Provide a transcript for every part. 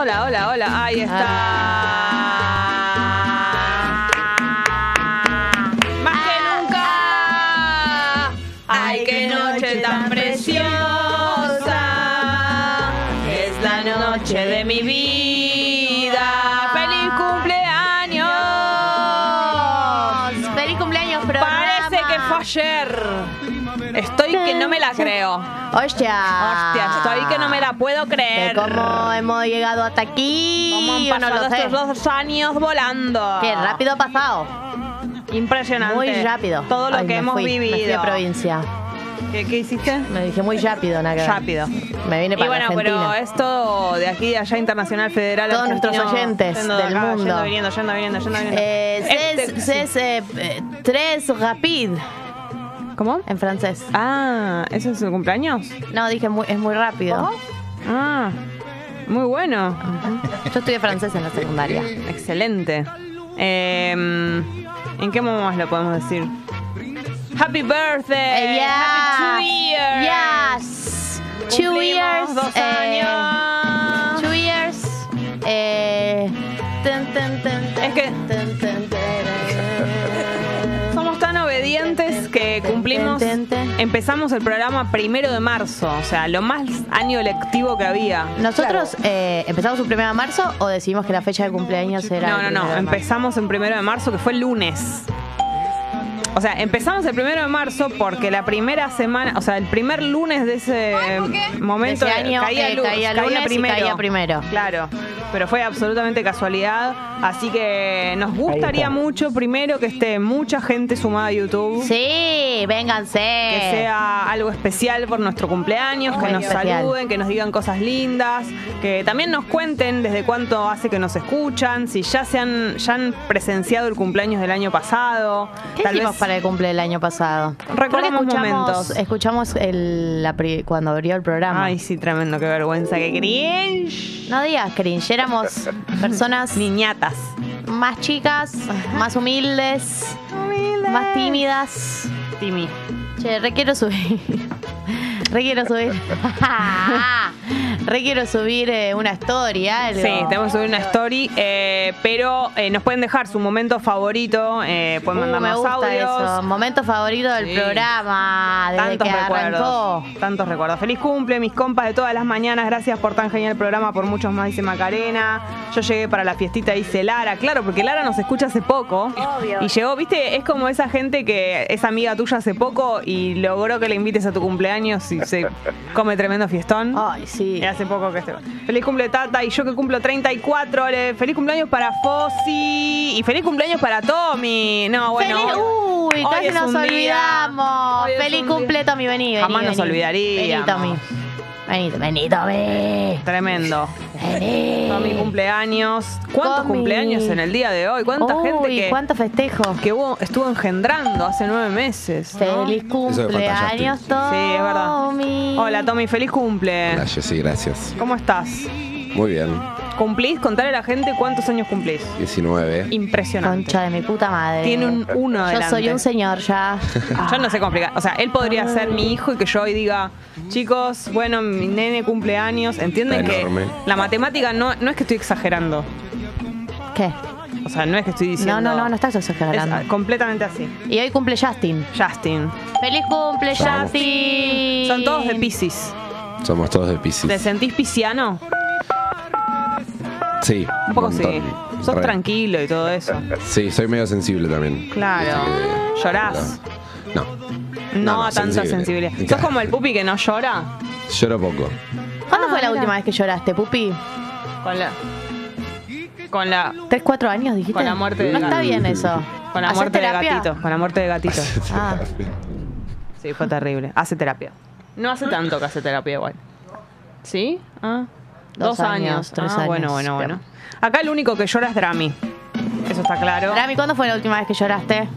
Hola, hola, hola. Ahí está. Más que nunca. Ay, qué noche tan preciosa. Es la noche de mi vida. ¡Feliz cumpleaños! ¡Feliz cumpleaños, programa! Parece que fue ayer. Estoy que no me la creo. ¡Hostia! Hostia, estoy que no me la puedo De creer. cómo hemos llegado hasta aquí. ¿Cómo han yo no pasado lo estos dos años volando? Qué rápido ha pasado. Impresionante. Muy rápido. Todo lo Ay, que hemos fui, vivido. Me fui a provincia. ¿Qué, qué hiciste? Me dije muy rápido, nada. Rápido. Me vine Y para bueno, Argentina. pero esto de aquí, de allá, internacional, federal. Todos nuestros oyentes yendo de del acá, mundo. Yendo, viniendo, yendo, viniendo, yendo, viniendo. Eh, Este- eh, eh, tres rapide ¿Cómo? en francés. Ah, ¿eso es su cumpleaños? No, dije muy, es muy rápido. Ah, muy bueno. Yo estudié francés en la secundaria. Excelente. Eh, ¿En qué momento más lo podemos decir? Happy birthday. Eh, yeah. Happy two years. Yes. Two years. Dos eh, años. Two years. Eh, ten, ten, ten, ten, Es que- que cumplimos. Empezamos el programa primero de marzo, o sea, lo más año lectivo que había. ¿Nosotros eh, empezamos un primero de marzo o decidimos que la fecha de cumpleaños era No, no, no. de marzo? Empezamos en primero de marzo, que fue el lunes. O sea, empezamos el primero de marzo porque la primera semana, o sea, el primer lunes de ese momento De ese año, caía, eh, lu- caía lunes y primero. caía primero. Claro, pero fue absolutamente casualidad. Así que nos gustaría mucho, primero, que esté mucha gente sumada a YouTube. Sí, vénganse. Que sea algo especial por nuestro cumpleaños, que Muy nos especial. saluden, que nos digan cosas lindas, que también nos cuenten desde cuánto hace que nos escuchan, si ya se han, ya han presenciado el cumpleaños del año pasado. ¿Qué Tal hicimos vez para el cumple del año pasado? Recordemos momentos. Escuchamos el, la pri- cuando abrió el programa. Ay, sí, tremendo, qué vergüenza, qué cringe. No digas cringe, éramos personas Niñatas. más chicas, más humildes, más tímidas. Timi. Che, re quiero subir. Re quiero subir. Re quiero subir eh, una historia. algo. Sí, tenemos que subir una story, eh, pero eh, nos pueden dejar su momento favorito, eh, pueden Uh, me mandarnos gusta audios. eso. Momento favorito del Sí. programa. Desde Tantos que recuerdos. arrancó. Tantos recuerdos. Feliz cumple, mis compas de todas las mañanas. Gracias por tan genial programa, por muchos más, dice Macarena. Yo llegué para la fiestita, dice Lara. Claro, porque Lara nos escucha hace poco. Y llegó, viste, es como esa gente que es amiga tuya hace poco y logró que le invites a tu cumpleaños y se come tremendo fiestón. Ay, sí. Y hace poco que este. Feliz cumple Tata y yo que cumplo 34. le- Feliz cumpleaños para Fossi y feliz cumpleaños para Tommy. No, bueno. Feliz- Uy, hoy casi es nos un día- olvidamos. hoy es Feliz un cumple, día- Tommy, vení, vení. Jamás nos vení. olvidaríamos. Vení, Tommy. Vení, vení, Tommy. Tremendo. Vení. Tommy cumpleaños. ¿Cuántos Tommy. cumpleaños en el día de hoy? ¿Cuánta Uy, gente que, cuánto festejo. que hubo, estuvo engendrando hace nueve meses? ¿no? Feliz Eso cumpleaños, Tommy. Sí, es verdad. Hola Tommy, feliz cumple. Gracias, sí, gracias. ¿Cómo estás? Muy bien. ¿Cumplís? Contale a la gente cuántos años cumplís. 19. Impresionante. Concha de mi puta madre. Tiene un uno Yo adelante. soy un señor ya. Yo no sé cómo explicar. O sea, él podría ser mi hijo y que yo hoy diga, chicos, bueno, mi nene cumple años. ¿Entienden Está que enorme. la matemática no, no es que estoy exagerando? ¿Qué? O sea, no es que estoy diciendo. No, no, no, no estás Es exagerando. ah, completamente así. Y hoy cumple Justin. Justin. ¡Feliz cumple, Vamos. Justin! Son todos de Pisces. Somos todos de ¿Te Pisces. sentís pisciano? Sí. Un poco sí. Sos Re. tranquilo y todo eso. Sí, soy medio sensible también. Claro. Que- ¿Llorás? No. No, No, no, a tanta sensible. sensibilidad. ¿Sos como el pupi que no llora? Lloro poco. ¿Cuándo Ah, fue la mira. última vez que lloraste, Pupi? Con la. Con la. ¿Tres, cuatro años dijiste? Con la muerte de No está gato. bien eso. Con la ¿Hacés muerte terapia? de gatito. Con la muerte de gatito. Ah. Sí, fue terrible. Hace terapia. No hace tanto que hace terapia igual. ¿Sí? Ah. Dos Dos, años, años. tres Ah, años. Bueno, bueno, bueno. Acá el único que llora es Drami. Eso está claro. Rami, ¿cuándo fue la última vez que lloraste?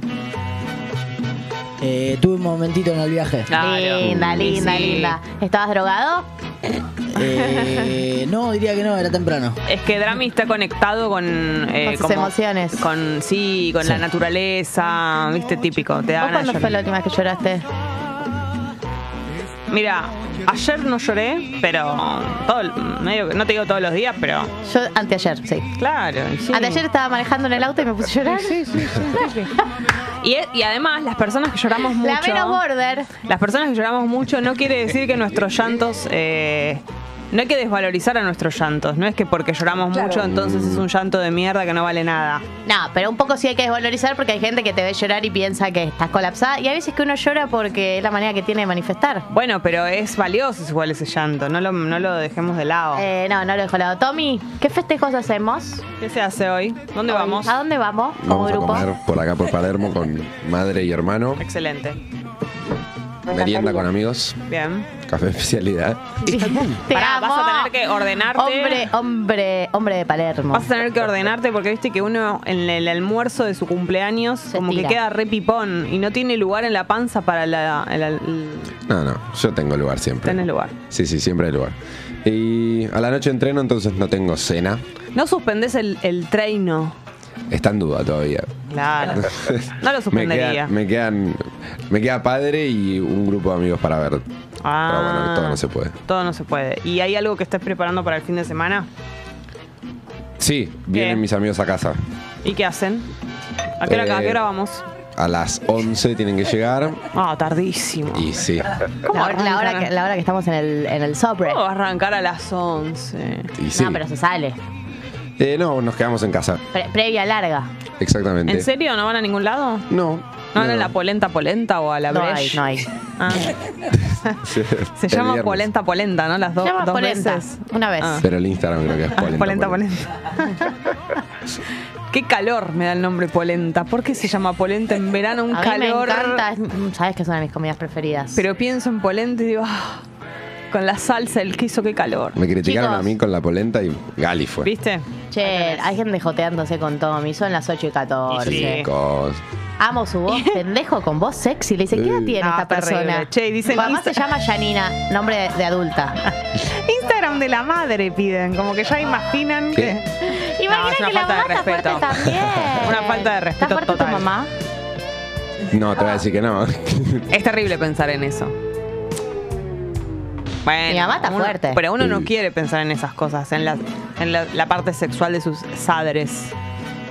Eh, tuve un momentito en el viaje. Claro. Linda, linda, sí. linda. ¿Estabas drogado? Eh, no, diría que no, era temprano. Es que Drami está conectado con. eh, Con sus emociones. Con, sí, con la naturaleza. ¿Viste? Típico. Te da ¿Vos ganas de cuándo fue la última vez que lloraste? Mira, Ayer no lloré, pero todo, el- medio, no te digo todos los días, pero Yo anteayer, sí. claro. y sí. Anteayer estaba manejando en el auto y me puse a llorar. Y, y además, las personas que lloramos mucho. La menos border. Las personas que lloramos mucho no quiere decir que nuestros llantos. eh, no hay que desvalorizar a nuestros llantos. No es que porque lloramos mucho, entonces es un llanto de mierda que no vale nada. No, pero un poco sí hay que desvalorizar porque hay gente que te ve llorar y piensa que estás colapsada. Y hay veces que uno llora porque es la manera que tiene de manifestar. Bueno, pero es valioso igual ese llanto. No lo, no lo dejemos de lado. Eh, no, no lo dejo de lado. Tommy, ¿qué festejos hacemos? ¿Qué se hace hoy? ¿Dónde vamos? ¿A dónde vamos como Vamos a comer por acá por Palermo con madre y hermano. Excelente. Merienda con amigos. Bien. Café especialidad. Te Pará, vas a tener que ordenarte. Hombre, hombre, hombre de Palermo. Vas a tener que ordenarte porque viste que uno en el almuerzo de su cumpleaños como tira. que queda re pipón y no tiene lugar en la panza para la, el- el- No, no, yo tengo lugar siempre. Tenés lugar. Sí, sí, siempre hay lugar. Y a la noche entreno, entonces no tengo cena. No suspendés el, el treino. Está en duda todavía. Claro. No lo Me suspendería. quedan, me quedan, me queda padre y un grupo de amigos para ver. Ah. Pero bueno, todo no se puede. Todo no se puede. ¿Y hay algo que estés preparando para el fin de semana? Sí, vienen ¿Qué? mis amigos a casa. ¿Y qué hacen? ¿A qué hora, a qué Eh, hora vamos? A las 11 tienen que llegar. Ah, tardísimo. Y sí, ¿Cómo La, hora- la hora arrancan? que, la hora que estamos en el, en el sobre. ¿Cómo va a arrancar a las 11? y sí. No, pero se sale. Eh, no, nos quedamos en casa. Pre- previa larga. Exactamente. ¿En serio? ¿No van a ningún lado? No. ¿No van a la polenta polenta o a la No hay, breche? no hay. Ah, Sí, se el llama viernes. polenta polenta, ¿no? Las do- Se llama dos polenta. veces. Una vez. Ah. Pero el Instagram creo que es polenta. polenta, polenta. Qué calor me da el nombre polenta. ¿Por qué se llama polenta en verano? Un a mí calor. me encanta. es- mm, Sabes que es una de mis comidas preferidas. Pero pienso en polenta y digo, ah, con la salsa, el queso, qué calor. Me criticaron Chicos. a mí con la polenta y Gali fue. ¿Viste? Che, hay gente joteándose con Tommy. Son las 8 y 14. Y sí. Chicos. Amo su voz, pendejo, con voz sexy. Le dice, ¿qué edad tiene No, esta terrible. persona? Che, y dicen mamá Insta- se llama Janina, nombre de, de adulta. Instagram de la madre piden, como que ya imaginan ¿Qué? que. Imagina No, es una que la falta de mamá está fuerte respeto. también. Una falta de respeto ¿Está fuerte total. tu mamá? No, te voy a decir que no. Es terrible pensar en eso. Bueno, Mi mamá está uno- fuerte. Pero uno no Sí. quiere pensar en esas cosas, en la, en la, la parte sexual de sus sadres.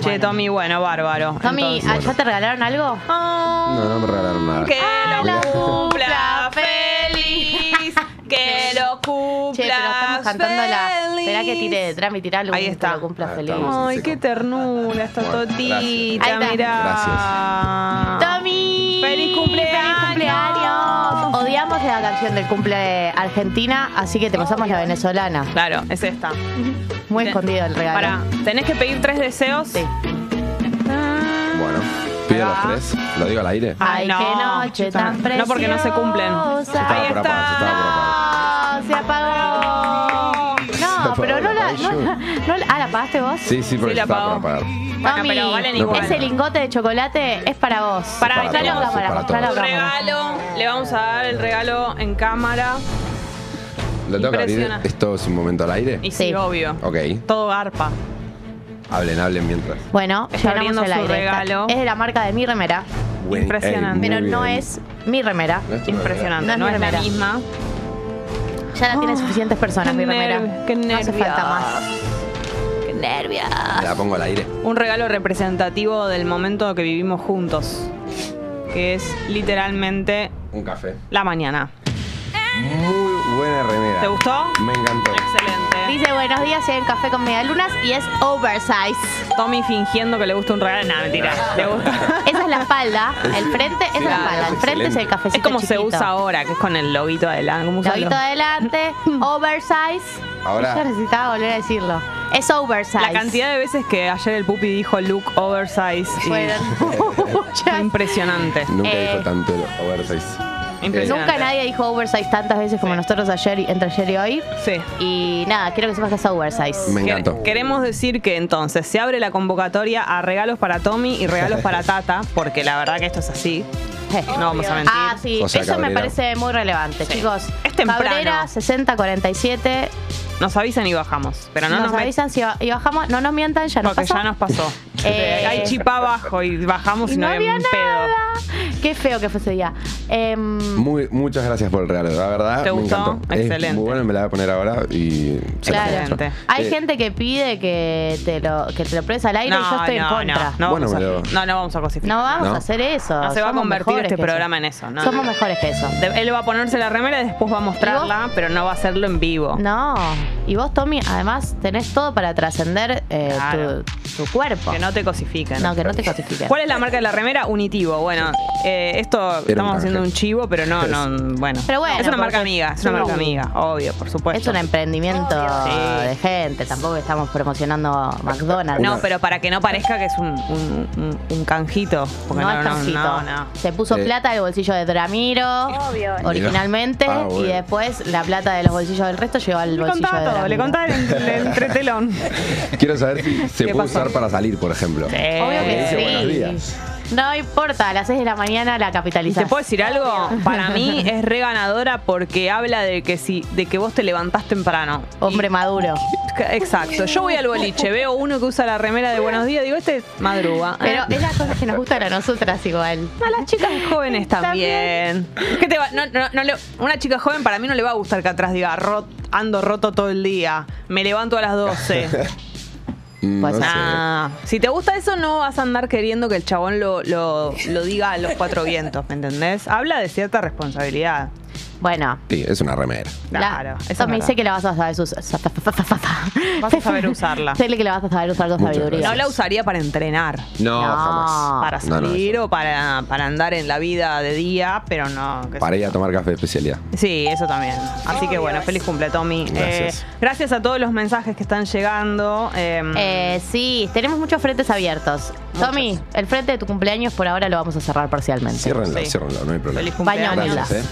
Che, Bueno. Tommy, bueno, bárbaro. Tommy, Entonces- ¿allá te regalaron algo? No, no me regalaron nada. Que Ah, lo la cumpla cumpla feliz. Que lo cumpla Che, pero estamos cantando la. Esperá que tire de trámite, tirá algo Ahí que está. lo cumpla Ah, feliz. estamos. Ay, qué ternura, esta Bueno, totita, Ahí está. mirá. Tommy. ¡Feliz cumpleaños! ¡Feliz cumpleaños! Odiamos la canción del cumple argentina, así que te pasamos la venezolana. Claro, es esta. Muy escondido el regalo. Pará, tenés que pedir tres deseos. Sí. Bueno, pido Ahí va. los tres. ¿Lo digo al aire? Ay, no, qué noche tan preciosa. No, porque no se cumplen. Ahí Se estaba por apagar, se estaba por apagar. Apagaste vos? Sí, sí, porque Sí, la estaba por apagó. apagar. Bueno, Tommy, pero valen No, igual. ese lingote de chocolate es para vos. Para, Para todos, para todos. Un regalo, le vamos a dar el regalo en cámara. ¿Lo tengo que abrir Impresionante. esto es un momento al aire? Y sí, Sí. obvio. Ok, Todo garpa. hablen, hablen mientras. Bueno, Está llenamos abriendo el su aire. regalo. Es de la marca de mi remera, Buen- Impresionante. Muy pero no bien. es mi remera. No es tu Impresionante. No es No, mi es la remera. misma. Ya la tienen Oh, suficientes personas, mi remera. nerv- qué no hace nervios. falta más. Nervios. La pongo al aire. Un regalo representativo del momento que vivimos juntos. Que es literalmente Un café. la mañana. Muy buena remera. ¿Te gustó? Me encantó. Excelente. Dice buenos días, soy en café con medialunas y es oversize. Tommy fingiendo que le gusta un regalo. No, mentira. Le gusta. Esa es la espalda, el frente es la espalda, el frente es el cafecito Es como se usa ahora, que es con el loguito adelante. ¿Cómo los- adelante, oversize. Ahora- Yo necesitaba volver a decirlo. Es oversize. La cantidad de veces que ayer el pupi dijo look oversize. Fueron muchas. Impresionante. Nunca Eh, dijo tanto oversize. Nunca nadie dijo oversize tantas veces como Sí. nosotros ayer, y- entre ayer y hoy. Sí. Y nada, quiero que sepas que es oversize. Me encantó. Queremos decir que entonces se abre la convocatoria a regalos para Tommy y regalos para Tata, porque la verdad que esto es así. No vamos a mentir. Ah, sí, José eso me parece muy relevante, Sí. chicos. Es temprano. Cabrera 6047. Nos avisan y bajamos, pero no nos, nos, avisan si ba- y bajamos, no nos mientan, ya nos porque pasó. ya nos pasó. Eh, Hay chip abajo y bajamos y, no, no había había un pedo. nada. Qué feo que fue ese día. Em, Muy, muchas gracias por el regalo, la verdad. ¿Te me gustó? encantó. Excelente. Es muy bueno, me la voy a poner ahora y se la Claro. hay Eh, gente que pide que te lo, que te lo pruebes al aire y yo estoy en contra. No, Bueno, vamos, me a, lo- no, no vamos a cosificar. No vamos No. a hacer eso. No se va a convertir este eso. programa en eso. No, Somos no. mejores que eso. De- Él va a ponerse la remera y después va a mostrarla, pero no va a hacerlo en vivo. No. Y vos, Tommy, además tenés todo para trascender eh, Claro. tu, tu cuerpo. Que no te cosifiquen. No, que no te cosifiques. ¿Cuál es la marca de la remera? Unitivo. Bueno, eh, esto estamos haciendo un chivo, pero no, no, bueno. Pero bueno, es una marca amiga, es una marca amiga, obvio, por supuesto. Es un emprendimiento Sí. de gente, tampoco estamos promocionando McDonald's. No, pero para que no parezca que es un, un, un- un canjito. Porque no, no, es canjito. no, no. Se puso Eh. plata del bolsillo de Dramiro originalmente Ah, bueno. y después la plata de los bolsillos del resto llegó al Le bolsillo de contaba todo, le contaba el, el entretelón. Quiero saber si se ¿Qué puede pasó? usar para salir, por ejemplo. Sí. Obvio que Dice sí. buenos días. No importa, a las 6 de la mañana la ¿Y capitalizás. te puedo decir algo? Para mí es re ganadora porque habla de que si, de que vos te levantás temprano. Hombre maduro. Exacto. Yo voy al boliche, veo uno que usa la remera de buenos días, digo, este madruga. Pero es las cosas que nos gustan a nosotras igual. a las chicas jóvenes también. ¿Qué te va? No, no, no le- una chica joven para mí no le va a gustar que atrás diga "Ro- ando roto todo el día, me levanto a las 12. Pues no sé. Ah, si te gusta eso, no vas a andar queriendo que el chabón lo, lo, lo diga a los cuatro vientos, ¿me entendés? Habla de cierta responsabilidad. Bueno. Sí, es una remera. Claro, la, eso verdad. sé que la vas a saber usar. Vas a saber usarla. Sé que la vas a saber usar con Muchas sabiduría. No la usaría para entrenar, No, No. jamás. para No, no, salir o para, para andar en la vida de día, pero no. Para ir a tomar café de especialidad. Sí, eso también. Así que bueno, feliz cumple, Tommy. Gracias. Eh, gracias a todos los mensajes que están llegando. Eh, Eh, sí, tenemos muchos frentes abiertos. Muchos. Tommy, el frente de tu cumpleaños por ahora lo vamos a cerrar parcialmente. Ciérrenlo, Sí. ciérrenlo, no hay problema. feliz cumpleaños. Gracias, eh.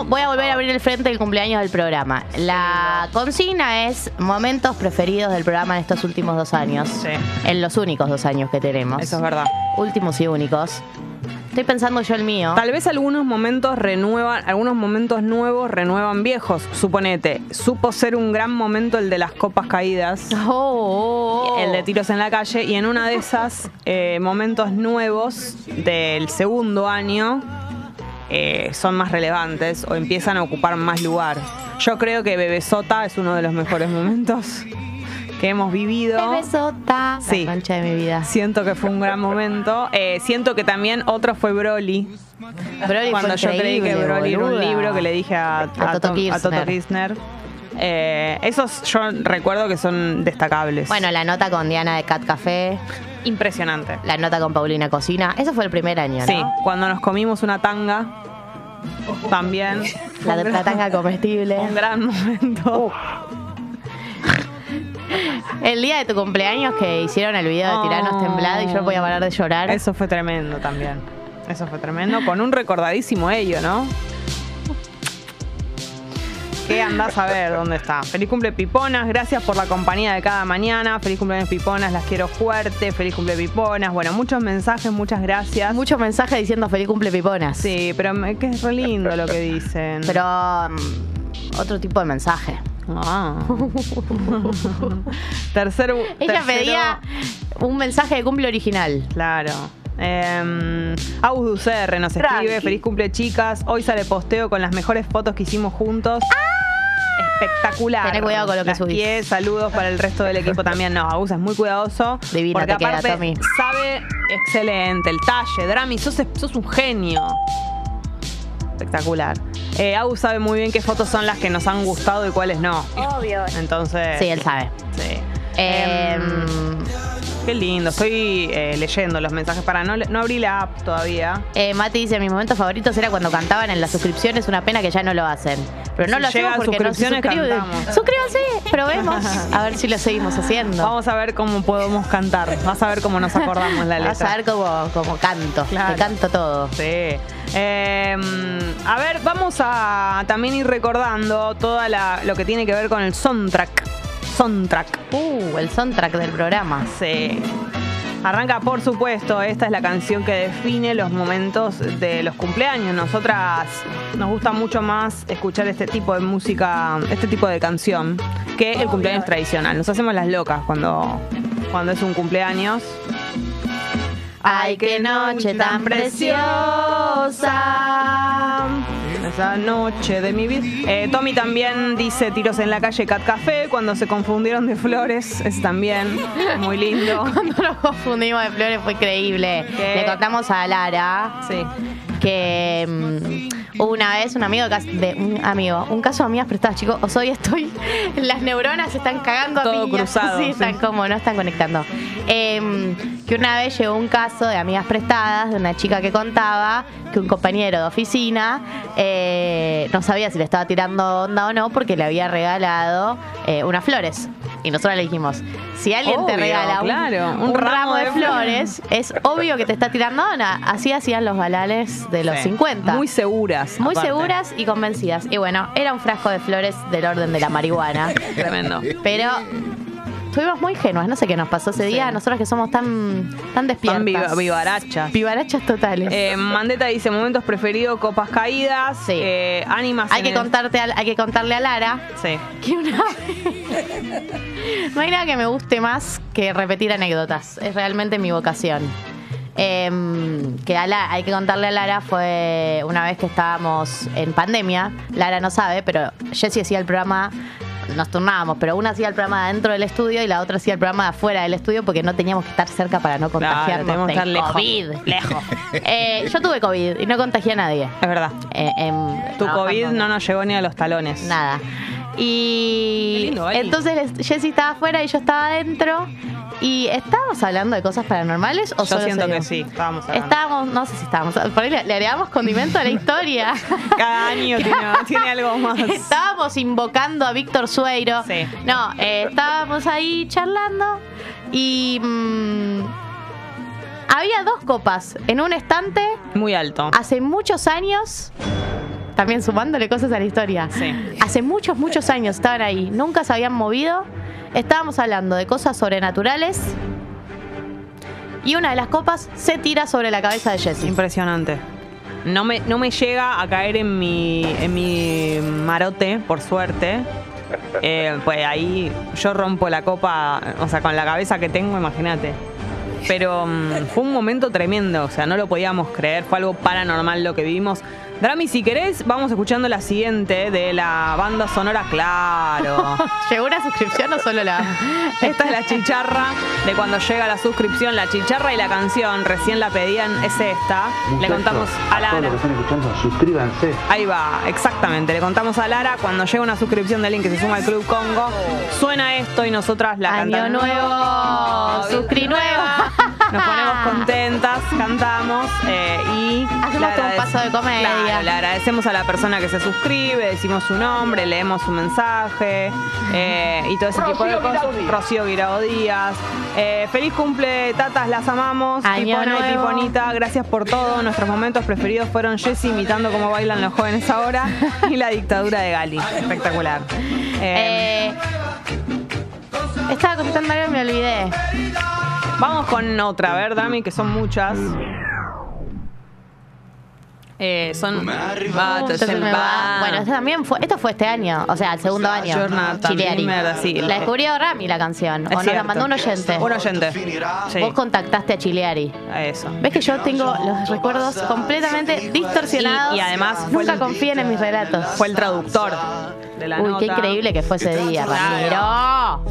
Vamos- voy a volver a abrir el frente del cumpleaños del programa. La consigna es momentos preferidos del programa en estos últimos dos años. Sí. En los únicos dos años que tenemos. Eso es verdad. Últimos y únicos. Estoy pensando yo el mío. Tal vez algunos momentos renuevan, algunos momentos nuevos renuevan viejos. Suponete, supo ser un gran momento el de las copas caídas. Oh, oh, oh. El de tiros en la calle y en una de esas eh, momentos nuevos del segundo año eh, son más relevantes o empiezan a ocupar más lugar. Yo creo que Bebesota es uno de los mejores momentos que hemos vivido. Bebesota. Sí. La concha de mi vida. Siento que fue un gran momento. Eh, siento que también otro fue Broly. Broly Cuando fue yo creí que Broly era un libro que le dije a, A. Toto Kirchner. Eh, esos yo recuerdo que son destacables. Bueno, la nota con Diana de Cat Café, impresionante. la nota con Paulina Cocina. Eso fue el primer año, ¿no? Sí, cuando nos comimos una tanga, también. La de la tanga comestible. Un gran momento. El día de tu cumpleaños que hicieron el video de Tiranos. Temblado y yo no podía parar de llorar. Eso fue tremendo también. Eso fue tremendo. Con un recordadísimo ello, ¿no? ¿Qué andás a ver dónde está? Feliz cumple Piponas, gracias por la compañía de cada mañana. Feliz cumpleaños Piponas, las quiero fuerte. Feliz cumple Piponas. Bueno, muchos mensajes, muchas gracias. Muchos mensajes diciendo feliz cumple piponas. Sí, pero que es re lindo lo que dicen. Pero mm, otro tipo de mensaje. Ah. Tercer, Ella tercero- pedía un mensaje de cumple original. Claro. Eh, Agus Ducerre nos escribe, feliz cumple chicas, hoy sale posteo con las mejores fotos que hicimos juntos. Espectacular. Tené cuidado con lo que Las subís. quié, saludos para el resto del equipo también. No, Agus es muy cuidadoso. Divina porque te queda, aparte Tommy. sabe excelente el talle. Drami, sos, sos un genio. Espectacular. Eh, Agus sabe muy bien qué fotos son las que nos han gustado y cuáles no. Obvio. Entonces. Sí, él sabe. sí. Eh, Qué lindo, estoy eh, leyendo los mensajes para no, no abrí la app todavía. eh, Mati dice, mis momentos favoritos era cuando cantaban en las suscripciones, una pena que ya no lo hacen. Pero no Si lo hacemos porque no se suscriben. Suscríbanse, probemos. A ver si lo seguimos haciendo. Vamos a ver cómo podemos cantar. Vas a ver cómo nos acordamos la letra. Vas a ver cómo, cómo canto. Claro. Te canto todo. Sí. Eh, a ver, vamos a también ir recordando todo lo que tiene que ver con el soundtrack. Soundtrack. Uh, el soundtrack del programa. Sí. Arranca, por supuesto, esta es la canción que define los momentos de los cumpleaños. Nosotras nos gusta mucho más escuchar este tipo de música, este tipo de canción, que el cumpleaños tradicional. Nos hacemos las locas cuando, cuando es un cumpleaños. Ay, qué noche tan preciosa. Esa noche de mi vida. Eh, Tommy también dice tiros en la calle Cat Café cuando se confundieron de flores. Es también muy lindo. Cuando nos confundimos de flores fue increíble. ¿Qué? Le contamos a Lara Sí. que mm, una vez un amigo de, un amigo, un caso de amigas prestadas, chicos, os hoy estoy, las neuronas se están cagando a Todo piñas. cruzado, Sí, sí. están como, no están conectando. Em, que una vez llegó un caso de amigas prestadas de una chica que contaba que un compañero de oficina eh, no sabía si le estaba tirando onda o no porque le había regalado eh, unas flores. Y nosotros le dijimos, si alguien te regala un, claro, un ramo de flores, es obvio que te está tirando onda. Así hacían los galales de los Sí. 50. Muy seguras. Muy aparte. seguras y convencidas. Y bueno, era un frasco de flores del orden de la marihuana. Tremendo. Pero estuvimos muy ingenuas. No sé qué nos pasó ese día. Nosotras que somos tan, tan despiertas. Tan viva- vivarachas. Vivarachas totales. Eh, Mandeta dice momentos preferidos, copas caídas, Sí. eh, ánimas. hay, que el- contarte a- hay que contarle a Lara Sí. que una no hay nada que me guste más que repetir anécdotas. Es realmente mi vocación. Em, que a La- hay que contarle a Lara fue una vez que estábamos en pandemia. Lara no sabe, pero Jessie hacía el programa. Nos turnábamos, pero una hacía el programa dentro del estudio y la otra hacía el programa afuera del estudio porque no teníamos que estar cerca para no Claro, contagiarnos lejos. COVID. Lejos. Eh, yo tuve COVID y no contagié a nadie. Es verdad. Eh, em, Tu. COVID no nos llegó ni a los talones. Nada. Qué Y lindo, entonces Jessy estaba afuera y yo estaba adentro. Y estábamos hablando de cosas paranormales o Yo solo siento que sí. Estábamos hablando. Estábamos, no sé si estábamos, por ahí le, le agregamos condimento a la historia. Cada año tiene, tiene algo más. Estábamos invocando a Víctor Sueiro. Sí. No, eh, estábamos ahí charlando y mm, había dos copas en un estante Muy alto. hace muchos años. También sumándole cosas a la historia. Sí. Hace muchos, muchos años estaban ahí. Nunca se habían movido. Estábamos hablando de cosas sobrenaturales. Y una de las copas se tira sobre la cabeza de Jessie. Impresionante. No me, no me llega a caer en mi, en mi marote, por suerte. Eh, pues ahí yo rompo la copa, o sea, con la cabeza que tengo, imagínate. Pero mm, fue un momento tremendo, o sea, no lo podíamos creer, fue algo paranormal lo que vivimos. Drami, si querés, vamos escuchando la siguiente de la banda sonora Claro. ¿Llegó una suscripción o solo la.? Esta es la chicharra de cuando llega la suscripción, la chicharra y la canción, recién la pedían, es esta. Le contamos a todos los Lara. que están escuchando, suscríbanse. Ahí va, exactamente. Le contamos a Lara cuando llega una suscripción de alguien que se suma al Club Congo. Suena esto y nosotras la Año cantamos. nuevo, suscri nueva. Nos ponemos contentas, cantamos eh, y. Hacemos todo un paso de comedia. Claro, le agradecemos a la persona que se suscribe, decimos su nombre, leemos su mensaje eh, y todo ese tipo de cosas. Rocío Guirao Díaz. Eh, feliz cumple, tatas, las amamos. Año Pipona y. Piponita, gracias por todo. Nuestros momentos preferidos fueron Jessy imitando cómo bailan los jóvenes ahora y la dictadura de Gali. Espectacular. Eh, Eh, estaba contestando algo y me olvidé. Vamos con otra, a ver, Dami, que son muchas. Eh, son. Me va- Bueno, esto también fue, esto fue este año, o sea, el segundo año. Chileari. sí. La descubrió Rami la canción. Es o nos la mandó un oyente. Un oyente. Sí, Vos contactaste a Chileari. eso. ¿Ves que yo tengo los recuerdos completamente distorsionados? Y- y además Nunca el- confíen en mis relatos. Fue el traductor de la Uy, nota. qué increíble que fue ese día, Ramiro.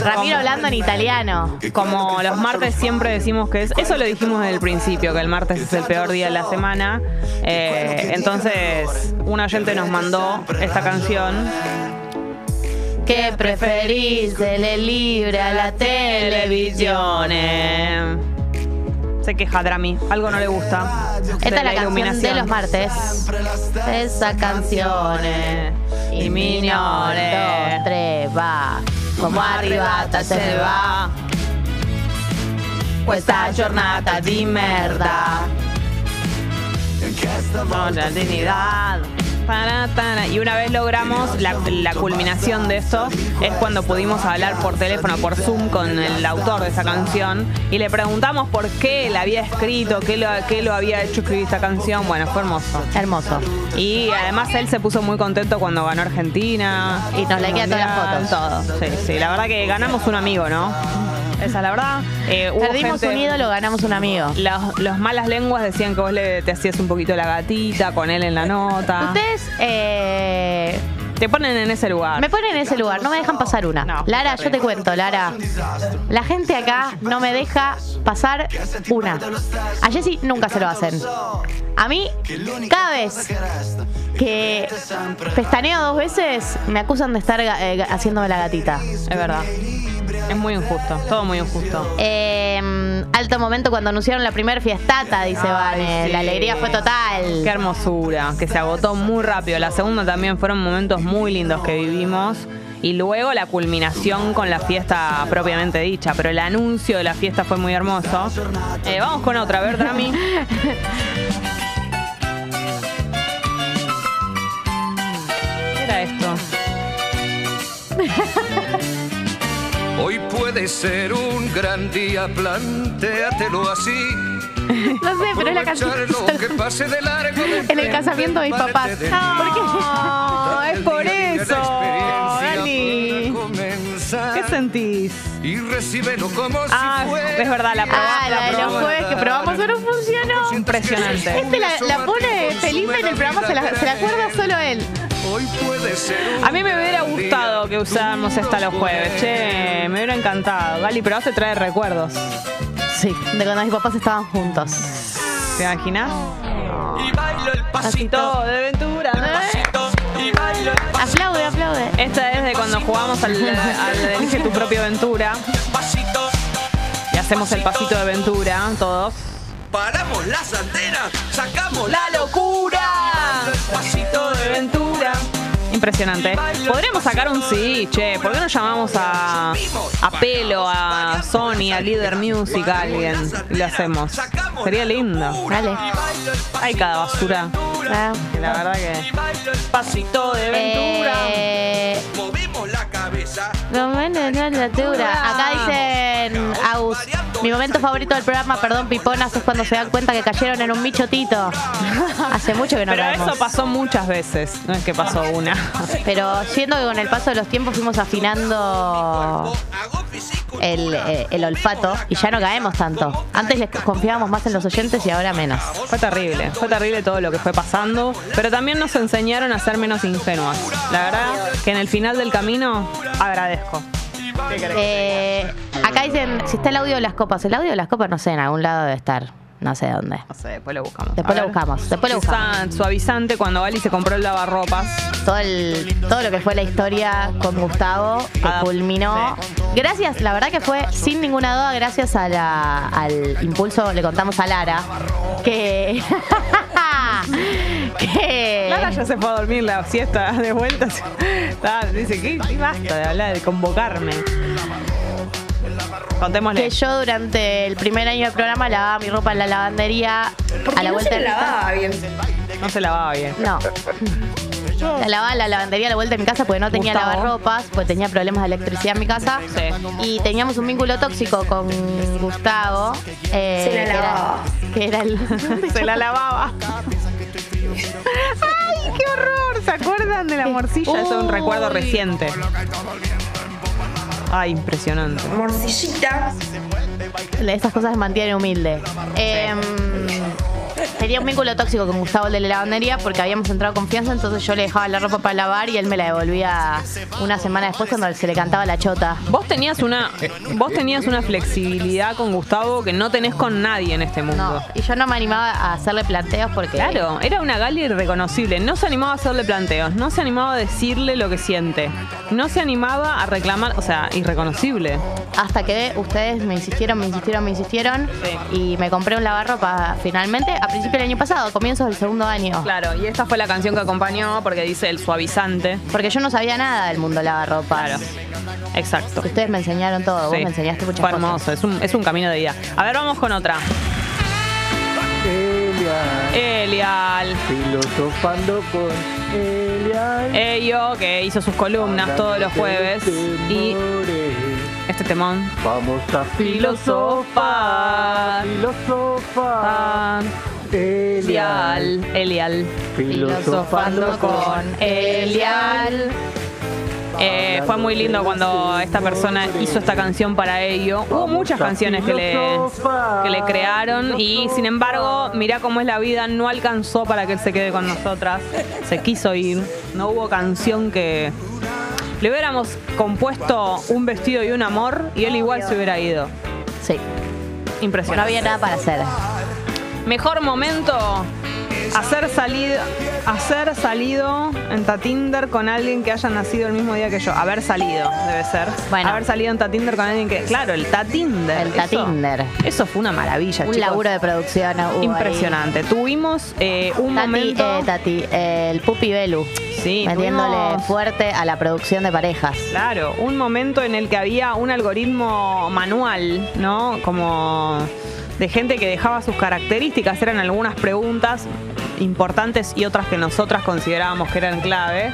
Ramiro hablando en italiano. Como los martes siempre decimos que es. Eso lo dijimos desde el principio, que el martes es el peor día de la semana. Eh, entonces, un oyente nos mandó esta canción. ¿Qué preferís? Dele libre a la televisión. Eh, Se queja Drami, algo no le gusta. Esta es la, canción iluminación. de los martes. Esa canción. Mignole. Dos, tres, va. Como arrivata se va. Questa giornata di merda. Con la dignidad. Para, para. Y una vez logramos la, la culminación de esto, es cuando pudimos hablar por teléfono, por Zoom, con el autor de esa canción y le preguntamos por qué la había escrito, qué lo, qué lo había hecho escribir esta canción. Bueno, fue hermoso. Hermoso. Y además él se puso muy contento cuando ganó Argentina. Y nos likea todas las fotos. Todo. Sí, sí. La verdad que ganamos un amigo, ¿no? Esa es la verdad. Eh, hubo Perdimos gente- un ídolo, ganamos un amigo. Los, los malas lenguas decían que vos le, te hacías un poquito la gatita con él en la nota. Ustedes eh, Te ponen en ese lugar. me ponen en ese lugar, no me dejan pasar una. No, Lara, yo te cuento, Lara. La gente acá no me deja pasar una. A Jessy nunca se lo hacen. A mí, cada vez que pestaneo dos veces, me acusan de estar eh, haciéndome la gatita. Es verdad. Es muy injusto. Todo muy injusto. Eh, alto momento cuando anunciaron la primera fiestata, dice Ay, Vane. sí. La alegría fue total. Qué hermosura, que se agotó muy rápido. La segunda también fueron momentos muy lindos que vivimos. Y luego la culminación con la fiesta propiamente dicha. Pero el anuncio de la fiesta fue muy hermoso. Eh, vamos con otra, a ver, Drami. ¿Qué era esto? Puede ser un gran día, plantéatelo así. No sé, pero es la canción. Aprovechar lo que pase de largo En el casamiento de mis papás. No, es por eso, comenzar. ¿Qué sentís? Y recíbelo como Ah, si fuera. es verdad, la probamos. Ah, la los jueves que probamos no funcionó. Impresionante. Este la, la pone Felipe en el programa, se la, se la acuerda solo él. Hoy puede ser un A mí me hubiera gustado que usáramos esta los jueves, che, me hubiera encantado. Gali, pero te trae recuerdos. Sí, de cuando mis papás estaban juntos. ¿Te imaginas? Y bailo el pasito. de aventura. El Aplaude, aplaude. Esta es de cuando jugamos al, al Elige tu propia aventura pasito. y hacemos el pasito de aventura, todos. Paramos las antenas, sacamos ¡La locura! Pasito de aventura. Impresionante. Podríamos sacar un sí, che. ¿Por qué no llamamos a, a Pelo, a Sony, a Leader Music, a alguien? Y lo hacemos. Sería lindo. Dale. Hay cada basura. Ah. que La verdad que. Pasito de aventura. Eh, Movimos la cabeza. no, no, no, no, natura. Acá dicen, Agus, mi momento favorito del programa, perdón, piponas, es cuando se dan cuenta que cayeron en un bichotito. Hace mucho que no Pero eso pasó muchas veces. No es que pasó una. Pero siento que con el paso de los tiempos fuimos afinando el, eh, el olfato y ya no caemos tanto. Antes les confiábamos más en los oyentes y ahora menos. Fue terrible, fue terrible todo lo que fue pasando, pero también nos enseñaron a ser menos ingenuas. La verdad que en el final del camino agradezco. Eh, acá dicen, si está el audio de las copas. El audio de las copas no sé, en algún lado debe estar. No sé dónde. No sé, después lo buscamos. Después A lo ver. buscamos, después lo buscamos. Suavizante cuando Gali se compró el lavarropas. Todo, el, todo lo que fue la historia con Gustavo, que Ah, culminó. Gracias, la verdad que fue sin ninguna duda, gracias a la- al impulso, le contamos a Lara, que. que. Lara ya se fue a dormir la siesta de vuelta. Está- dice, ¿qué, qué basta de hablar, de convocarme? Contémosle. que yo durante el primer año del programa lavaba mi ropa en la lavandería a la vuelta de mi casa. bien. No se lavaba bien. No. La lavaba la lavandería a la vuelta de mi casa porque no tenía Gustavo. lavarropas, porque tenía problemas de electricidad en mi casa. Sí. Y teníamos un vínculo tóxico con Gustavo. eh, Se la que era- lavaba. Que era el. Se la lavaba. ¡Ay, qué horror! ¿Se acuerdan de la morcilla? Eso es un recuerdo reciente. Ay, impresionante. Morcillita. Esas cosas mantienen humilde. Em, tenía un vínculo tóxico con Gustavo el de la lavandería porque habíamos entrado confianza, entonces yo le dejaba la ropa para lavar y él me la devolvía una semana después cuando se le cantaba la chota. Vos tenías una, vos tenías una flexibilidad con Gustavo que no tenés con nadie en este mundo. No, y yo no me animaba a hacerle planteos porque. Claro, era una Gali irreconocible. No se animaba a hacerle planteos, no se animaba a decirle lo que siente, no se animaba a reclamar, o sea, irreconocible. Hasta que ustedes me insistieron, me insistieron, me insistieron y me compré un lavarropa finalmente a principios del año pasado, comienzos del segundo año. Claro, y esta fue la canción que acompañó porque dice el suavizante. Porque yo no sabía nada del mundo lavarropa. Claro, exacto. Ustedes me enseñaron todo, vos Sí. me enseñaste muchas Fue cosas. hermoso, es un, es un camino de vida. A ver, vamos con otra. Elian, Elial. filosofando con Elian. Ello, que hizo sus columnas todos los jueves. Y este temón. Vamos a filosofar, filosofar. Elial. Elial. Filosofando con Elial. Eh, fue muy lindo cuando esta persona hizo esta canción para ello. Hubo muchas canciones que le, que le crearon y sin embargo, mirá cómo es la vida, no alcanzó para que él se quede con nosotras. Se quiso ir. No hubo canción que le hubiéramos compuesto un vestido y un amor y él igual se hubiera ido. Sí. No Impresionante. había nada para hacer. Mejor momento hacer salido hacer salido en Tatinder con alguien que haya nacido el mismo día que yo. Haber salido, debe ser. Bueno. Haber salido en Tatinder con alguien que. Claro, el Tatinder. El Tatinder. Eso, fue una maravilla, Un chicos. laburo de producción. hubo ahí. Impresionante. Tuvimos eh, un Tati, momento. eh, Tati, eh, el Pupi Belu. Sí, Metiéndole tuvimos- fuerte a la producción de parejas. Claro, un momento en el que había un algoritmo manual, ¿no? Como de gente que dejaba sus características, eran algunas preguntas importantes y otras que nosotras considerábamos que eran clave.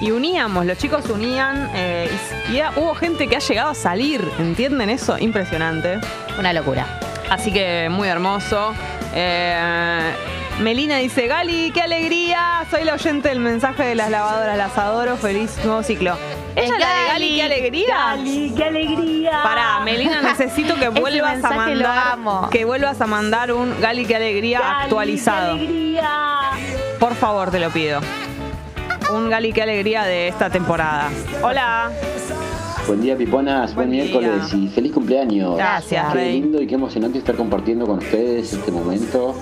Y uníamos, los chicos unían eh, y, y hubo gente que ha llegado a salir, ¿entienden eso? Impresionante. Una locura. Así que muy hermoso. Eh, Melina dice, Gali, qué alegría. Soy la oyente del mensaje de las lavadoras, las adoro. Feliz nuevo ciclo. ¿Ella Es la de Gali, qué alegría? ¡Gali, qué alegría! Pará, Melina, necesito que vuelvas a mandar que vuelvas a mandar un Gali qué alegría Gali, actualizado. ¡Qué alegría! Por favor, te lo pido. Un Gali qué alegría de esta temporada. Hola. Buen día, Piponas. Buen Buen, día. miércoles y feliz cumpleaños. Gracias, Qué Rey. lindo y qué emocionante estar compartiendo con ustedes este momento.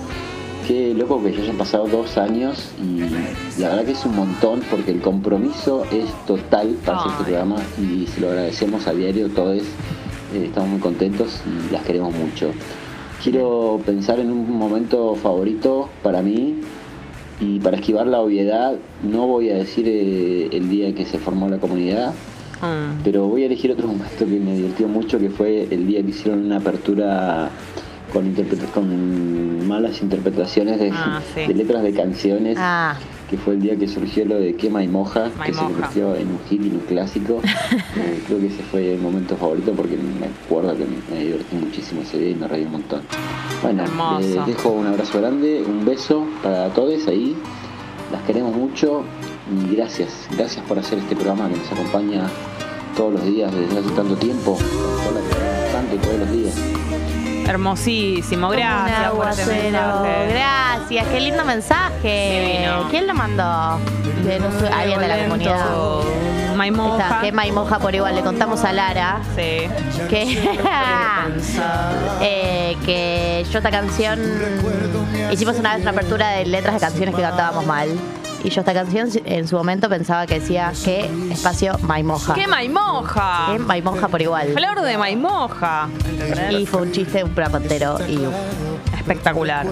Qué loco que ya hayan pasado dos años y la verdad que es un montón porque el compromiso es total para este Ay. programa y se lo agradecemos a diario todos. Eh, estamos muy contentos y las queremos mucho. Quiero pensar en un momento favorito para mí y para esquivar la obviedad no voy a decir eh, el día en que se formó la comunidad, Mm. pero voy a elegir otro momento que me divirtió mucho, que fue el día que hicieron una apertura con, interpreta- con malas interpretaciones de, Ah, sí. de letras de canciones, Ah, que fue el día que surgió lo de Quema y Moja, que se convirtió en un hit y un clásico. Eh, creo que ese fue el momento favorito porque me acuerdo que me divertí muchísimo ese día y me reí un montón. Bueno, les dejo un abrazo grande, un beso para todos ahí. Las queremos mucho y gracias, gracias por hacer este programa que nos acompaña todos los días desde hace tanto tiempo. Tanto todos los días. Hermosísimo, gracias por este mensaje. Gracias, qué lindo mensaje. Divino. ¿Quién lo mandó? De no sé, alguien de la comunidad. Está, Maimoja. que Maimoja por igual. Le contamos a Lara Sí. que, eh, que yo esta canción hicimos una vez una apertura de letras de canciones que cantábamos mal. Y yo esta canción en su momento pensaba que decía que espacio Maimoja. ¡Qué Maimoja! Que Maimoja por igual. Flor de Maimoja. Y fue un chiste, un entero. Y Espectacular.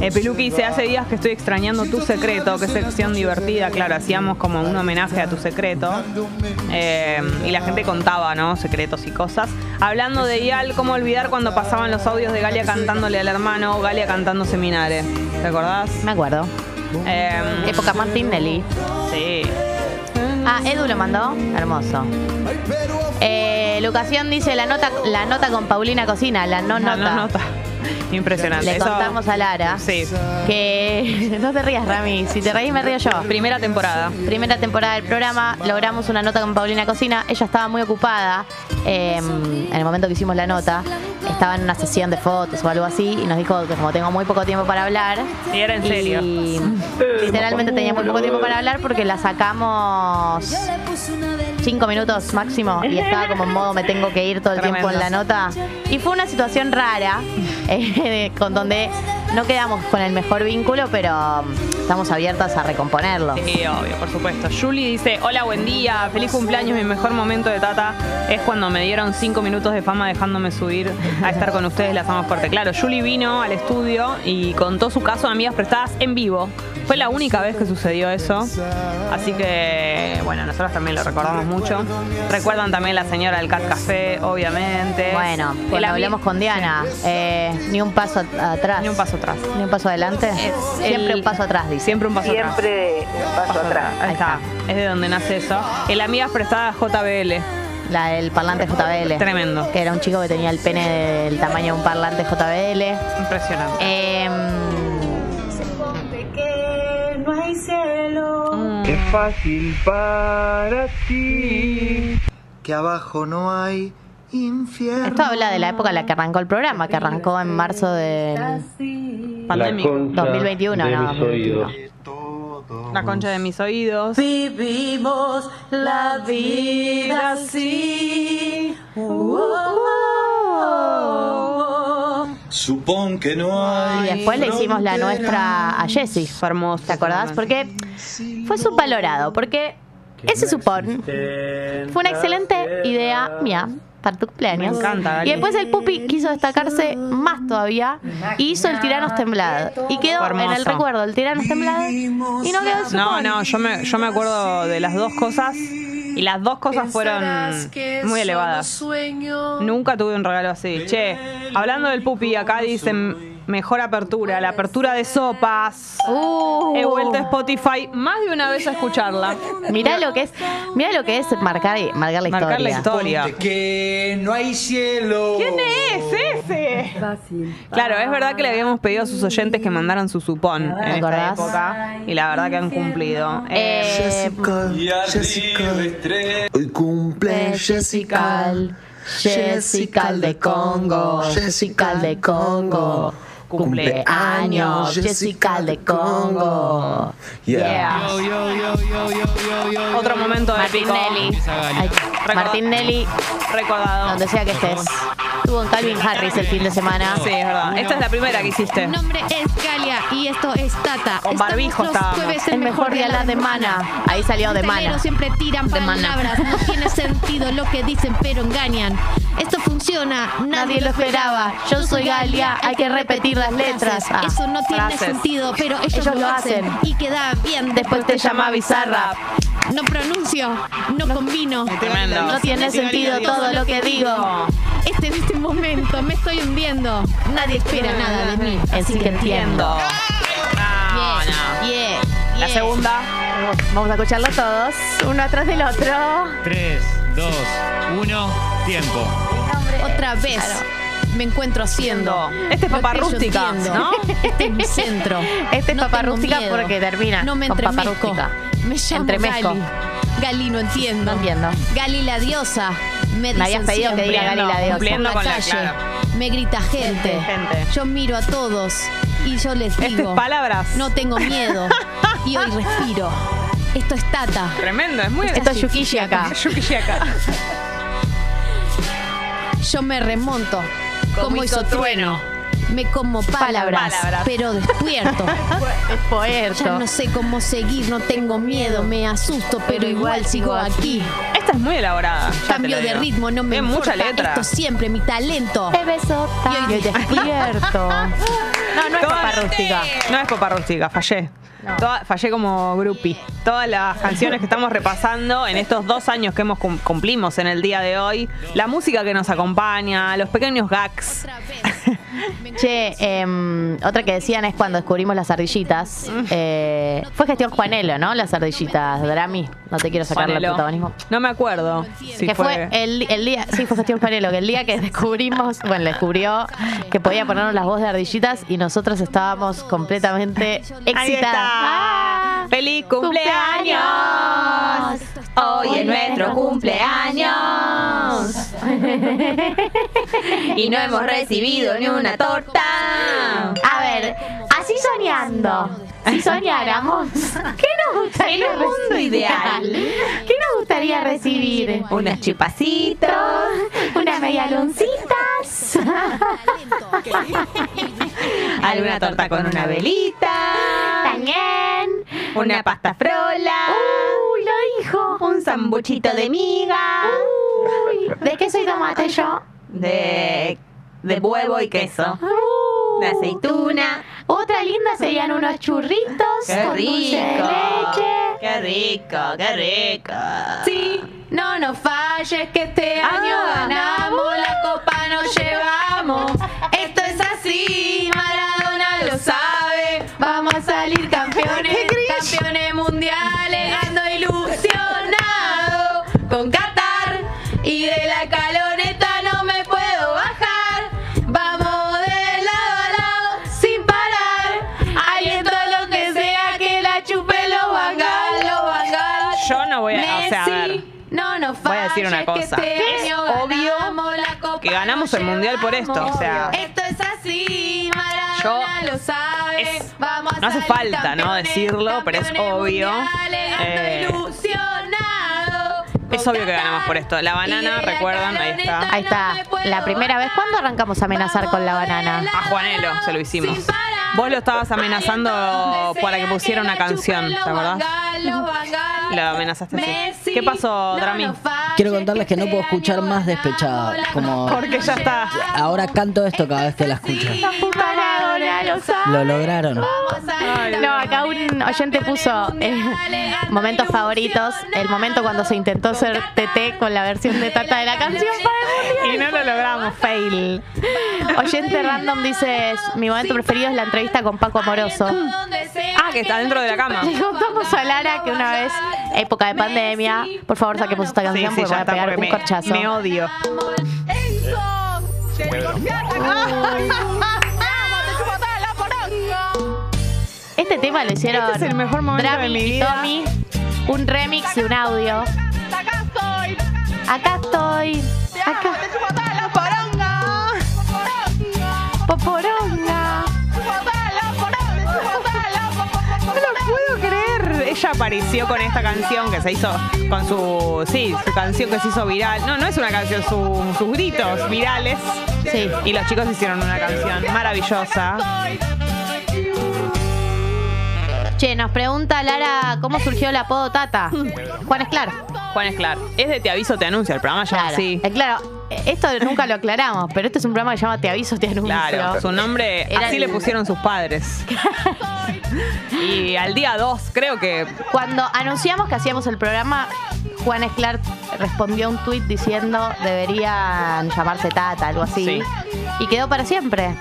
Eh, Peluqui dice, hace días que estoy extrañando tu secreto, qué sección divertida. Claro, hacíamos como un homenaje a tu secreto. Eh, y la gente contaba, ¿no? Secretos y cosas. Hablando de Ial, ¿cómo olvidar cuando pasaban los audios de Galia cantándole al hermano, Galia cantando Seminare? ¿Te acordás? me acuerdo. Eh, Época Martín Nelly. sí. Ah, Edu lo mandó. Hermoso. Eh, Lucación dice la nota, la nota con Paulina Cocina, la no No, nota. no, nota. Impresionante. Le Eso- contamos a Lara Sí. que no te rías, Rami. Si te reís, me río yo. Primera temporada. Primera temporada del programa, logramos una nota con Paulina Cocina. Ella estaba muy ocupada eh, en el momento que hicimos la nota. Estaba en una sesión de fotos o algo así y nos dijo que como tengo muy poco tiempo para hablar. Y era en serio. Y literalmente tenía muy poco tiempo para hablar porque la sacamos cinco minutos máximo y estaba como en modo me tengo que ir todo el tiempo en la nota. Y fue una situación rara, eh, con donde no quedamos con el mejor vínculo, pero mm, estamos abiertas a recomponerlo. Sí, obvio, por supuesto. Julie dice, hola, buen día, feliz cumpleaños, mi mejor momento de Tata es cuando me dieron cinco minutos de fama dejándome subir a estar con ustedes, las amos fuerte. Claro, Julie vino al estudio y contó su caso de amigas prestadas en vivo. Fue la única vez que sucedió eso. Así que, bueno, nosotros también lo recordamos mucho. Recuerdan también la señora del Cat Café, obviamente. Bueno, cuando hablamos con Diana, eh, ni un paso at- atrás. Ni un paso atrás. Ni un paso adelante. Es Siempre el- un paso atrás, dice. Siempre un paso atrás. Siempre un paso atrás. Ahí está. Es de donde nace eso. El amigas prestadas JBL. La del parlante JBL. Tremendo. Que era un chico que tenía el pene del tamaño de un parlante JBL. Impresionante. Em, Mm. fácil para ti. Que abajo no hay infierno. Esto habla de la época en la que arrancó el programa, que arrancó en marzo del Pandémico. 2021, de no, mis 2021. oídos. La concha de mis oídos. Vivimos la vida así. Supón que no Y hay. después le hicimos la nuestra a Jessie. Fue hermoso. ¿Te acordás? Porque fue subvalorado. Porque ese supón fue una excelente idea mía para tu cumpleaños. Me encanta. Y después el Pupi quiso destacarse más todavía y hizo el Tiranos Temblado. Y quedó hermoso. en el recuerdo el Tiranos Temblado y no quedó el supón. No, no, yo me, yo me acuerdo de las dos cosas y las dos cosas fueron muy elevadas. Nunca tuve un regalo así. Che, hablando del pupi, acá dicen mejor apertura, la apertura de sopas. Uh. He vuelto a Spotify más de una vez a escucharla. Mirá lo que es, mirá lo que es marcar, marcar la Marcar la historia. historia. Que no hay cielo. ¿Quién es ese? Claro, es verdad que le habíamos pedido a sus oyentes que mandaran su supón en esta acordás? época y la verdad que han cumplido. Eh, Eh, Jessica. Hoy cumple Jessica. Jessica de Congo, Jessica de Congo. Cumpleaños, Jessica de Congo. Yeah. otro momento Martín épico. Nelly. Ay, Martín Nelly, Recordado. donde sea que estés. Estuvo en Calvin Harris el fin de semana. Sí, es verdad. Esta es la primera que hiciste. Mi nombre es Galia y esto es Tata. Con barbijo los jueves El mejor día la de Mana. Ahí salió de Mana. siempre tiran De Mana. palabras, no tiene sentido lo que dicen, pero engañan. Esto funciona, nadie, Nadie lo esperaba. Yo soy Galia, hay que repetir las letras. Ah, Eso no tiene sentido, pero ellos, Ellos lo lo hacen. hacen. y queda bien. Después te llama Bizarrap. No pronuncio, no combino. Tremendo. No tiene sentido todo lo que digo. Este en este momento me estoy hundiendo. Nadie espera nada de mí. Así que entiendo. No, no. Yeah, La yeah. segunda. Vamos a escucharlo todos, uno atrás del otro. 3, 2, 1, tiempo. Otra vez me encuentro haciendo. Este es que yo rústica. ¿no? Este es mi centro. Este es No papa tengo rústica miedo. porque termina No me entremezco. rústica. Me llamo Entremezco. Gali. Gali no entiendo. No entiendo. Gali la diosa. Me, Me habías pedido que siempre. diga Gali la diosa. Por la con calle. Me grita gente. Gente. Yo miro a todos y yo les Este digo. es palabras. No tengo miedo. y hoy respiro. Esto es Tata. Tremendo, es muy Esto es Yukishi acá. Yukishi acá. Yo me remonto. Como hizo trueno. Me como palabras, Palabras. pero despierto. Es Ya no sé cómo seguir, no tengo miedo, me asusto, pero igual sigo aquí. Esta es muy elaborada. Cambio de ritmo, no me importa. mucha letra. Esto siempre mi talento. Te hoy Y hoy despierto. No, no es Todas- papa rústica. No es papa rústica, fallé. Toda- fallé como groupie. Todas las canciones que estamos repasando en estos dos años que hemos cum- cumplimos en el día de hoy, la música que nos acompaña, los pequeños gags. Che, em, otra que decían es cuando descubrimos las ardillitas. Eh, fue gestión Juanelo, ¿no? Las ardillitas Drami. No te quiero sacar el protagonismo. No me acuerdo. si que fue, el, el día, sí, fue gestión Juanelo, que el día que descubrimos, bueno, descubrió que podía ponernos las voces de ardillitas y nosotros estábamos completamente Ahí excitadas. está. ¡Ah! ¡Feliz cumpleaños! Hoy es nuestro cumpleaños. y no hemos recibido ni una torta. A ver, así soñando. Si soñáramos, ¿qué nos gustaría En un mundo ideal. ¿Qué nos gustaría recibir? Unas chupacitos. Unas medialoncitas. Alguna torta con una velita. También. Una pasta frola. Uy, lo dijo. Un sambuchito de miga. Uy, ¿de qué soy tomate yo? De, de huevo y queso. De aceituna. Otra linda serían unos churritos ¡Qué con dulce de rico! leche. ¡Qué rico! ¡Qué rico! Sí, no nos falles que este Ah. año ganamos, la copa nos llevamos. Esto es así, Maradona lo sabe. Vamos a salir campeones, campeones mundiales, ando ilusionado con Qatar y de la caloreta decir una cosa. Que Es obvio ganamos la copa, que ganamos el mundial por esto, o sea. Esto es así, Maradona Yo- lo sabe. es- Vamos a no hace falta, ¿no? decirlo, pero es obvio. Eh. Es obvio que ganamos por esto. La banana, recuerdan, ahí está. Ahí está. La primera vez. ¿Cuándo arrancamos a amenazar con la banana? A Juanelo se lo hicimos. Vos lo estabas amenazando para que pusiera una canción, ¿te acordás? Lo amenazaste así. ¿Qué pasó, Drami? Quiero contarles que no puedo escuchar más despechada. Como Porque ya está. ahora canto esto cada vez que la escucho. Lo. Lo lograron. No, acá un oyente puso eh, momentos favoritos. El momento cuando se intentó ser TT con la versión de Tata de la canción para el Y no lo logramos, fail. Oyente random dice: Mi momento preferido es la entrevista con Paco Amoroso. Ah, que está dentro de la cama. Le contamos a Lara que una vez, época de pandemia, por favor saquemos esta Sí, canción sí, porque ya voy a pegar porque un me, corchazo. me odio. Este tema lo hicieron Este es el mejor momento Drami de mi y vida. Tommy, un remix de un audio. Acá estoy. Acá estoy. Acá. Poporonga. No lo puedo creer. Ella apareció con esta canción que se hizo con su. Sí, su canción que se hizo viral. No, no es una canción, su- sus gritos virales. Sí. Y los chicos hicieron una canción maravillosa. Che, nos pregunta Lara cómo surgió el apodo Tata. Juan Esclar. Juan Esclar. Es de Te aviso, te anuncio. El programa ya Claro. sí. Eh, claro, esto nunca lo aclaramos, pero este es un programa que se llama Te aviso, te anuncio. Claro, su nombre Era así el- le pusieron sus padres. y al día 2, creo que Cuando anunciamos que hacíamos el programa, Juan Esclar respondió a un tuit diciendo deberían llamarse Tata, algo así. Sí. Y quedó para siempre.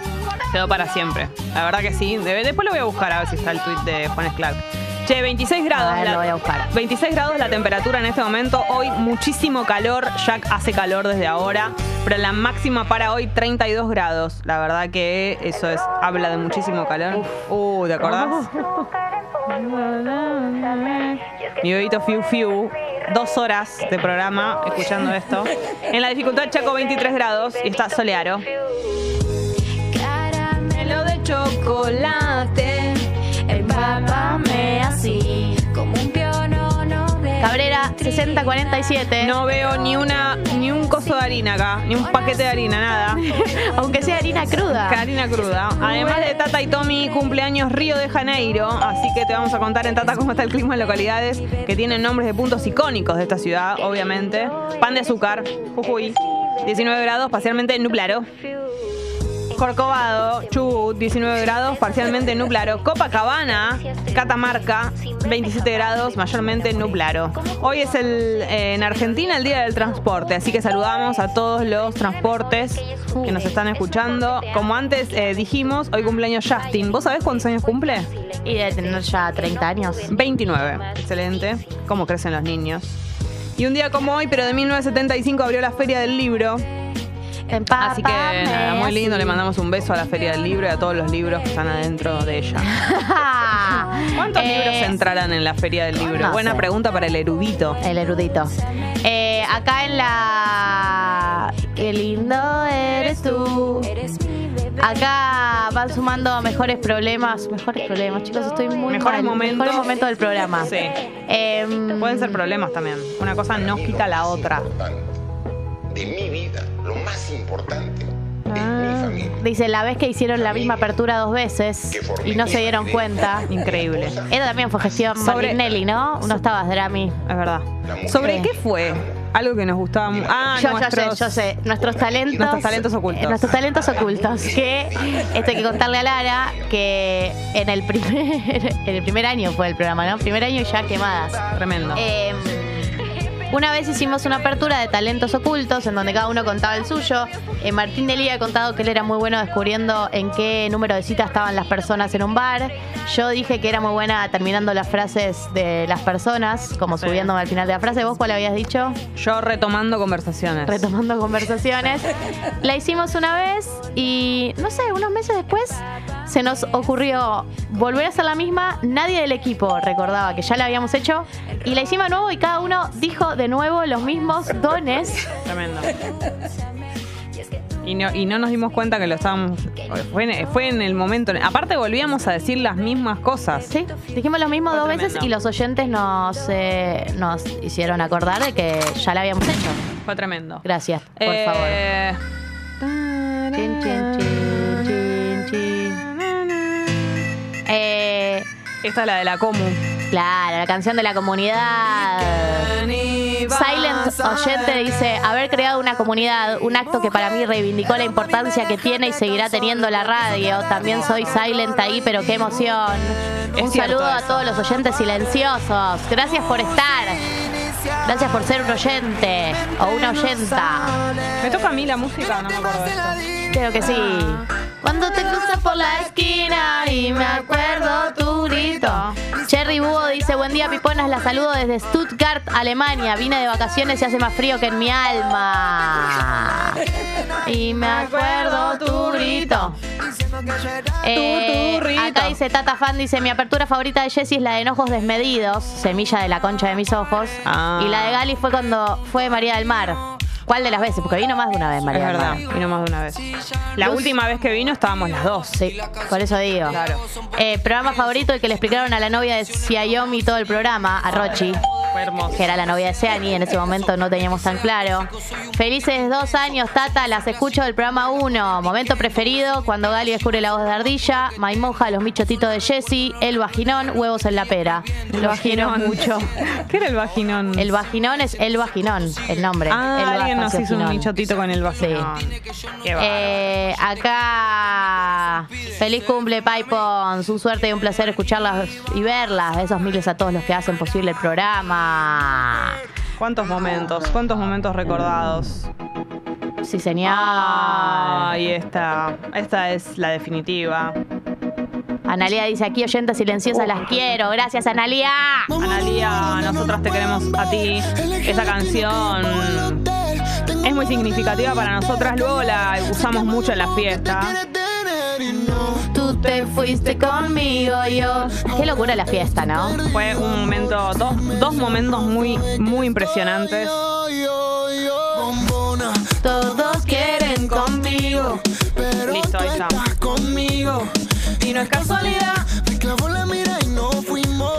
Quedó para siempre. La verdad que sí. De- Después lo voy a buscar a ver si está el tweet de Juan Clark. Che, 26 grados. A ver, la- lo voy a buscar. 26 grados la temperatura en este momento. Hoy muchísimo calor. Ya hace calor desde ahora. Pero la máxima para hoy 32 grados. La verdad que eso es habla de muchísimo calor. Uh, ¿te acordás? Mi bebito Fiu Fiu. Dos horas de programa escuchando esto. En la dificultad Chaco 23 grados y está solearo. Chocolate, empápame así, como un piono no Cabrera 6047. No veo ni una ni un coso de harina acá, ni un paquete de harina, nada. Aunque sea harina cruda. Harina cruda. Además de Tata y Tommy, cumpleaños Río de Janeiro. Así que te vamos a contar en Tata cómo está el clima en localidades que tienen nombres de puntos icónicos de esta ciudad, obviamente. Pan de azúcar, Jujuy, 19 grados, parcialmente nublado. Corcovado, Chubut, 19 grados, parcialmente nublado. Copacabana, Catamarca, 27 grados, mayormente nublado. Hoy es el, eh, en Argentina el Día del Transporte, así que saludamos a todos los transportes que nos están escuchando. Como antes eh, dijimos, hoy cumpleaños Justin. ¿Vos sabés cuántos años cumple? Y de tener ya 30 años. 29. Excelente. ¿Cómo crecen los niños? Y un día como hoy, pero de 1975, abrió la Feria del Libro. Así que nada, muy lindo, le mandamos un beso a la Feria del Libro y a todos los libros que están adentro de ella. ¿Cuántos Eh, libros entrarán en la Feria del Libro? no Buena sé. pregunta para el erudito. El erudito. Eh, acá en la. Qué lindo eres tú. Acá van sumando mejores problemas. Mejores problemas, chicos. Estoy muy Mejores mal. momentos. Mejores momentos del programa. Sí. Em, Pueden ser problemas también. Una cosa no quita la otra. de mi vida, lo más importante es mi familia. Dice, la vez que hicieron la misma apertura dos veces y no se dieron cuenta. Increíble. Esta también fue gestión Sobre- Martinelli, ¿no? No estabas, Drami. Es verdad. ¿Sobre qué fue? Algo que nos gustaba mucho. Ah, yo, nuestros- yo sé, yo sé. Nuestros talentos. Nuestros talentos ocultos. eh, Nuestros talentos ocultos. Que esto hay que contarle a Lara que en el primer, en el primer año fue el programa, ¿no? Primer año y ya quemadas. Tremendo. Eh, una vez hicimos una apertura de talentos ocultos en donde cada uno contaba el suyo. Eh, Martín Delí ha contado que él era muy bueno descubriendo en qué número de citas estaban las personas en un bar. Yo dije que era muy buena terminando las frases de las personas, como Sí. subiéndome al final de la frase. ¿Vos cuál habías dicho? Yo retomando conversaciones. retomando conversaciones. La hicimos una vez y, no sé, unos meses después se nos ocurrió volver a hacer la misma. Nadie del equipo recordaba que ya la habíamos hecho. Y la hicimos de nuevo y cada uno dijo de nuevo los mismos dones. Tremendo. Y no, y no nos dimos cuenta que lo estábamos. Fue en, fue en el momento. Aparte, volvíamos a decir las mismas cosas. Sí, dijimos lo mismo Fue dos veces y los oyentes nos, eh, nos hicieron acordar de que ya la habíamos hecho. Fue tremendo. Gracias, por Eh, favor. Chin, chin, chin, chin, chin. Eh, Esta es la de la Comu. Claro, la canción de la comunidad. Silent Oyente dice, haber creado una comunidad, un acto que para mí reivindicó la importancia que tiene y seguirá teniendo la radio. También soy Silent ahí, pero qué emoción. Es Un saludo a todos los oyentes silenciosos. Gracias por estar. Gracias por ser un oyente o una oyenta. ¿Me toca a mí la música? No me acuerdo de esto. Creo que sí. Cuando te cruzas por la esquina y me acuerdo tu grito. Cherry Búho dice, buen día Piponas, la saludo desde Stuttgart, Alemania. Vine de vacaciones y hace más frío que en mi alma. Y me acuerdo tu grito. Eh, acá dice Tata Fan, dice, mi apertura favorita de Jessie es la de Enojos Desmedidos, semilla de la concha de mis ojos. Ah. Y la de Gali fue cuando fue María del Mar. ¿Cuál de las veces? Porque vino más de una vez Es María del verdad, vino más de una vez. La Luz. última vez que vino estábamos las dos. Sí, por eso digo. Claro. Eh, programa favorito el que le explicaron a la novia de Xiaomi todo el programa, a Rochi, Fue hermoso. que era la novia de Seani, en ese momento no teníamos tan claro. Felices dos años, Tata, las escucho del programa 1. Momento preferido, cuando Gali descubre la voz de Ardilla, Maimoja, los michotitos de Jessy, el vaginón, huevos en la pera. Lo vaginón mucho. ¿Qué era el vaginón? El vaginón es el vaginón, el nombre. ah, el alguien nos hizo un vaginón. michotito con el. Qué bárbaro. Eh, acá, feliz cumple, Pipons. Un suerte y un placer escucharlas y verlas. Esos miles a todos los que hacen posible el programa. ¿Cuántos momentos? ¿Cuántos momentos recordados? Sí, señor. Ahí está. Esta es la definitiva. Analia dice aquí, oyentas silenciosas, las quiero. Gracias, Analia. Analia, nosotras te queremos a ti. Esa canción es muy significativa para nosotras. Luego la usamos mucho en la fiesta. Tú te fuiste conmigo, yo. Qué locura la fiesta, ¿no? Fue un momento, dos, dos momentos muy, muy impresionantes. Todos quieren conmigo. Listo, ahí está. Y no es casualidad.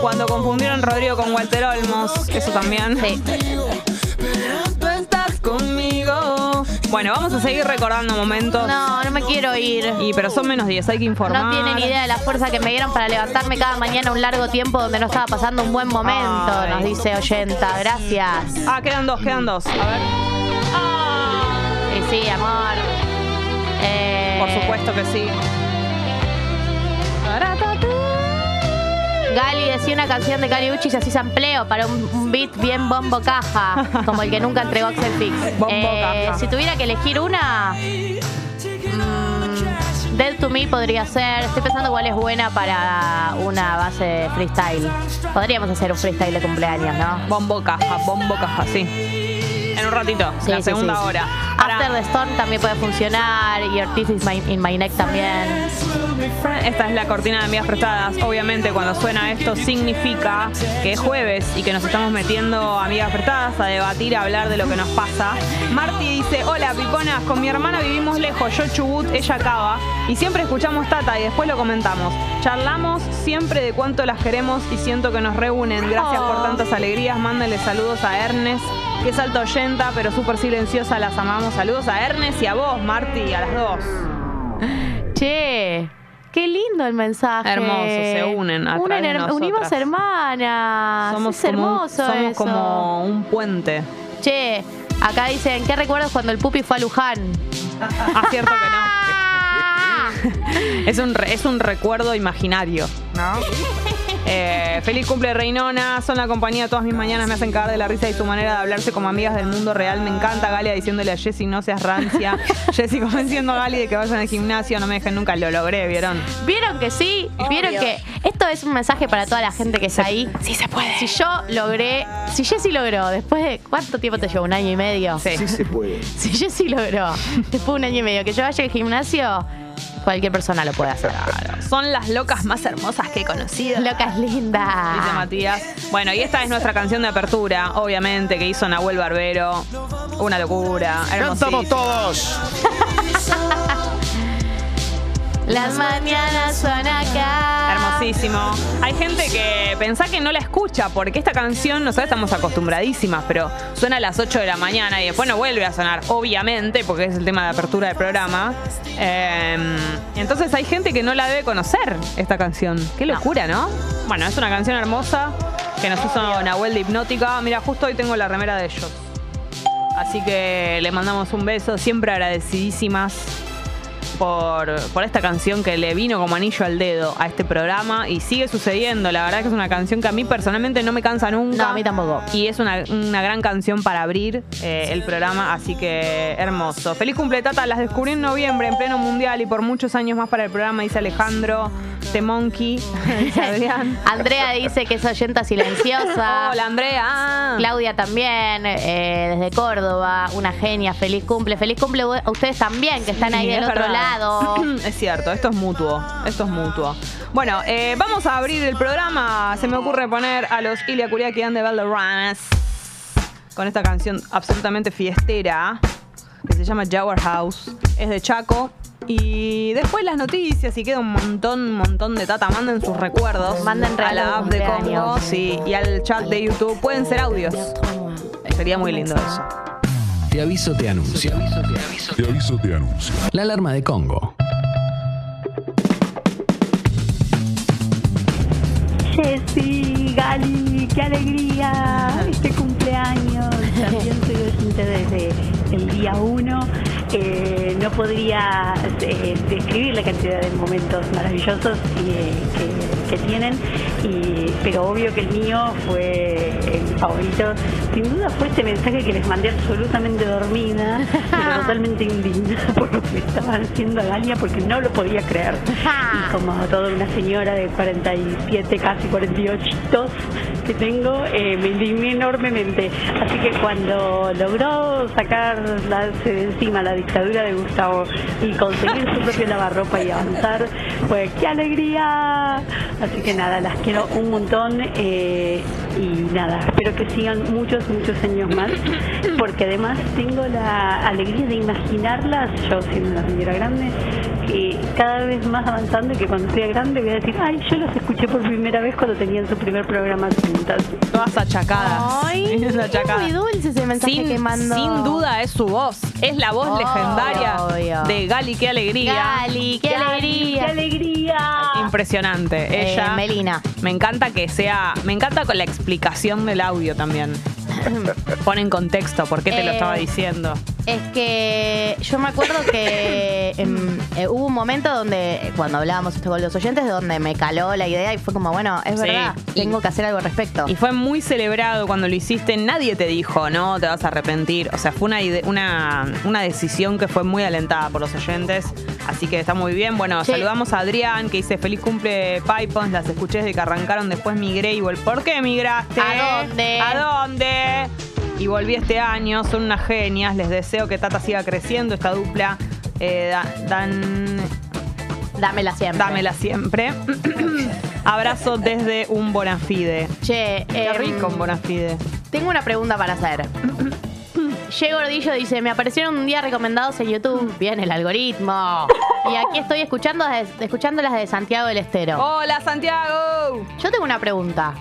Cuando confundieron Rodrigo con Walter Olmos, eso también. Sí. Conmigo. Bueno, vamos a seguir recordando momentos. No, no me quiero ir. Y pero son menos 10, hay que informar. No tienen idea de la fuerza que me dieron para levantarme cada mañana un largo tiempo donde no estaba pasando un buen momento, Ay. nos dice Oyenta. Gracias. Ah, quedan dos, quedan dos. A ver. Sí, sí, amor. Eh, Por supuesto que sí. Gali decía una canción de Cariuchis así sampleo para un, un beat bien bombo caja, como el que nunca entregó Axel Fix. Bombo Eh, caja. Si tuviera que elegir una, mm, Dead to Me podría ser. Estoy pensando cuál es buena para una base de freestyle. Podríamos hacer un freestyle de cumpleaños, ¿no? Bombo caja, bombo caja, sí. En un ratito, Sí, la sí, segunda sí, hora. After the Storm también puede funcionar y Ortiz is my- in my neck también. Esta es la cortina de amigas prestadas. Obviamente, cuando suena esto, significa que es jueves y que nos estamos metiendo amigas prestadas a debatir, a hablar de lo que nos pasa. Marty dice: Hola, piponas, con mi hermana vivimos lejos. Yo Chubut, ella Cava. Y siempre escuchamos Tata y después lo comentamos. Charlamos siempre de cuánto las queremos y siento que nos reúnen. Gracias por tantas alegrías. Mándenle saludos a Ernest, que es alta oyenta, pero súper silenciosa. Las amamos. Saludos a Ernest y a vos, Marty, a las dos. Che, qué lindo el mensaje. Hermoso, se unen a Unen her- unimos hermanas. Somos, es como, un- hermoso somos eso. como un puente. Che, acá dicen, ¿qué recuerdas cuando el pupi fue a Luján? Ah, cierto que no. Es un, es un recuerdo imaginario, ¿no? Eh, feliz cumple Reinona, son la compañía de todas mis mañanas, me hacen cagar de la risa y su manera de hablarse como amigas del mundo real. Me encanta Galia diciéndole a Jessy no seas rancia. Jessy convenciendo a Gali de que vayan al gimnasio, no me dejen nunca, lo logré, ¿vieron? ¿Vieron que sí? ¿Vieron que esto es un mensaje para toda la gente que está ahí? Sí se puede. Si yo logré, si Jessy logró, después de, ¿cuánto tiempo te llevó? ¿Un año y medio? Sí. se puede. Si Jessy logró, después de un año y medio, que yo vaya al gimnasio, Cualquier persona lo puede hacer. Son las locas más hermosas que he conocido. Locas lindas. Dice Matías. Bueno, y esta es nuestra canción de apertura, obviamente, que hizo Nahuel Barbero. Una locura. ¡Cantamos todos! Las mañanas son acá. Hermosísimo. Hay gente que pensá que no la escucha porque esta canción, nosotros estamos acostumbradísimas, pero suena a las 8 de la mañana y después no vuelve a sonar, obviamente, porque es el tema de apertura del programa. Eh, entonces hay gente que no la debe conocer, esta canción. Qué locura, ¿no? Bueno, es una canción hermosa que nos hizo Nahuel de Hipnótica. Mira, justo hoy tengo la remera de ellos. Así que le mandamos un beso, siempre agradecidísimas por, por esta canción que le vino como anillo al dedo a este programa y sigue sucediendo. La verdad que es una canción que a mí personalmente no me cansa nunca. No, a mí tampoco. Y es una, una gran canción para abrir eh, el programa, así que hermoso. Feliz cumple, Tata. Las descubrí en noviembre, en pleno mundial y por muchos años más para el programa, dice Alejandro. The Monkey, dice Adrián. Andrea dice que es oyenta silenciosa. Hola, Andrea. Claudia también, eh, desde Córdoba, una genia, feliz cumple, feliz cumple a ustedes también, que están Sí, ahí del es otro verdad. lado. Es cierto, esto es mutuo. Esto es mutuo. Bueno, eh, vamos a abrir el programa. Se me ocurre poner a los Ilia Kuriaki and the Valderramas con esta canción absolutamente fiestera que se llama Jaguar House. Es de Chaco. Y después las noticias y queda un montón, un montón de tata. Manden sus recuerdos. Manden a la de app de Congo sí, y al chat de YouTube. Pueden ser audios. Sería muy lindo eso. Te aviso, te anuncio. Te aviso, te anuncio. La alarma de Congo. Jessy, Gali, qué alegría este cumpleaños. También soy oyente desde el día uno. Eh, no podría eh, describir la cantidad de momentos maravillosos eh, que, que tienen, y- pero obvio que el mío fue el favorito. Sin duda fue este mensaje que les mandé absolutamente dormida, pero totalmente indignada por lo que estaban haciendo a Galia porque no lo podía creer. Y como toda una señora de 47, casi 48 que tengo, eh, me indigné enormemente. Así que cuando logró sacarse de encima la dictadura de Gustavo y conseguir su propio lavarropa y avanzar, pues ¡qué alegría! Así que nada, las quiero un montón eh, y nada, espero que sigan muchos, muchos años más, porque además tengo la alegría de imaginarlas, yo siendo una señora grande, que cada vez más avanzando y que cuando sea grande voy a decir, ay, yo las escuché por primera vez cuando tenían su primer programa juntas. Todas achacadas. Ay, Es achacadas. muy dulce ese mensaje sin, que mandó. sin duda es su voz. Es la voz Obvio, legendaria obvio. de Gali, qué alegría. Gali, qué alegría. ¡Qué alegría! Impresionante. Eh, Melina. Me encanta que sea. Me encanta con la explicación del audio también. Pone en contexto por qué te lo Eh, estaba diciendo. Es que yo me acuerdo que em, eh, hubo un momento donde, cuando hablábamos esto con los oyentes, donde me caló la idea y fue como, bueno, es Sí. verdad, Y- tengo que hacer algo al respecto. Y fue muy celebrado cuando lo hiciste. Nadie te dijo, no, te vas a arrepentir. O sea, fue una, ide- una, una decisión que fue muy alentada por los oyentes. Así que está muy bien. Bueno, Sí. saludamos a Adrián, que dice feliz cumple Pipons. Las escuché desde que arrancaron, después migré y vol- ¿Por qué migraste? ¿A dónde? ¿A dónde? Y volví este año, son unas genias. Les deseo que Tata siga creciendo, esta dupla. Eh, da- dan, Dámela siempre. dámela siempre. Abrazo desde un Bonafide. Che, Qué em, rico un Bonafide. Tengo una pregunta para hacer. Che Gordillo dice, me aparecieron un día recomendados en YouTube. Bien, el algoritmo. Y aquí estoy escuchando, escuchando las de Santiago del Estero. ¡Hola, Santiago! Yo tengo una pregunta.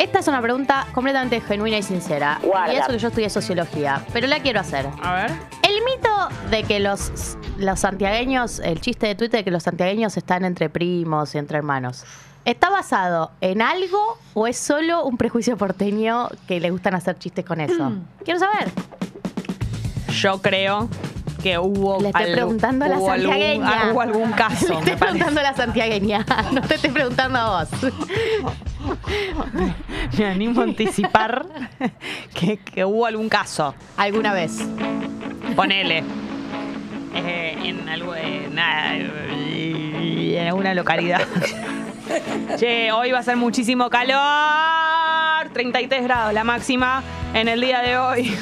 Esta es una pregunta completamente genuina y sincera. Guarda. Y eso que yo estudié sociología. Pero la quiero hacer. A ver. El mito de que los, los santiagueños, el chiste de Twitter de que los santiagueños están entre primos y entre hermanos, ¿está basado en algo o es solo un prejuicio porteño que le gustan hacer chistes con eso? Quiero saber. Yo creo que hubo. Le estoy algo- preguntando a la hubo algún- santiagueña. hubo algún Le caso, estoy me parece. preguntando a la santiagueña. No te estoy preguntando a vos. Me animo a anticipar que, que hubo algún caso. ¿Alguna vez? Ponele. Eh, en, algo, en, en alguna localidad. che, hoy va a ser muchísimo calor. 33 grados la máxima en el día de hoy.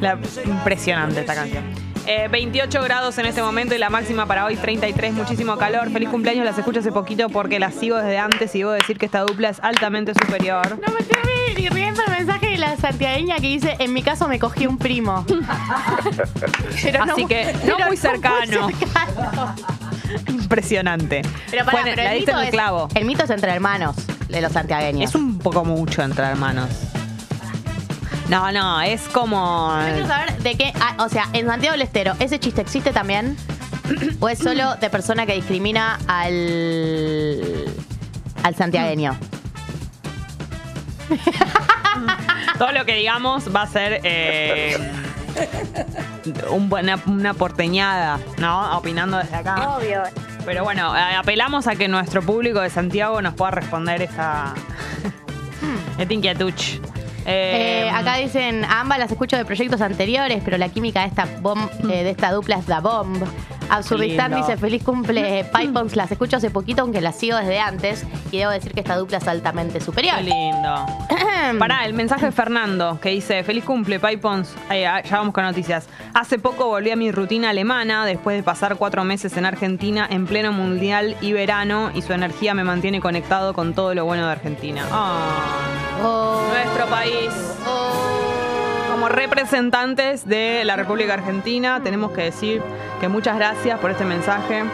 La- impresionante esta canción. Eh, 28 grados en este momento y la máxima para hoy 33, muchísimo calor. Feliz cumpleaños, las escucho hace poquito porque las sigo desde antes y debo decir que esta dupla es altamente superior. No me estoy ni riendo el mensaje de la santiagueña que dice, en mi caso me cogí un primo. Pero Así que no pero muy cercano. cercano. Impresionante. Pero la el mito, en el es, clavo. el mito es entre hermanos de los santiagueños. Es un poco mucho entre hermanos. No, no, es como. Yo quiero saber de qué, ah, o sea, en Santiago del Estero, ¿ese chiste existe también? ¿O es solo de persona que discrimina al, al santiagueño? Todo lo que digamos va a ser eh, un una porteñada, ¿no? Opinando desde acá. Obvio. Pero bueno, eh, apelamos a que nuestro público de Santiago nos pueda responder esta, esta inquietud. Eh, Eh, acá dicen, ambas las escucho de proyectos anteriores, pero la química de esta, bomb, eh, de esta dupla es la bomb. Absurdistán dice, feliz cumple Pipons, las escucho hace poquito, aunque las sigo desde antes, y debo decir que esta dupla es altamente superior. Qué lindo. Pará, el mensaje de Fernando que dice: Feliz cumple, Pipons. Ah, ya vamos con noticias. Hace poco volví a mi rutina alemana después de pasar cuatro meses en Argentina en pleno mundial y verano y su energía me mantiene conectado con todo lo bueno de Argentina. Ah, Nuestro país. Como representantes de la República Argentina, tenemos que decir que muchas gracias por este mensaje.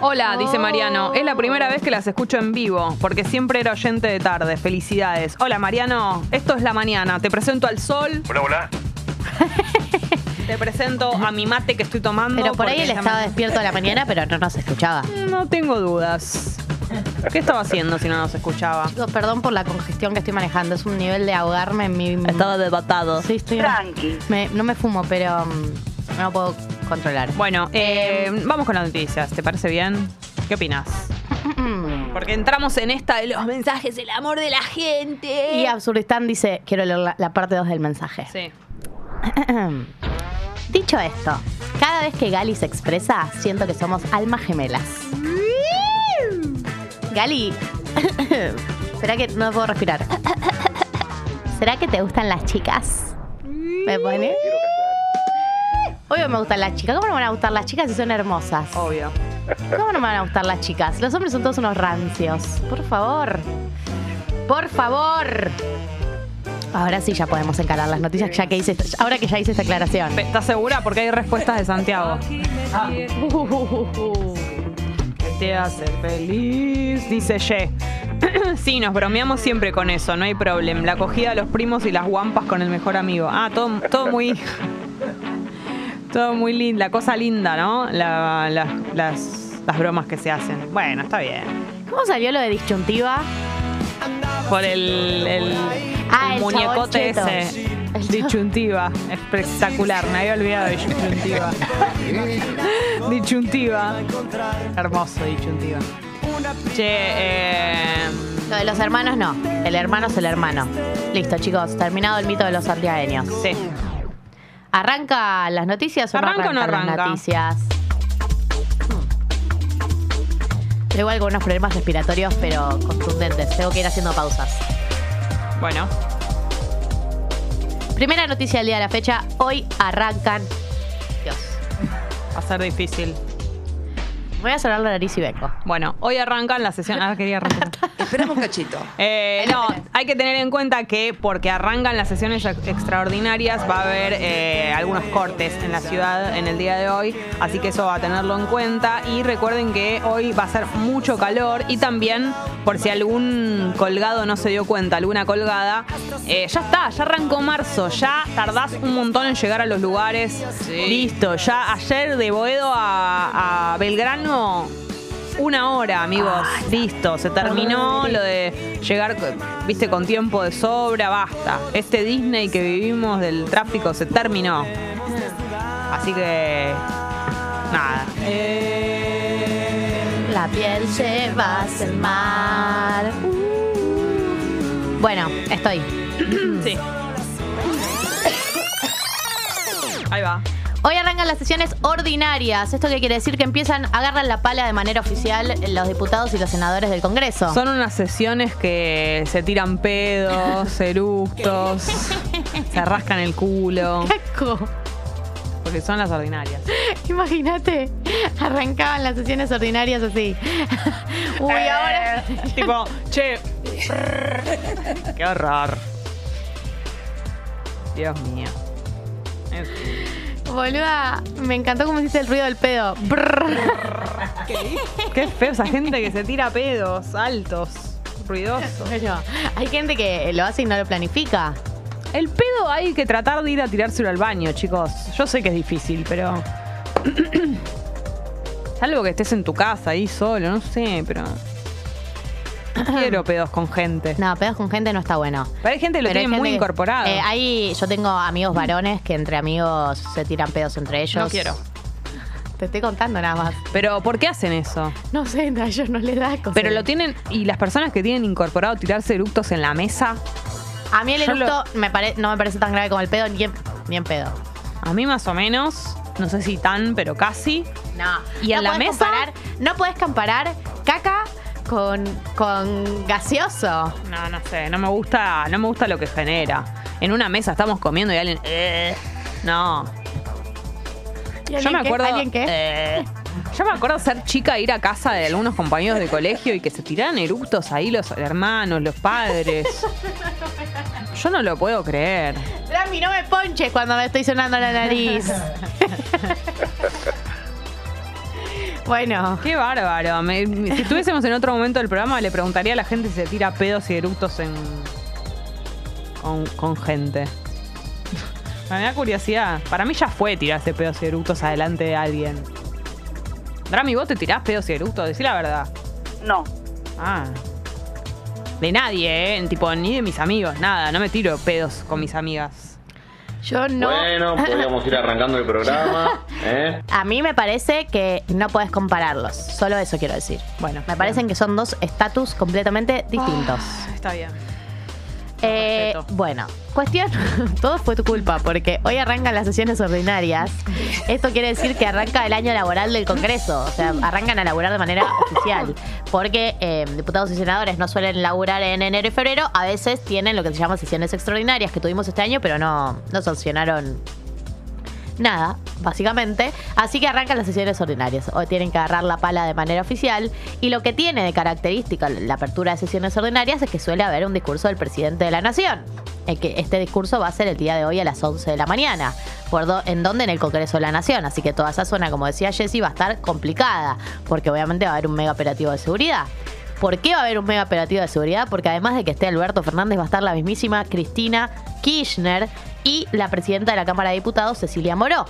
Hola, dice Mariano. Es la primera vez que las escucho en vivo, porque siempre era oyente de tarde. Felicidades. Hola, Mariano. Esto es la mañana. Te presento al sol. Hola, hola. Te presento a mi mate que estoy tomando. Pero por ahí él estaba me- despierto a la mañana, pero no nos escuchaba. No tengo dudas. ¿Qué estaba haciendo si no nos escuchaba? Chicos, perdón por la congestión que estoy manejando. Es un nivel de ahogarme en mi. Estaba debatado. Sí, estoy. Tranqui. Me- no me fumo, pero mm, no puedo controlar. Bueno, eh, vamos con las noticias. ¿Te parece bien? ¿Qué opinas? Porque entramos en esta de los mensajes, el amor de la gente. Y Absurdistán dice: Quiero leer la, la parte 2 del mensaje. Sí. Dicho esto, cada vez que Gali se expresa, siento que somos almas gemelas. Gali, ¿será que no puedo respirar? ¿Será que te gustan las chicas? ¿Me pone? Obvio me gustan las chicas. ¿Cómo no me van a gustar las chicas si son hermosas? Obvio. ¿Cómo no me van a gustar las chicas? Los hombres son todos unos rancios. Por favor. Por favor. Ahora sí ya podemos encarar las noticias ya que hice esta- ahora que ya hice esta aclaración. ¿Estás segura? Porque hay respuestas de Santiago. te hace feliz, dice Ye. sí, nos bromeamos siempre con eso, no hay problema. La acogida de los primos y las guampas con el mejor amigo. Ah, todo, todo muy. todo muy lindo, la cosa linda, ¿no? La- la- las, las bromas que se hacen. Bueno, está bien. ¿Cómo salió lo de disyuntiva? Por el, el, Ah, el el muñecote chabón ese. Disyuntiva. Espectacular, me había olvidado de disyuntiva. disyuntiva. Hermoso, disyuntiva. Che, eh, Lo de los hermanos no. El hermano es el hermano. Listo, chicos. Terminado el mito de los santiagueños. Sí. ¿Arranca las noticias o ¿Arranca o no arranca? las noticias? Tengo algunos problemas respiratorios, pero contundentes. Tengo que ir haciendo pausas. bueno. Primera noticia del día de la fecha. Hoy arrancan. Dios. Va a ser difícil. Voy a cerrar la nariz y vengo. Bueno, hoy arrancan la sesión. Ah, quería arrancar. Esperamos un cachito. Eh, no, hay que tener en cuenta que porque arrancan las sesiones ex- extraordinarias va a haber eh, algunos cortes en la ciudad en el día de hoy, así que eso va a tenerlo en cuenta y recuerden que hoy va a ser mucho calor y también por si algún colgado no se dio cuenta, alguna colgada, eh, ya está, ya arrancó marzo, ya tardás un montón en llegar a los lugares, listo, ya ayer de Boedo a, a Belgrano una hora, amigos. Listo, se terminó lo de llegar, viste, con tiempo de sobra, basta. Este Disney que vivimos del tráfico se terminó. Así que. Nada. La piel se va a hacer mal. Uh. Bueno, estoy. sí. Ahí va. Hoy arrancan las sesiones ordinarias. ¿Esto qué quiere decir? Que empiezan, agarran la pala de manera oficial los diputados y los senadores del Congreso. Son unas sesiones que se tiran pedos, eructos, se rascan el culo. Caco. que son las ordinarias. Imagínate, arrancaban las sesiones ordinarias así. Uy, Eh, ahora. tipo, che. Qué horror. Dios mío. Es- Boluda, me encantó cómo hiciste el ruido del pedo. Brrr. Qué feo esa gente que se tira pedos altos, ruidosos. Bueno, hay gente que lo hace y no lo planifica. El pedo hay que tratar de ir a tirárselo al baño, chicos. Yo sé que es difícil, pero. Salvo que estés en tu casa ahí solo, no sé, pero. No quiero pedos con gente. No, pedos con gente no está bueno. Pero hay gente que lo Pero hay tiene muy gente incorporado. Eh, hay, yo tengo amigos varones que entre amigos se tiran pedos entre ellos. No quiero. Te estoy contando nada más. Pero ¿por qué hacen eso? No sé, a ellos no les da cosa. Pero lo tienen. Y las personas que tienen incorporado tirarse eructos en la mesa, A mí el Yo eructo me pare- no me parece tan grave como el pedo, ni en, ni en pedo. a mí más o menos. No sé si tan, pero casi. No. ¿Y en No la podés mesa? comparar- no puedes comparar caca con, con gaseoso. No, no sé, no me gusta, no me gusta lo que genera. En una mesa estamos comiendo y alguien. eh, no. ¿Y Yo alguien me qué? acuerdo. ¿Alguien qué? eh, yo me acuerdo ser chica, ir a casa de algunos compañeros de colegio y que se tiraran eructos ahí los hermanos, los padres. Yo no lo puedo creer. Drami, no me ponches cuando me estoy sonando la nariz. bueno. Qué bárbaro. Me- me- si estuviésemos en otro momento del programa, le preguntaría a la gente si se tira pedos y eructos en. con, con gente. Me da curiosidad. Para mí ya fue tirarse pedos y eructos adelante de alguien. Drami, ¿vos te tirás pedos y eructos? Decí la verdad. No. Ah. De nadie, ¿eh? Tipo, ni de mis amigos, nada. No me tiro pedos con mis amigas. Yo no. Bueno, podríamos ir arrancando el programa. ¿eh? A mí me parece que no puedes compararlos. Solo eso quiero decir. Bueno. Me parecen que son dos estatus completamente distintos. Está bien. Eh, bueno, cuestión, todo fue tu culpa, porque hoy arrancan las sesiones ordinarias. Esto quiere decir que arranca el año laboral del Congreso, o sea, arrancan a laburar de manera oficial, porque eh, diputados y senadores no suelen laburar en enero y febrero, a veces tienen lo que se llama sesiones extraordinarias que tuvimos este año, pero no, no sancionaron nada, básicamente. Así que arrancan las sesiones ordinarias. Hoy tienen que agarrar la pala de manera oficial. Y lo que tiene de característica la apertura de sesiones ordinarias es que suele haber un discurso del presidente de la nación. Que este discurso va a ser el día de hoy a las 11 de la mañana. ¿En donde En el Congreso de la Nación. Así que toda esa zona, como decía Jessy, va a estar complicada. Porque obviamente va a haber un mega operativo de seguridad. ¿Por qué va a haber un mega operativo de seguridad? Porque además de que esté Alberto Fernández, va a estar la mismísima Cristina Kirchner y la presidenta de la Cámara de Diputados, Cecilia Moró.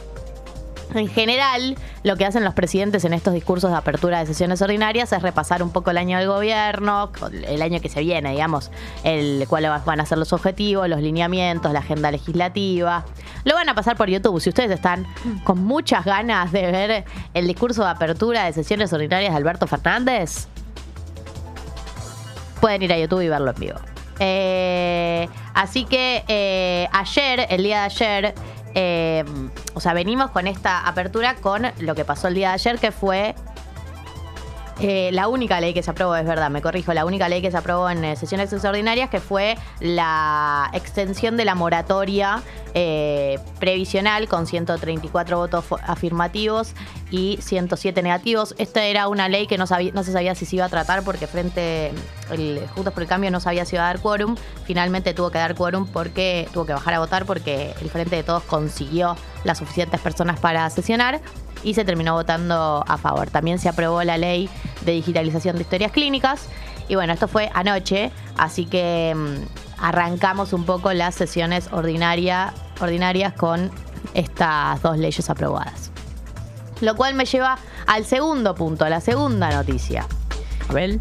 En general, lo que hacen los presidentes en estos discursos de apertura de sesiones ordinarias es repasar un poco el año del gobierno, el año que se viene, digamos, el cuál van a ser los objetivos, los lineamientos, la agenda legislativa. Lo van a pasar por YouTube. Si ustedes están con muchas ganas de ver el discurso de apertura de sesiones ordinarias de Alberto Fernández, pueden ir a YouTube y verlo en vivo. Eh, así que eh, ayer, el día de ayer, eh, o sea, venimos con esta apertura con lo que pasó el día de ayer, que fue eh, la única ley que se aprobó, es verdad, me corrijo, la única ley que se aprobó en eh, sesiones extraordinarias, que fue la extensión de la moratoria eh, previsional con 134 votos afirmativos y 107 negativos. Esta era una ley que no se sabía si se iba a tratar porque frente el Juntos por el Cambio no sabía si iba a dar quórum. Finalmente tuvo que dar quórum porque tuvo que bajar a votar porque el Frente de Todos consiguió las suficientes personas para sesionar y se terminó votando a favor. También se aprobó la ley de digitalización de historias clínicas. Y bueno, esto fue anoche, así que mm, arrancamos un poco las sesiones ordinaria- ordinarias con estas dos leyes aprobadas. Lo cual me lleva al segundo punto, a la segunda noticia. Abel.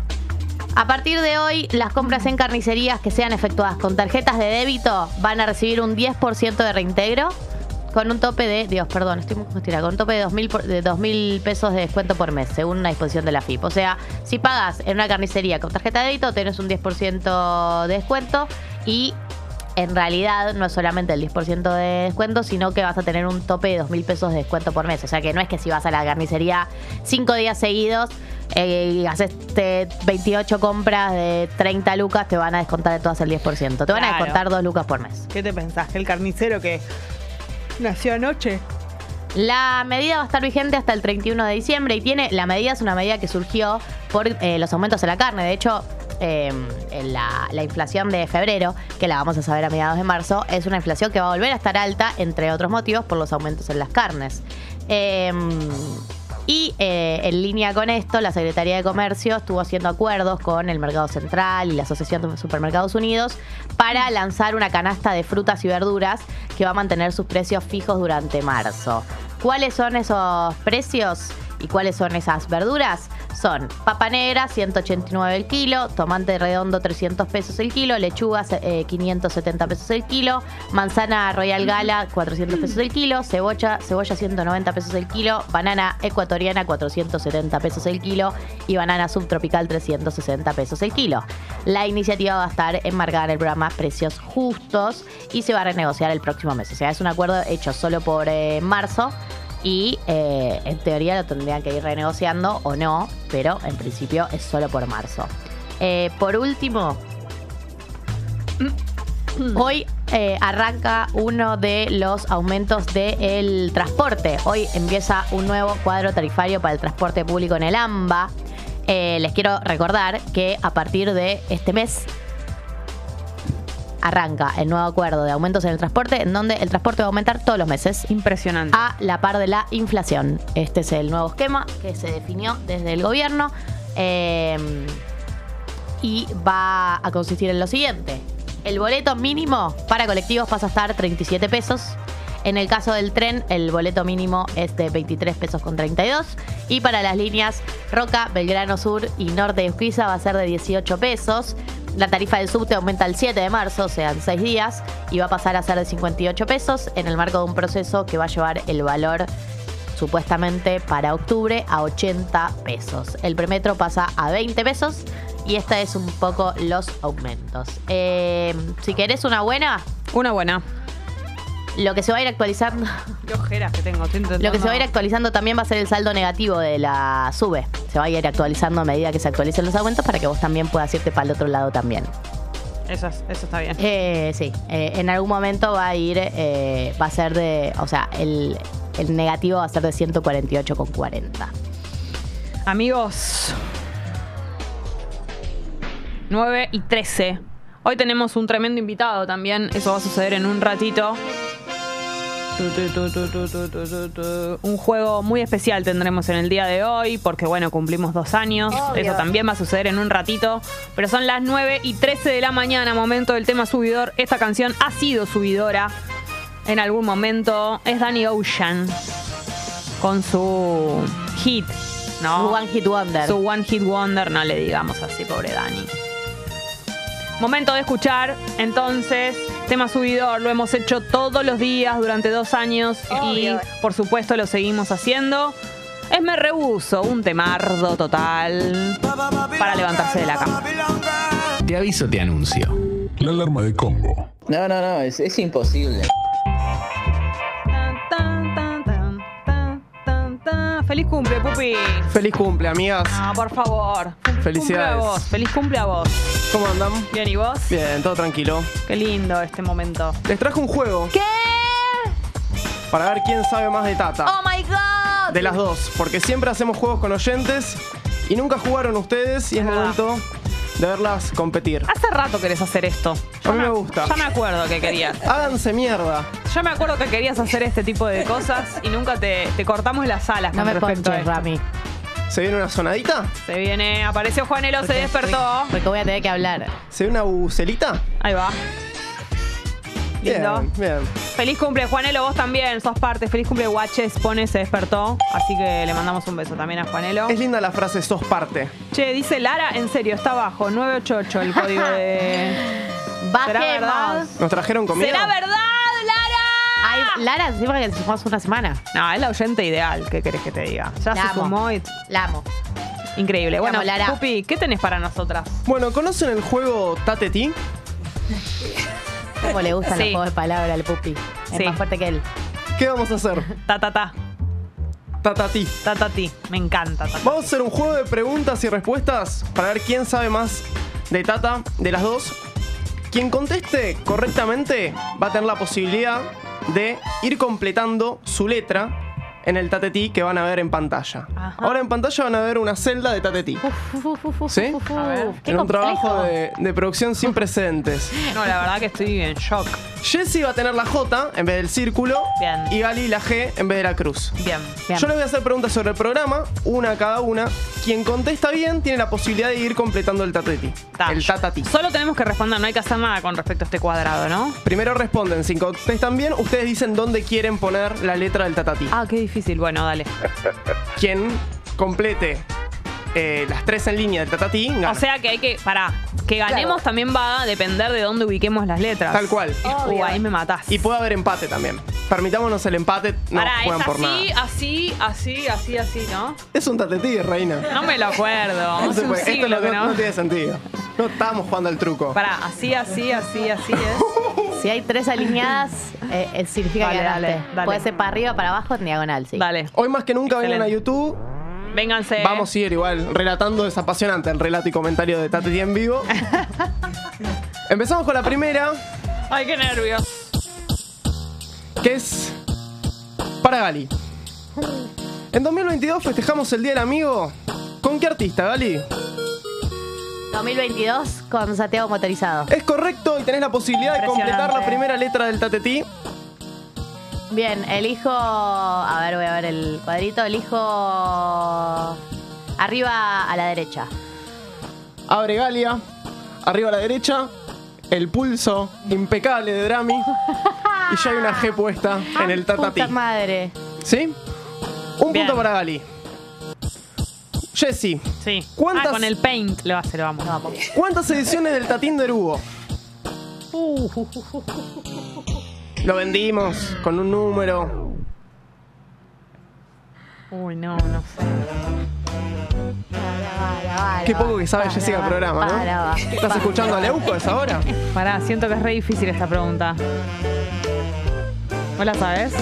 A partir de hoy, las compras en carnicerías que sean efectuadas con tarjetas de débito van a recibir un 10% de reintegro con un tope de, Dios, perdón, estoy muy confundida, con un tope de 2.000 por- de 2.000 pesos de descuento por mes, según una disposición de la FIP. O sea, si pagas en una carnicería con tarjeta de débito, tenés un 10% de descuento y en realidad no es solamente el 10% de descuento, sino que vas a tener un tope de 2.000 pesos de descuento por mes. O sea que no es que si vas a la carnicería cinco días seguidos eh, y haces eh, 28 compras de 30 lucas, te van a descontar de todas el 10%. Te van a descontar 2 lucas por mes. ¿Qué te pensás? ¿Que el carnicero que nació anoche? La medida va a estar vigente hasta el 31 de diciembre y tiene, la medida es una medida que surgió por eh, los aumentos en la carne. De hecho, en la, la inflación de febrero, que la vamos a saber a mediados de marzo, es una inflación que va a volver a estar alta, entre otros motivos, por los aumentos en las carnes. Eh, y eh, en línea con esto, la Secretaría de Comercio estuvo haciendo acuerdos con el Mercado Central y la Asociación de Supermercados Unidos para lanzar una canasta de frutas y verduras que va a mantener sus precios fijos durante marzo. ¿Cuáles son esos precios? ¿Y cuáles son esas verduras? Son papa negra, 189 el kilo, tomate redondo, 300 pesos el kilo, lechuga, eh, 570 pesos el kilo, manzana Royal Gala, 400 pesos el kilo, cebolla, cebolla 190 pesos el kilo, banana ecuatoriana, 470 pesos el kilo y banana subtropical, 360 pesos el kilo. La iniciativa va a estar enmarcada en el programa Precios Justos y se va a renegociar el próximo mes. O sea, es un acuerdo hecho solo por eh, marzo y eh, en teoría lo tendrían que ir renegociando o no, pero en principio es solo por marzo. Eh, por último, hoy eh, arranca uno de los aumentos del transporte. Hoy empieza un nuevo cuadro tarifario para el transporte público en el AMBA. Les quiero recordar que a partir de este mes arranca el nuevo acuerdo de aumentos en el transporte, en donde el transporte va a aumentar todos los meses. Impresionante. A la par de la inflación. Este es el nuevo esquema que se definió desde el gobierno. eh, y va a consistir en lo siguiente. El boleto mínimo para colectivos pasa a estar 37 pesos. En el caso del tren, el boleto mínimo es de 23 pesos con 32. Y para las líneas Roca, Belgrano Sur y Norte de Urquiza va a ser de 18 pesos. La tarifa del subte aumenta el 7 de marzo, o sea, en 6 días, y va a pasar a ser de 58 pesos en el marco de un proceso que va a llevar el valor supuestamente para octubre a 80 pesos. El premetro pasa a 20 pesos y esta es un poco los aumentos. Eh, si querés una buena, Una buena. Lo que se va a ir actualizando, Qué ojeras que tengo. estoy lo que se va a ir actualizando también va a ser el saldo negativo de la sube. Se va a ir actualizando a medida que se actualicen los aumentos para que vos también puedas irte para el otro lado también. Eso, es- eso está bien. Eh, sí, eh, en algún momento va a ir, eh, va a ser de, o sea, el, el negativo va a ser de 148,40. Amigos, 9 y 13. Hoy tenemos un tremendo invitado también. Eso va a suceder en un ratito. Un juego muy especial tendremos en el día de hoy, porque bueno, cumplimos dos años. Obvio. Eso también va a suceder en un ratito. Pero son las 9 y 13 de la mañana, momento del tema subidor. Esta canción ha sido subidora en algún momento. Es Danny Ocean con su hit, ¿no? Su One Hit Wonder. Su One Hit Wonder, no le digamos así, pobre Dani. Momento de escuchar, entonces, tema subidor, lo hemos hecho todos los días durante dos años Obvio. y por supuesto lo seguimos haciendo. Es Me Rehuso, un temardo total para levantarse de la cama. Te aviso, te anuncio. La alarma de Congo. No, no, no, es, es imposible. Feliz cumple, Pupi. Feliz cumple, amigas. Ah, por favor. Feliz Felicidades. Cumple a vos. Feliz cumple a vos. ¿Cómo andan? Bien, ¿y vos? Bien, todo tranquilo. Qué lindo este momento. Les traje un juego ¿Qué? para ver quién sabe más de Tata. ¡Oh, my God! De las dos, porque siempre hacemos juegos con oyentes y nunca jugaron ustedes y es momento de verlas competir. Hace rato querés hacer esto. A mí me gusta. Ya me acuerdo que querías. Háganse mierda. Ya me acuerdo que querías hacer este tipo de cosas y nunca te, te cortamos las alas No con me respecto a ponches. Rami. ¿Se viene una sonadita? Se viene, apareció Juanelo, se despertó. Porque voy a tener que hablar. ¿Se viene una bucelita? Ahí va. Lindo. Bien, bien. Feliz cumple, Juanelo, vos también, sos parte. Feliz cumple, Guaches, pone, se despertó. Así que le mandamos un beso también a Juanelo. Es linda la frase, sos parte. Che, dice Lara, en serio, está abajo, 988 el código de... ¿Será verdad? ¿Nos trajeron comida? ¿Será verdad, Lara? Ay, Lara, encima que fuimos una semana. No, es la oyente ideal, ¿qué querés que te diga? Ya La se amo. sumó y... La amo. Increíble. Bueno, Lara. Pupi, ¿qué tenés para nosotras? Bueno, ¿conocen el juego Tateti? ¿Cómo le gustan Sí. los juegos de palabras al pupi? Es Sí. más fuerte que él. ¿Qué vamos a hacer? Ta, ta, ta. Tatati. Ta, ta, ti. Me encanta. ta, ta. Vamos a hacer un juego de preguntas y respuestas para ver quién sabe más de Tata, de las dos. Quien conteste correctamente va a tener la posibilidad de ir completando su letra en el Tatetí que van a ver en pantalla. Ahora en pantalla van a ver una celda de Tatetí. ¿Sí? Qué En un trabajo de, de producción sin precedentes. No, la verdad que estoy en shock. Jesse va a tener la J en vez del círculo Bien. y Gali la G en vez de la cruz. Bien. Yo les voy a hacer preguntas sobre el programa, una a cada una. Quien contesta bien tiene la posibilidad de ir completando el tatati. El tatati. Solo tenemos que responder, no hay que hacer nada con respecto a este cuadrado, ¿no? Primero responden, si contestan bien, ustedes dicen dónde quieren poner la letra del tatati. Ah, qué difícil. Bueno, dale. Quien complete eh, las tres en línea del tatati, gana. O sea que hay que. Pará. Que ganemos también va a depender de dónde ubiquemos las letras. Tal cual. Uh, ahí me matás. Y puede haber empate también. Permitámonos el empate, no Pará, juegan es por nada. así, así, así, así, así, ¿no? Es un tatetí, reina. No me lo acuerdo. No se Hace un puede. Esto siglo no, que no- no. no tiene sentido. No estábamos jugando al truco. Pará, así, así, así, así es. Si hay tres alineadas, eh, eh, significa que ganaste. dale, dale. Puede ser para arriba, para abajo, en diagonal, sí. Dale. Hoy más que nunca vengan a Excelente. YouTube. Vénganse. Vamos a ir igual, relatando, es apasionante el relato y comentario de Tati en vivo. Empezamos con la primera, Ay, qué nervios. que es para Gali. En 2022 festejamos el Día del Amigo. ¿Con qué artista, Gali? 2022 con Santiago Motorizado. Es correcto y tenés la posibilidad de completar la primera letra del tatetí. Bien, elijo. A ver, voy a ver el cuadrito. Elijo. Arriba a la derecha. Abre Galia, arriba a la derecha, el pulso impecable de Drami. y ya hay una G puesta en el tatatí. Puta madre. ¿Sí? Un Bien. punto para Gali. Jessy, Sí. ¿Cuántas- Ah, con el paint le va a hacer, vamos. ¿cuántas ediciones del Tatinder hubo? Lo vendimos con un número. Uy, no, no sé. Qué poco que sabe Jessica del programa, ¿no? ¿Estás escuchando a Leuco a esa hora? Pará, siento que es re difícil esta pregunta. ¿Vos la sabes?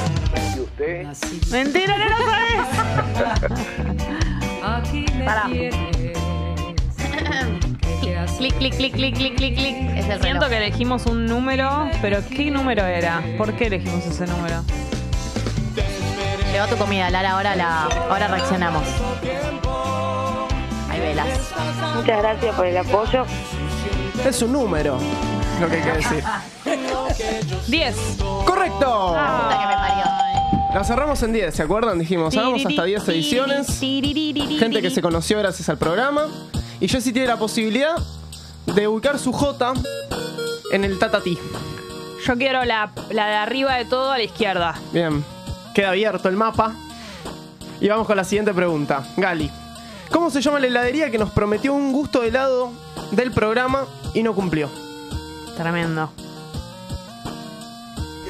¿Y usted? Mentira, no la sabes. Pará. clic, clic, clic, clic, clic, clic, clic. Es el Siento reloj. que elegimos un número, pero ¿qué número era? ¿Por qué elegimos ese número? Llegó tu comida, Lara. Ahora, la, ahora reaccionamos. Hay velas. Muchas gracias por el apoyo. Es un número, lo que hay que decir. 10. ¡Correcto! Puta que me parió. La cerramos en 10, ¿se acuerdan? Dijimos, hagamos hasta 10 ediciones. Gente que se conoció gracias al programa. Y Jessy tiene la posibilidad de ubicar su J en el tatatí. Yo quiero la, la de arriba de todo a la izquierda. Bien, queda abierto el mapa. Y vamos con la siguiente pregunta. Gali, ¿cómo se llama la heladería que nos prometió un gusto de helado del programa y no cumplió? Tremendo.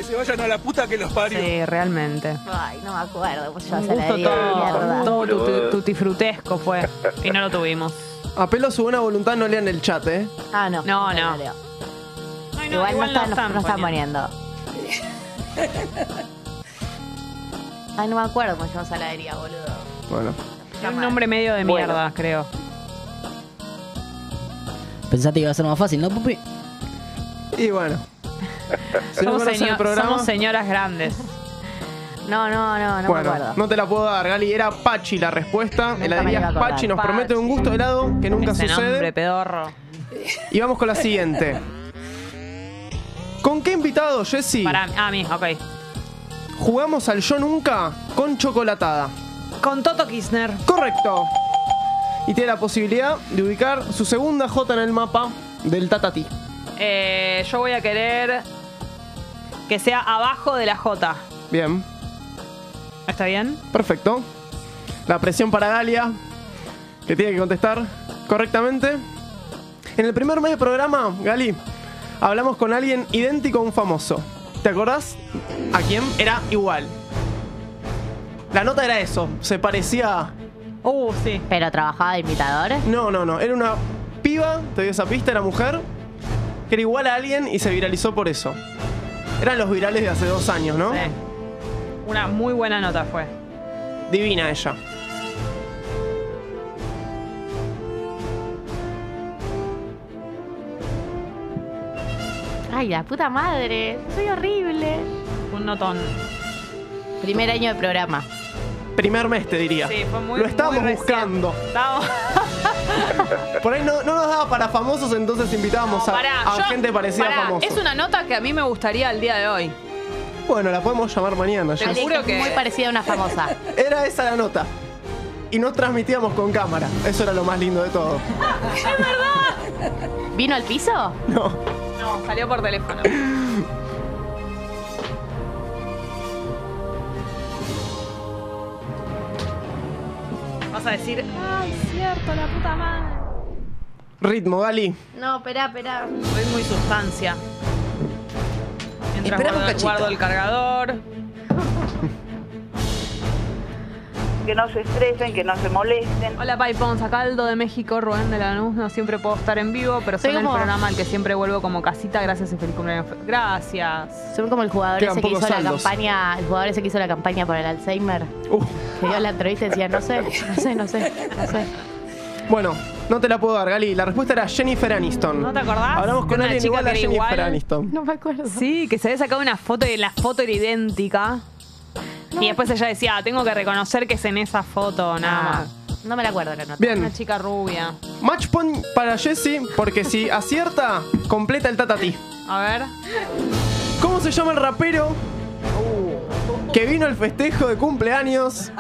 Que se vayan a la puta que los parió. Sí, realmente. Ay, no me acuerdo. Pues yo Un se la gusto di de todo, mierda. todo tuti- tutifrutesco fue. Y no lo tuvimos. Apelo a su buena voluntad, no lean el chat, ¿eh? Ah, no. No, no. lo leo. Ay, no, igual, igual no, no están, están no están poniendo. Ay, no me acuerdo cómo esa heladería, boludo. Bueno. Es un nombre medio de Bueno. mierda, creo. Pensaste que iba a ser más fácil, ¿no, Pupi? Y bueno. Somos, conocen señor- el programa, somos señoras grandes. No, no, no, no bueno, me acuerdo. no te la puedo dar, Gali. Era Pachi la respuesta. Nunca me Heladería iba a acordar. Pachi nos Pachi. promete un gusto de helado que nunca Ese sucede. nombre, pedorro. Y vamos con la siguiente. ¿Con qué invitado, Jessy? Para ah, mí, ok. Jugamos al Yo Nunca con chocolatada. Con Toto Kirchner. Correcto. Y tiene la posibilidad de ubicar su segunda J en el mapa del Tatati. Eh, yo voy a querer que sea abajo de la J. Bien, ¿Está bien? perfecto. La presión para Galia, que tiene que contestar correctamente. En el primer mes de programa, Gali, hablamos con alguien idéntico a un famoso. ¿Te acordás? ¿A quién? Era igual. La nota era eso, se parecía... Uh, sí. ¿Pero trabajaba de imitador? No, no, no, era una piba, te doy esa pista, era mujer, que era igual a alguien y se viralizó por eso. Eran los virales de hace dos años, ¿no? Sí. Una muy buena nota fue. Divina ella. Ay, la puta madre. Soy horrible. Un notón. Primer año de programa. primer mes, te diría. Sí, fue muy Lo estábamos muy buscando. Estábamos- Por ahí no, no nos daba para famosos, entonces invitábamos a, Pará, a yo- gente parecida pará, a famosos. Es una nota que a mí me gustaría el día de hoy. Bueno, la podemos llamar mañana. Te juro que- Muy parecida a una famosa. Era esa la nota. Y no transmitíamos con cámara. Eso era lo más lindo de todo. ¿Vino al piso? No. No, salió por teléfono. Vas a decir, ay, cierto, la puta madre. Ritmo, Gali. No, espera, espera. Soy muy sustancia. Mientras Espera un guardo, cachito. guardo el cargador. Que no se estresen, que no se molesten. Hola, Paipons. Acá Aldo de México, Rubén de Lanús. No siempre puedo estar en vivo, pero Soy el como- programa al que siempre vuelvo como casita. Gracias y feliz cumpleaños. Gracias. Son como el jugador Quedan ese que hizo la campaña, el jugador ese que hizo la campaña por el Alzheimer. Uh, Que dio la entrevista y decía, no sé, no sé, no sé, no sé. Bueno, no te la puedo dar, Gali. La respuesta era Jennifer Aniston. ¿No te acordás? Hablamos con una alguien chica igual a Jennifer igual. Aniston. No me acuerdo. Sí, que se había sacado una foto y la foto era idéntica. Y después ella decía, "Ah, tengo que reconocer que es en esa foto, nada Ah, más. no me la acuerdo la nota. Bien. Una chica rubia. Match point para Jessie, porque si acierta, completa el tatati. A ver. ¿Cómo se llama el rapero que vino al festejo de cumpleaños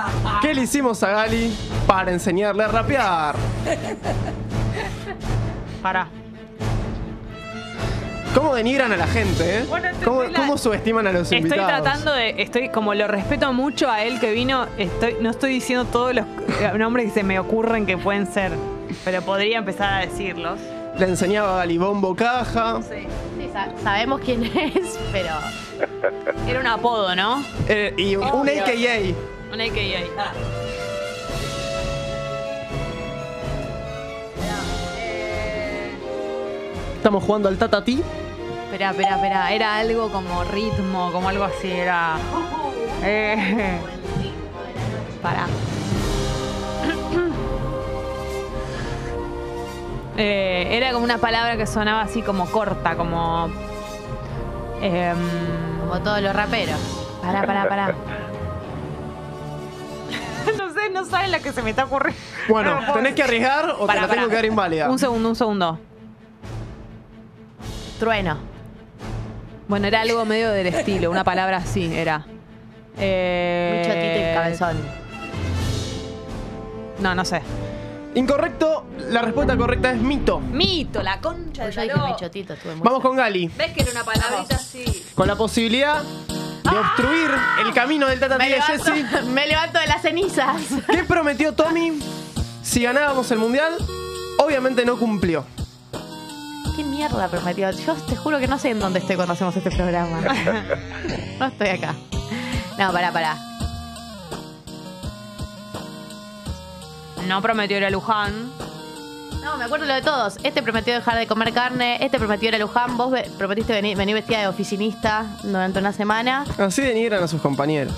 que le hicimos a Gali para enseñarle a rapear? Pará. ¿Cómo denigran a la gente, eh? Bueno, estoy ¿Cómo, muy la- cómo subestiman a los Estoy invitados? tratando de. Estoy como lo respeto mucho a él que vino. Estoy, no estoy diciendo todos los nombres que se me ocurren que pueden ser. Pero podría empezar a decirlos. Le enseñaba a Gali Bombo Caja. Sí, sa- sabemos quién es, pero. Era un apodo, ¿no? eh, y un. AKA. Un AKA. Estamos jugando al tatati. Espera, espera, espera. Era algo como ritmo, como algo así. Era. Eh. Pará. Eh, era como una palabra que sonaba así como corta, como. em, Como todos los raperos. Pará, pará, pará. no sé, no saben la que se me está ocurriendo. Bueno, No, ¿tenés que arriesgar o Pará, te la tengo pará. que dar inválida? Un segundo, un segundo. Trueno. Bueno, era algo medio del estilo, una palabra así era. Eh, Michotito y cabezón. No, no sé. Incorrecto, la respuesta correcta es mito. Mito, la concha de Yo dije estuve muy Vamos con Gali, ¿Ves que era una palabrita así? con la posibilidad de obstruir el camino del tatati me de levanto, Jessie. me levanto de las cenizas. ¿Qué prometió Tommy si ganábamos el mundial? Obviamente no cumplió. ¿Qué mierda prometió? Yo te juro que no sé en dónde estoy cuando hacemos este programa. no estoy acá. No, pará, pará. No prometió ir a Luján. No, me acuerdo lo de todos. Este prometió dejar de comer carne, este prometió ir a Luján, vos ve- prometiste venir, venir vestida de oficinista durante una semana. Así denigran a sus compañeros.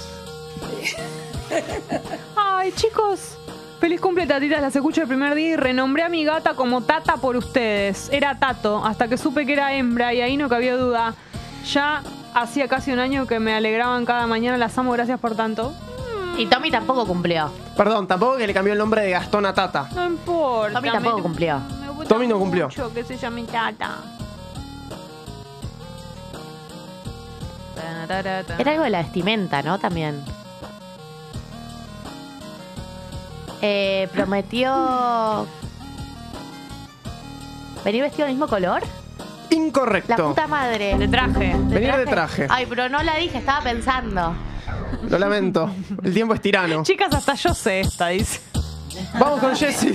Ay, chicos. Feliz cumple, tatitas. Las escucho el primer día y renombré a mi gata como Tata por ustedes. Era Tato, hasta que supe que era hembra y ahí no cabía duda. Ya hacía casi un año que me alegraban cada mañana. Las amo, gracias por tanto. Y Tommy tampoco cumplió. Perdón, tampoco que le cambió el nombre de Gastón a Tata. No importa. Tommy tampoco me- cumplió. me gusta Tommy no cumplió. mucho que se llame Tata. Era algo de la vestimenta, ¿no? También. Eh, prometió. ¿Venir vestido del mismo color? La Incorrecto. puta madre. De traje. Venir de traje. Ay, pero no la dije, estaba pensando. Lo lamento. El tiempo es tirano. Chicas, hasta yo sé esta, dice. Vamos con Jesse.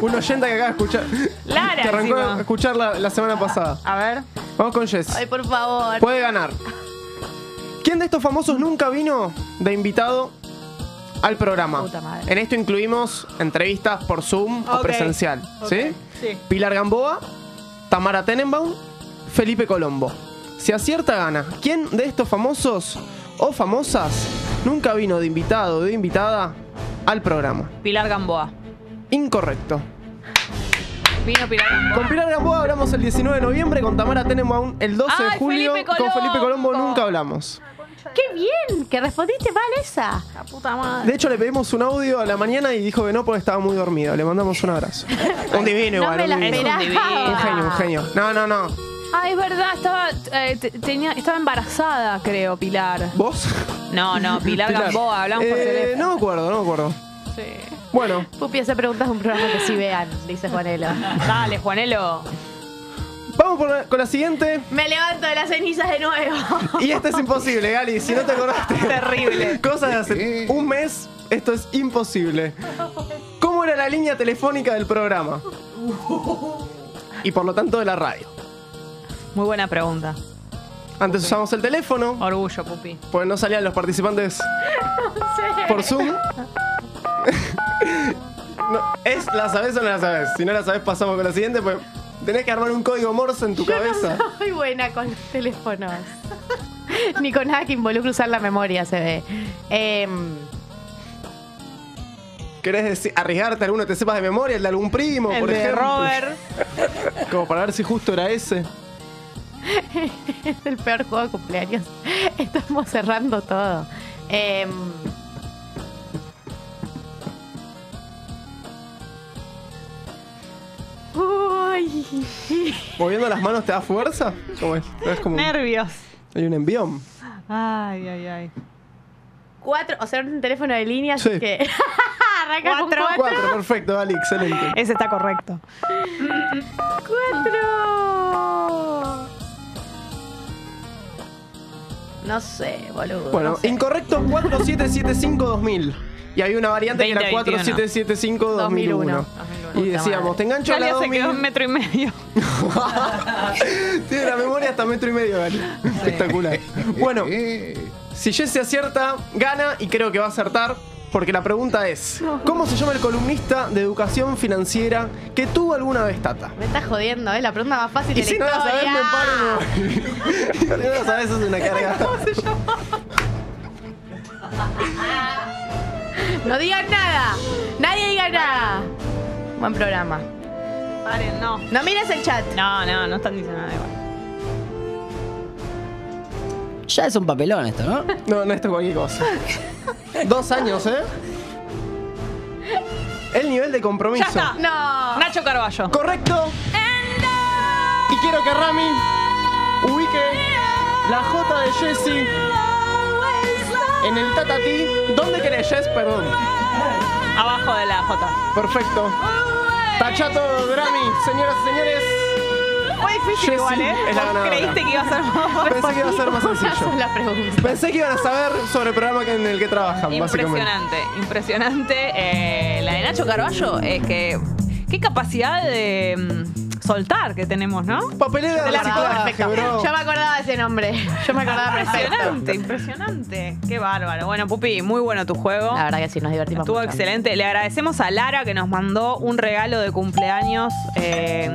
Un oyente que acaba de escuchar. Lara, Que arrancó encima. a escuchar la, la semana pasada. A ver. Vamos con Jess. Ay, por favor. Puede ganar. ¿Quién de estos famosos nunca vino de invitado al programa? Puta madre. En esto incluimos entrevistas por Zoom o Ok. presencial. ¿Sí? Sí. Pilar Gamboa, Tamara Tenenbaum, Felipe Colombo. Si acierta, gana. ¿Quién de estos famosos o famosas nunca vino de invitado o de invitada al programa? Pilar Gamboa. Incorrecto. Vino Pilar Gamboa. Con Pilar Gamboa hablamos el 19 de noviembre, con Tamara Tenenbaum el 12 de ¡Ay, julio. Felipe Con Felipe Colombo! nunca hablamos. ¡Qué bien! Que respondiste mal esa. La puta madre. De hecho, le pedimos un audio a la mañana y dijo que no porque estaba muy dormido. Le mandamos un abrazo. Un divino No igual. me un la divino. Un genio, un genio. No, no, no. Ah, es verdad, estaba, eh, tenía, estaba embarazada, creo, Pilar. ¿Vos? No, no, Pilar, Pilar. Gamboa, hablamos por Eh, teléfono. No me acuerdo, no me acuerdo. Sí. Bueno, Pupi hace preguntas de un programa que sí vean, dice Juanelo. Dale, Juanelo. Vamos por la- con la siguiente. Me levanto de las cenizas de nuevo. Y esta es imposible, Gali. Si no te acordaste. Terrible. Cosas de hace un mes, esto es imposible. ¿Cómo era la línea telefónica del programa? Y por lo tanto de la radio. Muy buena pregunta. Antes usábamos el teléfono, Orgullo, Pupi. pues no salían los participantes por Zoom. No, ¿Es la sabes o no la sabes? Si no la sabes, pasamos con la siguiente, pues tenés que armar un código Morse en tu cabeza. No soy buena con los teléfonos. Ni con nada que involucre usar la memoria, se ve. Em, ¿Querés decir- arriesgarte a alguno que te sepas de memoria? ¿El de algún primo, El por de ejemplo? Robert. Como para ver si justo era ese. es el peor juego de cumpleaños. Estamos cerrando todo. Em, ¿Moviendo las manos te da fuerza? ¿Cómo es? Es como un- Nervios. hay un envión. Ay, ay, ay. Cuatro, o sea, un teléfono de línea, así Sí. que. Arranca con Cuatro. cuatro. Cuatro, perfecto, Gali, excelente. Ese está correcto. Cuatro. No sé, boludo. Bueno, no sé. incorrecto 4775-2000. Y había una variante que era 2021. 4775-2001. Y decíamos, te engancho a la Galia se quedó 2000. en metro y medio. Tiene la memoria hasta metro y medio, Gali. Espectacular. Bueno, si Jesse acierta, gana y creo que va a acertar. Porque la pregunta es: ¿Cómo se llama el columnista de educación financiera que tuvo alguna vez Tata? Me estás jodiendo, ¿eh? La pregunta más fácil Y de si la no la sabes, me paro no la sabes, es una carga. No digan nada. Nadie diga nada. Buen programa. Paren, no. No mires el chat. No, no, no están diciendo nada igual. Ya es un papelón esto, ¿no? No, no, esto es cualquier cosa. Dos años, ¿eh? El nivel de compromiso. Ya está. No. Nacho Carballo. Correcto. Y quiero que Rami ubique la J de Jesse en el tatatí. ¿Dónde querés, Jess? Perdón. Abajo de la J. Perfecto. Tachato Grammy, señoras y señores. Fue difícil igual, ¿eh? es la Vos ganadora. creíste que iba a ser más Pensé que iba a ser más sencillo. pregunta. Pensé que iban a saber sobre el programa que- en el que trabajan, básicamente. Impresionante, impresionante. Eh, la de Nacho Carballo es que. Qué capacidad de mm, soltar que tenemos, ¿no? Papelera de Me la acordaba reciclaje, bro. Yo me acordaba de ese nombre. Yo me acordaba perfecto. Impresionante, impresionante. Qué bárbaro. Bueno, Pupi, muy bueno tu juego. La verdad que sí, nos divertimos Estuvo mucho. excelente. Le agradecemos a Lara que nos mandó un regalo de cumpleaños. Eh,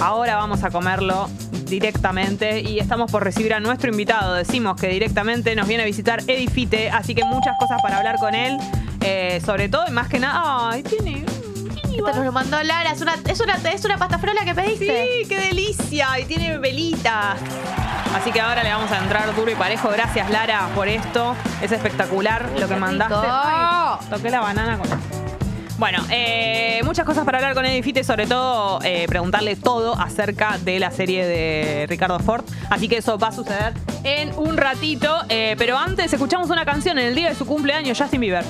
ahora vamos a comerlo directamente y estamos por recibir a nuestro invitado. Decimos que directamente nos viene a visitar Edifite, así que muchas cosas para hablar con él. Eh, sobre todo y más que nada. Ay, tiene. Esto nos lo mandó Lara. Es una, es una, es una pasta frola que pediste. Sí, qué delicia. Y tiene velitas. Así que ahora le vamos a entrar duro y parejo. Gracias, Lara, por esto. Es espectacular lo que mandaste. Ay, toqué la banana con. Bueno, eh, muchas cosas para hablar con Edifite, sobre todo eh, preguntarle todo acerca de la serie de Ricardo Ford. Así que eso va a suceder en un ratito. eh, pero antes escuchamos una canción en el día de su cumpleaños, Justin Bieber.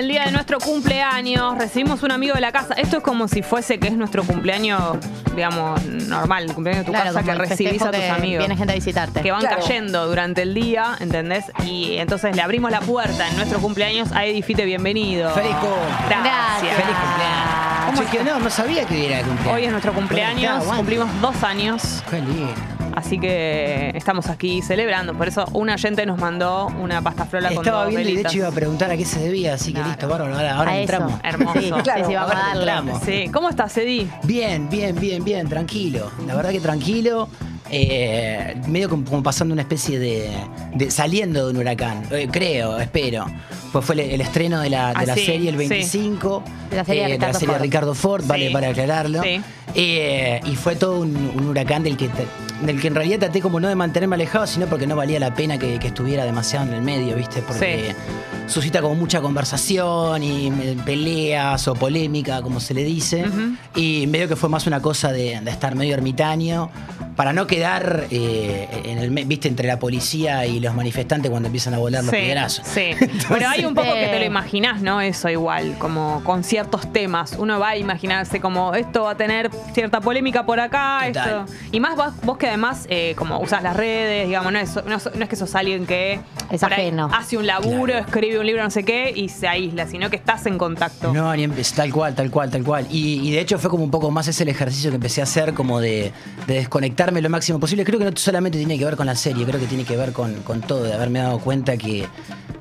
El día de nuestro cumpleaños recibimos un amigo de la casa. Esto es como si fuese que es nuestro cumpleaños, digamos, normal, el cumpleaños de tu Claro, casa, que recibís a tus amigos. Viene gente a visitarte. que van Claro. cayendo durante el día, ¿entendés? Y entonces le abrimos la puerta en nuestro cumpleaños a Edifite, bienvenido. Feliz cumple. Gracias. Feliz cumpleaños. ¿Cómo Che, que no, no sabía que era el cumpleaños. Hoy es nuestro cumpleaños, cumplimos dos años, Qué lindo. Así que estamos aquí celebrando. Por eso un oyente nos mandó una pasta frola con Estaba viendo y de hecho iba a preguntar a qué se debía, así que listo, bárbaro. Ahora, ahora A eso. entramos. Hermoso. Sí, claro, Sí, sí, vamos a ahora darle. entramos. Sí, ¿cómo estás, Edi? Bien, bien, bien, bien, tranquilo. La verdad que tranquilo. Eh, medio como, pasando una especie de, de- saliendo de un huracán, eh, creo, espero. Pues fue el, el estreno de la, de Ah, la sí, serie el sí. 25, De la serie de eh, Ricardo serie de Ford. Ricardo Ford, vale para aclararlo. Sí. Y fue todo un, un huracán del que, te- del que en realidad traté como no de mantenerme alejado, sino porque no valía la pena que, que estuviera demasiado en el medio, ¿viste? Porque suscita como mucha conversación y eh, peleas o polémica, como se le dice. Y medio que fue más una cosa de, de estar medio ermitaño, para no quedar, eh, en el, ¿viste? Entre la policía y los manifestantes cuando empiezan a volar los Sí, piedrazos. sí. Pero hay un poco que te lo imaginás, ¿no? Eso igual, como con ciertos temas. Uno va a imaginarse como esto va a tener cierta polémica por acá, Total. esto. Y más vos, vos que además, eh, como usas las redes, digamos, no es, no, es- no es que sos alguien que Es ajeno. hace un laburo, escribe un libro, no sé qué, y se aísla, sino que estás en contacto. No, ni tal cual, tal cual, tal cual. Y, y de hecho fue como un poco más ese el ejercicio que empecé a hacer, como de, de lo máximo posible. Creo que no solamente tiene que ver con la serie, creo que tiene que ver con, con todo, de haberme dado cuenta que,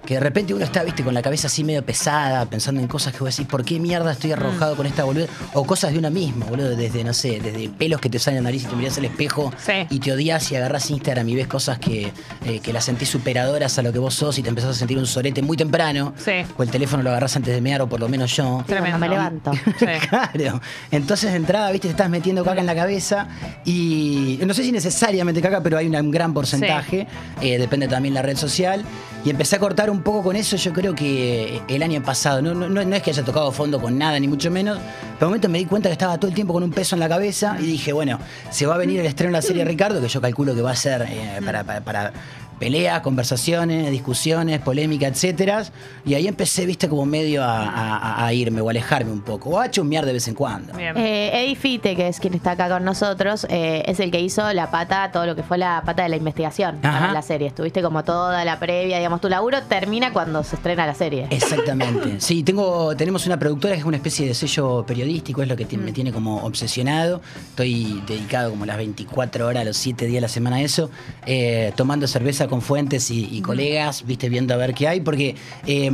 que de repente uno está, viste, con la cabeza así medio pesada, pensando en cosas que vos decís, ¿por qué mierda estoy arrojado con esta boluda? O cosas de una misma, boludo, desde, no sé, desde pelos que te salen en la nariz y te mirás al espejo y te odias y agarras Instagram y ves cosas que, eh, que las sentís superadoras a lo que vos sos y te empezás a sentir un sorete muy temprano. O el teléfono lo agarrás antes de mear, o por lo menos yo. Cuando me levanto. Claro. Entonces de entrada, viste, te estás metiendo caca en la cabeza y no sé si necesariamente caca, pero hay un gran porcentaje. Eh, depende también la red social. Y empecé a cortar un poco con eso, yo creo que el año pasado. No, no, no es que haya tocado fondo con nada, ni mucho menos. Pero de momento me di cuenta que estaba todo el tiempo con un peso en la cabeza y dije, bueno, se va a venir el estreno de la serie Ricardo, que yo calculo que va a ser eh, para peleas, conversaciones, discusiones, polémica, etcétera. Y ahí empecé, viste, como medio a, a- a irme o a alejarme un poco. O a chummear de vez en cuando. Eh, Eddie Fite, que es quien está acá con nosotros, eh, es el que hizo la pata, todo lo que fue la pata de la investigación para la serie. Estuviste como toda la previa, digamos, tu laburo termina cuando se estrena la serie. Exactamente. Sí, tengo, tenemos una productora que es una especie de sello periodístico, es lo que me tiene como obsesionado. Estoy dedicado como las 24 horas, los 7 días a la semana a eso, eh, tomando cerveza con fuentes y, y colegas, viste, viendo a ver qué hay, porque... eh,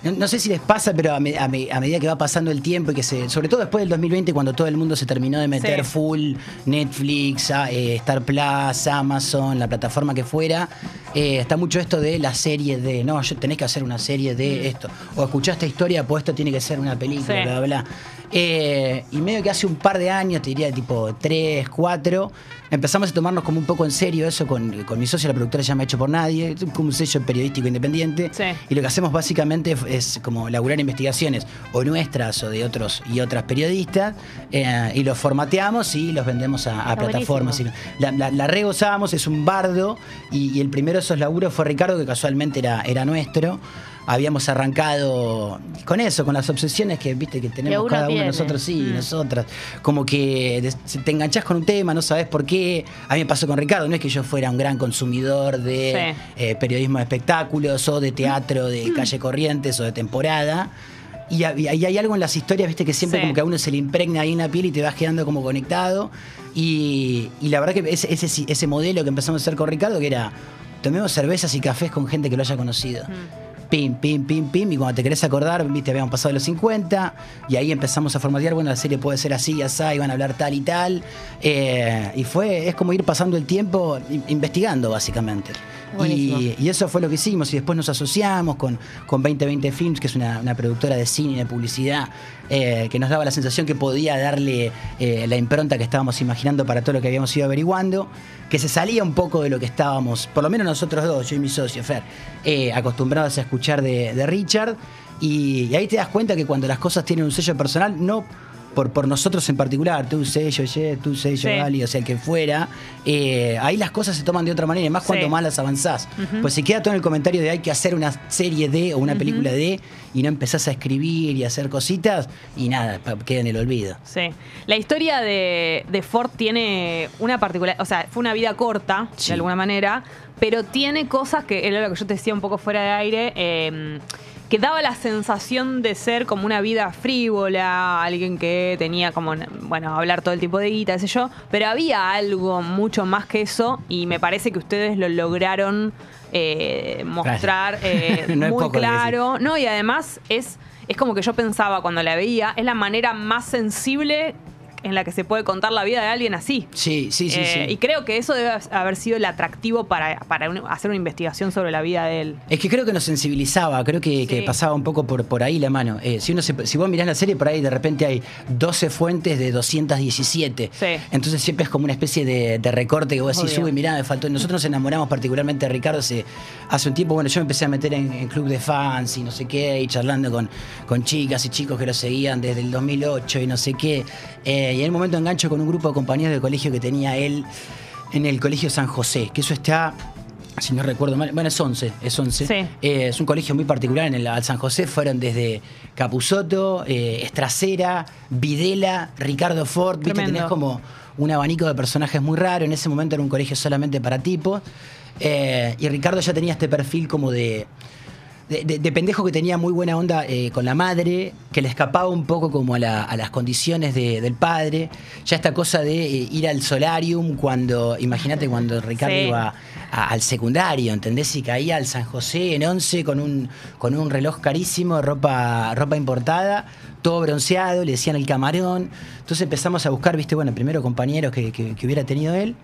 no, no sé si les pasa, pero a, me- a me- a medida que va pasando el tiempo y que se. Sobre todo después del 2020, cuando todo el mundo se terminó de meter Sí. full Netflix, a- eh, Star Plus, Amazon, la plataforma que fuera, eh, está mucho esto de la serie de. No, tenés que hacer una serie de esto. O escuchaste historia, pues esto tiene que ser una película, Sí. bla, bla, bla. Eh, y medio que hace un par de años, te diría tipo 3, 4, empezamos a tomarnos como un poco en serio eso con, con mi socio, la productora se llama Hecho por Nadie, como un sello periodístico independiente. Y lo que hacemos básicamente es, es como laburar investigaciones o nuestras o de otros y otras periodistas eh, y los formateamos y los vendemos a, plataformas. Y La, la, la regozamos, es un bardo y, y el primero de esos laburos fue Ricardo, que casualmente era, era nuestro. Habíamos arrancado con eso, con las obsesiones que viste que tenemos uno cada uno tiene. nosotros, sí, Mm. nosotras. Como que te enganchás con un tema, no sabes por qué. A mí me pasó con Ricardo, no es que yo fuera un gran consumidor de eh, periodismo de espectáculos o de teatro de calle Corrientes o de temporada. Y, y hay algo en las historias, viste, que siempre Sí. como que a uno se le impregna ahí en la piel y te vas quedando como conectado. Y, y la verdad que ese, ese, ese modelo que empezamos a hacer con Ricardo, que era, tomemos cervezas y cafés con gente que lo haya conocido. Pim, pim, pim, pim. Y cuando te querés acordar, viste, habíamos pasado los 50. Y ahí empezamos a formatear, bueno, la serie puede ser así, así, y van a hablar tal y tal. Eh, y fue, es como ir pasando el tiempo in- investigando, básicamente. Y, y eso fue lo que hicimos. Y después nos asociamos con, con 2020 Films, que es una, una productora de cine y de publicidad, eh, que nos daba la sensación que podía darle eh, la impronta que estábamos imaginando para todo lo que habíamos ido averiguando, que se salía un poco de lo que estábamos, por lo menos nosotros dos, yo y mi socio Fer, eh, acostumbrados a escuchar de, Richard. Y, y ahí te das cuenta que cuando las cosas tienen un sello personal, no por, por nosotros en particular, tu sello, Ye, tu sello, Sí. Gali, o sea, el que fuera, eh, ahí las cosas se toman de otra manera, y más cuanto Sí. más las avanzás. Ujú. Pues si queda todo en el comentario de hay que hacer una serie de o una película de, y no empezás a escribir y a hacer cositas, y nada, queda en el olvido. Sí. La historia de, de Ford tiene una particular, o sea, fue una vida corta, Sí. de alguna manera, pero tiene cosas que, era lo que yo te decía un poco fuera de aire, eh, que daba la sensación de ser como una vida frívola, alguien que tenía como, bueno, hablar todo el tiempo de guita, qué sé yo, pero había algo mucho más que eso y me parece que ustedes lo lograron eh, mostrar eh, No muy claro. No, y además es, es como que yo pensaba cuando la veía, es la manera más sensible en la que se puede contar la vida de alguien así. Sí, sí, sí, Eh, sí. Y creo que eso debe haber sido el atractivo para, para un- hacer una investigación sobre la vida de él. Es que creo que nos sensibilizaba, creo que, pasaba un poco por, por ahí la mano. Eh, si, uno se- si vos mirás la serie, por ahí de repente hay 12 fuentes de 217. Sí. Entonces siempre es como una especie de, de recorte que vos decís, uy, mirá, me faltó. Nosotros nos enamoramos particularmente de Ricardo hace, hace un tiempo. Bueno, yo me empecé a meter en, en club de fans y no sé qué, y charlando con, con chicas y chicos que lo seguían desde el 2008 y no sé qué. Eh, y en un momento engancho con un grupo de compañeros de colegio que tenía él en el colegio San José, que eso está si no recuerdo mal, bueno, es 11, es 11. Sí. Eh, es un colegio muy particular en el al San José. Fueron desde Capusoto, eh, Estracera, Videla, Ricardo Ford. Viste, Tremendo. tenés como un abanico de personajes muy raro. En ese momento era un colegio solamente para tipos. Eh, y Ricardo ya tenía este perfil como de, de, de- de pendejo que tenía muy buena onda eh, con la madre, que le escapaba un poco como a, la- a las condiciones de- del padre. Ya esta cosa de eh, ir al solarium cuando, imagínate cuando Ricardo Sí. iba a- al secundario, ¿entendés? Y caía al San José en 11 con un, con un reloj carísimo, ropa, ropa importada, todo bronceado, le decían el camarón. Entonces empezamos a buscar, viste, bueno, primero compañeros que, que- que hubiera tenido él.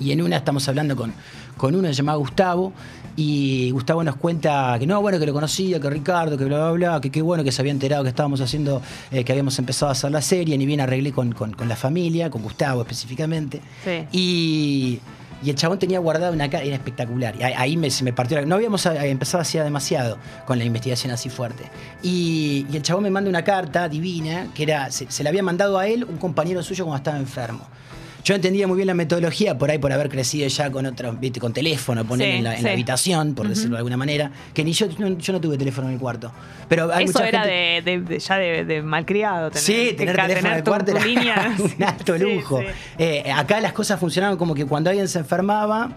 Y en una estamos hablando con, con uno llamado Gustavo. Y Gustavo nos cuenta que no, bueno, que lo conocía, que Ricardo, que bla, bla, bla, que qué bueno que se había enterado que estábamos haciendo, eh, que habíamos empezado a hacer la serie, ni bien arreglé con, con- con la familia, con Gustavo específicamente. Sí. Y, y el chabón tenía guardado una cara, era espectacular. Y ahí, ahí me, se me partió la- No habíamos eh, empezado hacía demasiado con la investigación así fuerte. Y, y el chabón me manda una carta divina, que era, se, se la había mandado a él un compañero suyo cuando estaba enfermo. Yo entendía muy bien la metodología por ahí por haber crecido ya con otro, viste, con teléfono, poner Sí, en, la, en sí. la habitación, por decirlo de alguna manera, que ni yo, no, yo no tuve teléfono en el cuarto. Pero hay Eso mucha era gente- de, de- de- ya de, de malcriado. Tener, Sí, tener que teléfono de tu- cuarto era un alto lujo. sí. Eh, acá las cosas funcionaban como que cuando alguien se enfermaba,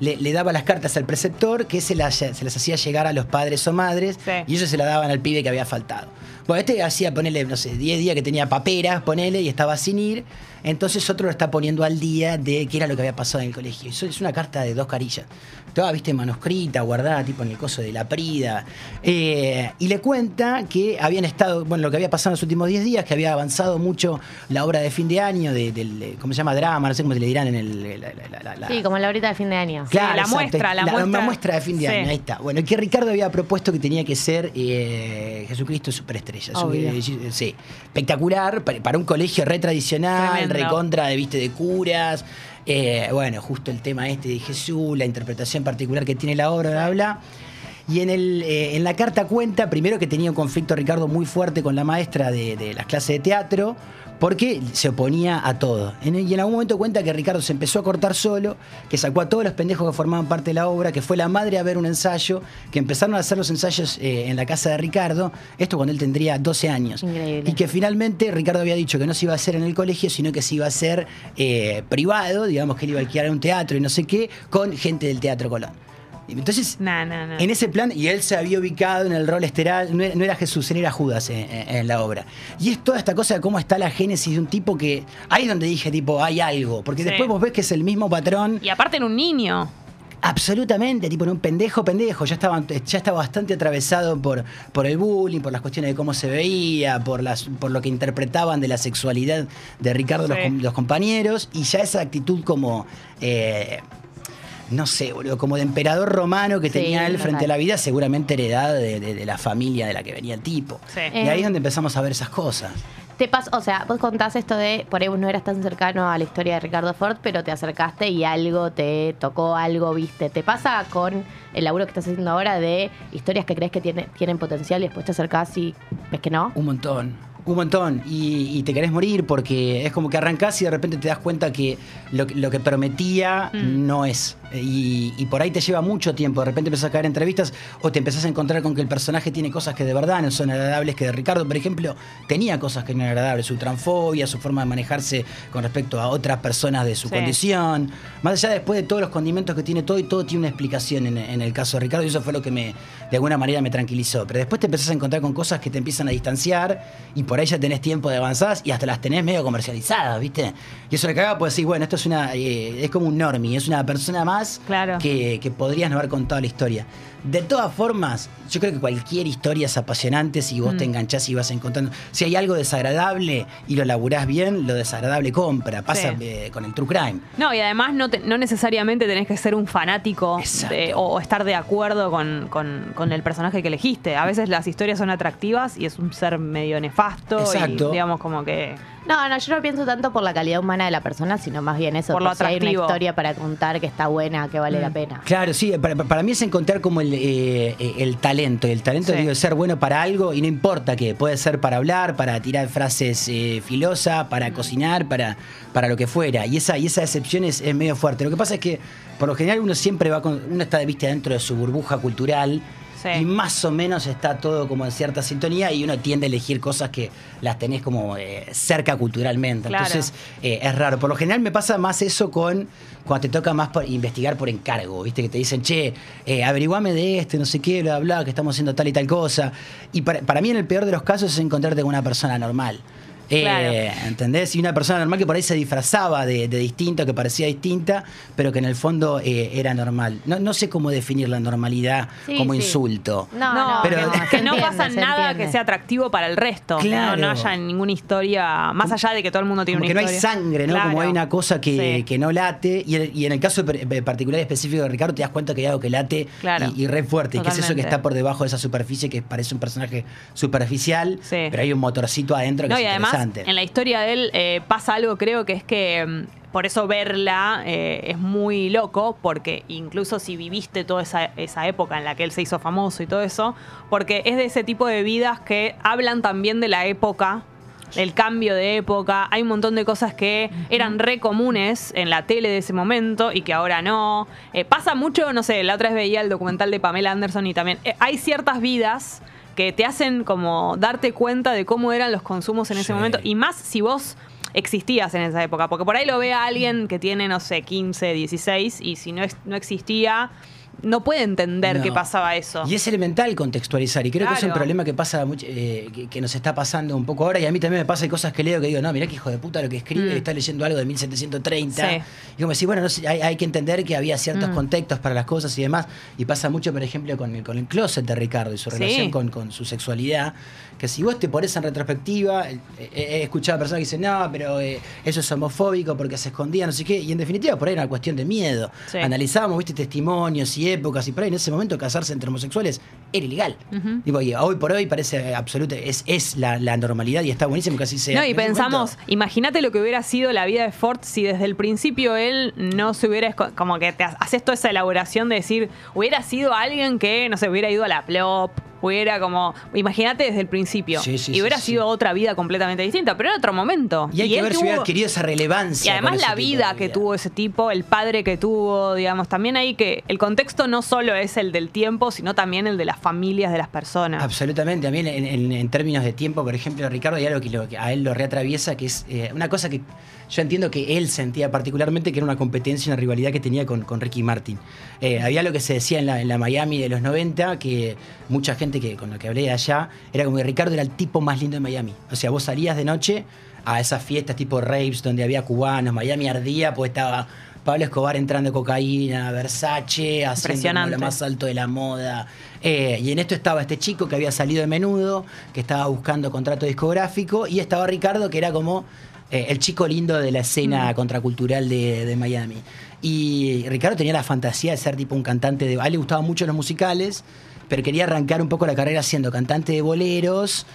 le, le daba las cartas al preceptor, que se las, se las hacía llegar a los padres o madres, Sí. y ellos se las daban al pibe que había faltado. Bueno, este hacía ponerle, no sé, 10 días que tenía paperas, ponele, y estaba sin ir. Entonces otro lo está poniendo al día de qué era lo que había pasado en el colegio. Eso es una carta de dos carillas. Toda, viste, manuscrita, guardada, tipo en el coso de la Prida. Eh, y le cuenta que habían estado, bueno, lo que había pasado en los últimos 10 días, que había avanzado mucho la obra de fin de año, de- del, ¿cómo se llama? Drama, no sé cómo se le dirán en el... la- la- la- la- Sí, como la horita de fin de año. Claro, la exacto. muestra, la muestra. muestra de fin de Sí. año, ahí está. Bueno, que Ricardo había propuesto que tenía que ser eh, Jesucristo Superestrella. Obvio. sí, espectacular, para, para un colegio re tradicional, Tremendo. Recontra de, viste, de curas. Eh, bueno, justo el tema este de Jesús, la interpretación particular que tiene la obra, bla, bla. Y en, el, eh, en la carta cuenta, primero que tenía un conflicto Ricardo muy fuerte con la maestra de, de las clases de teatro, porque se oponía a todo. En- y en algún momento cuenta que Ricardo se empezó a cortar solo, que sacó a todos los pendejos que formaban parte de la obra, que fue la madre a ver un ensayo, que empezaron a hacer los ensayos eh, en la casa de Ricardo, esto cuando él tendría 12 años. Increíble. Y que finalmente Ricardo había dicho que no se iba a hacer en el colegio, sino que se iba a hacer eh, privado, digamos que él iba a alquilar un teatro y no sé qué, con gente del Teatro Colón. Entonces, en ese plan, y él se había ubicado en el rol esteral, no era, no era Jesús, él era Judas en, en- en la obra. Y es toda esta cosa de cómo está la génesis de un tipo que. Ahí es donde dije, tipo, hay algo. Porque Sí. después vos ves que es el mismo patrón. Y aparte en un niño. Absolutamente, tipo en un pendejo, pendejo. Ya estaba, ya estaba bastante atravesado por, por el bullying, por las cuestiones de cómo se veía, por, las, por lo que interpretaban de la sexualidad de Ricardo Sí. los compañeros. Y ya esa actitud como. eh, no sé, boludo, como de emperador romano que Sí, tenía él frente total. a la vida, seguramente heredada de, de- de la familia de la que venía el tipo. Sí. Y ahí Eh. es donde empezamos a ver esas cosas. Te pas o sea, vos contás esto de, por ahí vos no eras tan cercano a la historia de Ricardo Ford, pero te acercaste y algo te tocó, algo viste. ¿Te pasa con el laburo que estás haciendo ahora de historias que crees que tiene- tienen potencial y después te acercás y ves que no? Un montón. Un montón. Y, y te querés morir porque es como que arrancás y de repente te das cuenta que lo, que- lo que prometía Mm. no es. Y, y por ahí te lleva mucho tiempo. De repente empezás a caer en entrevistas o te empezás a encontrar con que el personaje tiene cosas que de verdad no son agradables. Que de Ricardo, por ejemplo, tenía cosas que no eran agradables. Su transfobia, su forma de manejarse con respecto a otras personas de su Sí. condición. Más allá después de todos los condimentos que tiene todo y todo tiene una explicación en, en el caso de Ricardo. Y eso fue lo que me, de alguna manera me tranquilizó. Pero después te empezás a encontrar con cosas que te empiezan a distanciar y por ahí ya tenés tiempo de avanzar y hasta las tenés medio comercializadas, ¿viste? Y eso le caga, pues decís, bueno, esto es una, eh, es como un normie, es una persona más Claro. que, que podrías no haber contado la historia. De todas formas, yo creo que cualquier historia es apasionante si vos Mm. te enganchás y vas encontrando. Si hay algo desagradable y lo laburás bien, lo desagradable compra. Pasa Sí. eh, con el true crime. No, y además no, te- no necesariamente tenés que ser un fanático de- o, o estar de acuerdo con, con- con el personaje que elegiste. A veces las historias son atractivas y es un ser medio nefasto. Exacto. Y digamos como que. No, no, yo no pienso tanto por la calidad humana de la persona, sino más bien eso, Por lo si hay una atractivo. historia para contar que está buena, que vale la pena. Claro, sí, para, para mí es encontrar como el, eh, eh, el talento. Y el talento, Sí. ser bueno para algo y no importa qué. Puede ser para hablar, para tirar frases eh, filosas, para cocinar, para, para lo que fuera. Y esa, y esa decepción es, es medio fuerte. Lo que pasa es que, por lo general, uno siempre va con. Uno está de vista dentro de su burbuja cultural. Y más o menos está todo como en cierta sintonía y uno tiende a elegir cosas que las tenés como eh, cerca culturalmente. Claro. Entonces eh, es raro. Por lo general me pasa más eso con cuando te toca más por investigar por encargo, ¿viste? Que te dicen, che, eh, averiguame de este, no sé qué, bla, bla, que estamos haciendo tal y tal cosa. Y para, para mí en el peor de los casos es encontrarte con una persona normal. Eh, Claro. ¿Entendés? Y una persona normal que por ahí se disfrazaba de, de distinto, que parecía distinta, pero que en el fondo eh, era normal. No, no sé cómo definir la normalidad Sí, como sí. insulto. No, No, pero- que, no, que entiende, pasa nada entiende. que sea atractivo para el resto. Claro. No, no haya ninguna historia, más allá de que todo el mundo tiene como que una no hay historia. sangre, ¿no? Claro. Como hay una cosa que, Sí. que no late. Y, el- y en el caso eh, particular y específico de Ricardo, te das cuenta que hay algo que late Claro. y, y re fuerte. Y que es eso que Totalmente. está por debajo de esa superficie, que parece un personaje superficial, pero hay un motorcito adentro que No, es y además, interesante. en la historia de él eh, pasa algo, creo que es que mm, por eso verla eh, es muy loco, porque incluso si viviste toda esa, esa época en la que él se hizo famoso y todo eso, porque es de ese tipo de vidas que hablan también de la época. El cambio de época, hay un montón de cosas que eran re comunes en la tele de ese momento y que ahora no. Eh, pasa mucho, no sé, la otra vez veía el documental de Pamela Anderson y también eh, hay ciertas vidas que te hacen como darte cuenta de cómo eran los consumos en ese momento y más si vos existías en esa época, porque por ahí lo ve a alguien que tiene, no sé, 15, 16 y si no, no existía, no puede entender No. que pasaba eso. Y es elemental contextualizar, y creo que es un problema que pasa eh, que, que nos está pasando un poco ahora, y a mí también me pasa hay cosas que leo que digo, no, mirá que hijo de puta lo que escribe, Mm. está leyendo algo de 1730. Sí. Y como decir, bueno, no sé, hay, hay que entender que había ciertos Mm. contextos para las cosas y demás, y pasa mucho, por ejemplo, con el, con el closet de Ricardo y su Sí. relación con, con su sexualidad, que si vos te pones en retrospectiva, eh, eh, he escuchado a personas que dicen, no, pero eh, eso es homofóbico porque se escondía, no sé qué, y en definitiva por ahí era una cuestión de miedo. Sí. Analizábamos, viste, testimonios y épocas, y por ahí en ese momento casarse entre homosexuales era ilegal. Digo, y hoy por hoy parece absoluto, es, es la, la normalidad y está buenísimo que así sea. No, y pensamos, imagínate lo que hubiera sido la vida de Ford si desde el principio él no se hubiera, como que te ha- haces toda esa elaboración de decir, hubiera sido alguien que, no sé, hubiera ido a la plop, hubiera como, imagínate desde el principio, Sí, sí, y hubiera sí, sido otra vida completamente distinta, pero era otro momento. Y hay que ver si tuvo- hubiera adquirido esa relevancia. Y además la vida que tuvo ese tipo, el padre que tuvo, digamos, también hay que, el contexto no solo es el del tiempo, sino también el de las familias de las personas. Absolutamente, a mí en, en- en términos de tiempo, por ejemplo, Ricardo, hay algo que, lo- que a él lo reatraviesa, que es eh, una cosa que yo entiendo que él sentía particularmente, que era una competencia, una rivalidad que tenía con, con Ricky Martin. Eh, había lo que se decía en la, en la Miami de los 90, que mucha gente que con la que hablé de allá, era como que Ricardo era el tipo más lindo de Miami. O sea, vos salías de noche a esas fiestas tipo raves donde había cubanos, Miami ardía, pues estaba... Pablo Escobar entrando cocaína, Versace, haciendo lo más alto de la moda. Eh, y en esto estaba este chico que había salido de menudo, que estaba buscando contrato discográfico, y estaba Ricardo, que era como eh, el chico lindo de la escena contracultural de, de Miami. Y Ricardo tenía la fantasía de ser tipo un cantante de. A él le gustaban mucho los musicales, pero quería arrancar un poco la carrera siendo cantante de boleros.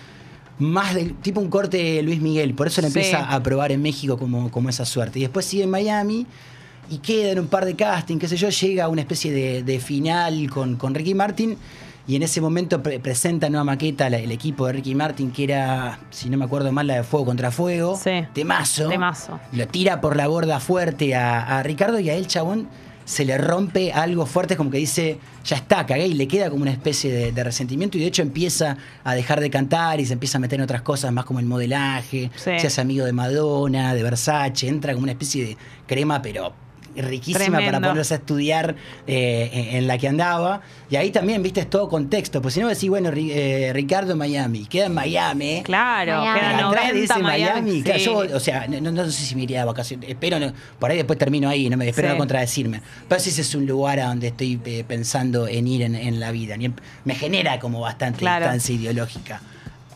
Más del tipo un corte de Luis Miguel, por eso le Sí. empieza a probar en México como, como esa suerte. Y después sigue en Miami y queda en un par de casting, qué sé yo, llega a una especie de, de final con, con Ricky Martin y en ese momento pre- presenta nueva maqueta la- el equipo de Ricky Martin que era, si no me acuerdo mal, la de Fuego contra Fuego, temazo, Temazo. lo tira por la borda fuerte a, a Ricardo y a él, chabón, se le rompe algo fuerte, como que dice, ya está, cagué, y le queda como una especie de, de resentimiento, y de hecho empieza a dejar de cantar y se empieza a meter en otras cosas, más como el modelaje, Sí. se hace amigo de Madonna, de Versace, entra como una especie de crema, pero riquísima Tremendo. para ponerse a estudiar eh, en, la que andaba. Y ahí también, viste, es todo contexto. Pues si no decís, bueno, Ri- eh, Ricardo Miami, queda en Miami. Claro, Miami. queda Atrás 90 dice Miami. Miami. sí. claro, yo, o sea, no, no sé si me iría de vacaciones. Espero, no, por ahí después termino ahí, no me espero Sí. no contradecirme. Pero si ese es un lugar a donde estoy eh, pensando en ir en, en la vida. Me genera como bastante Claro. distancia ideológica.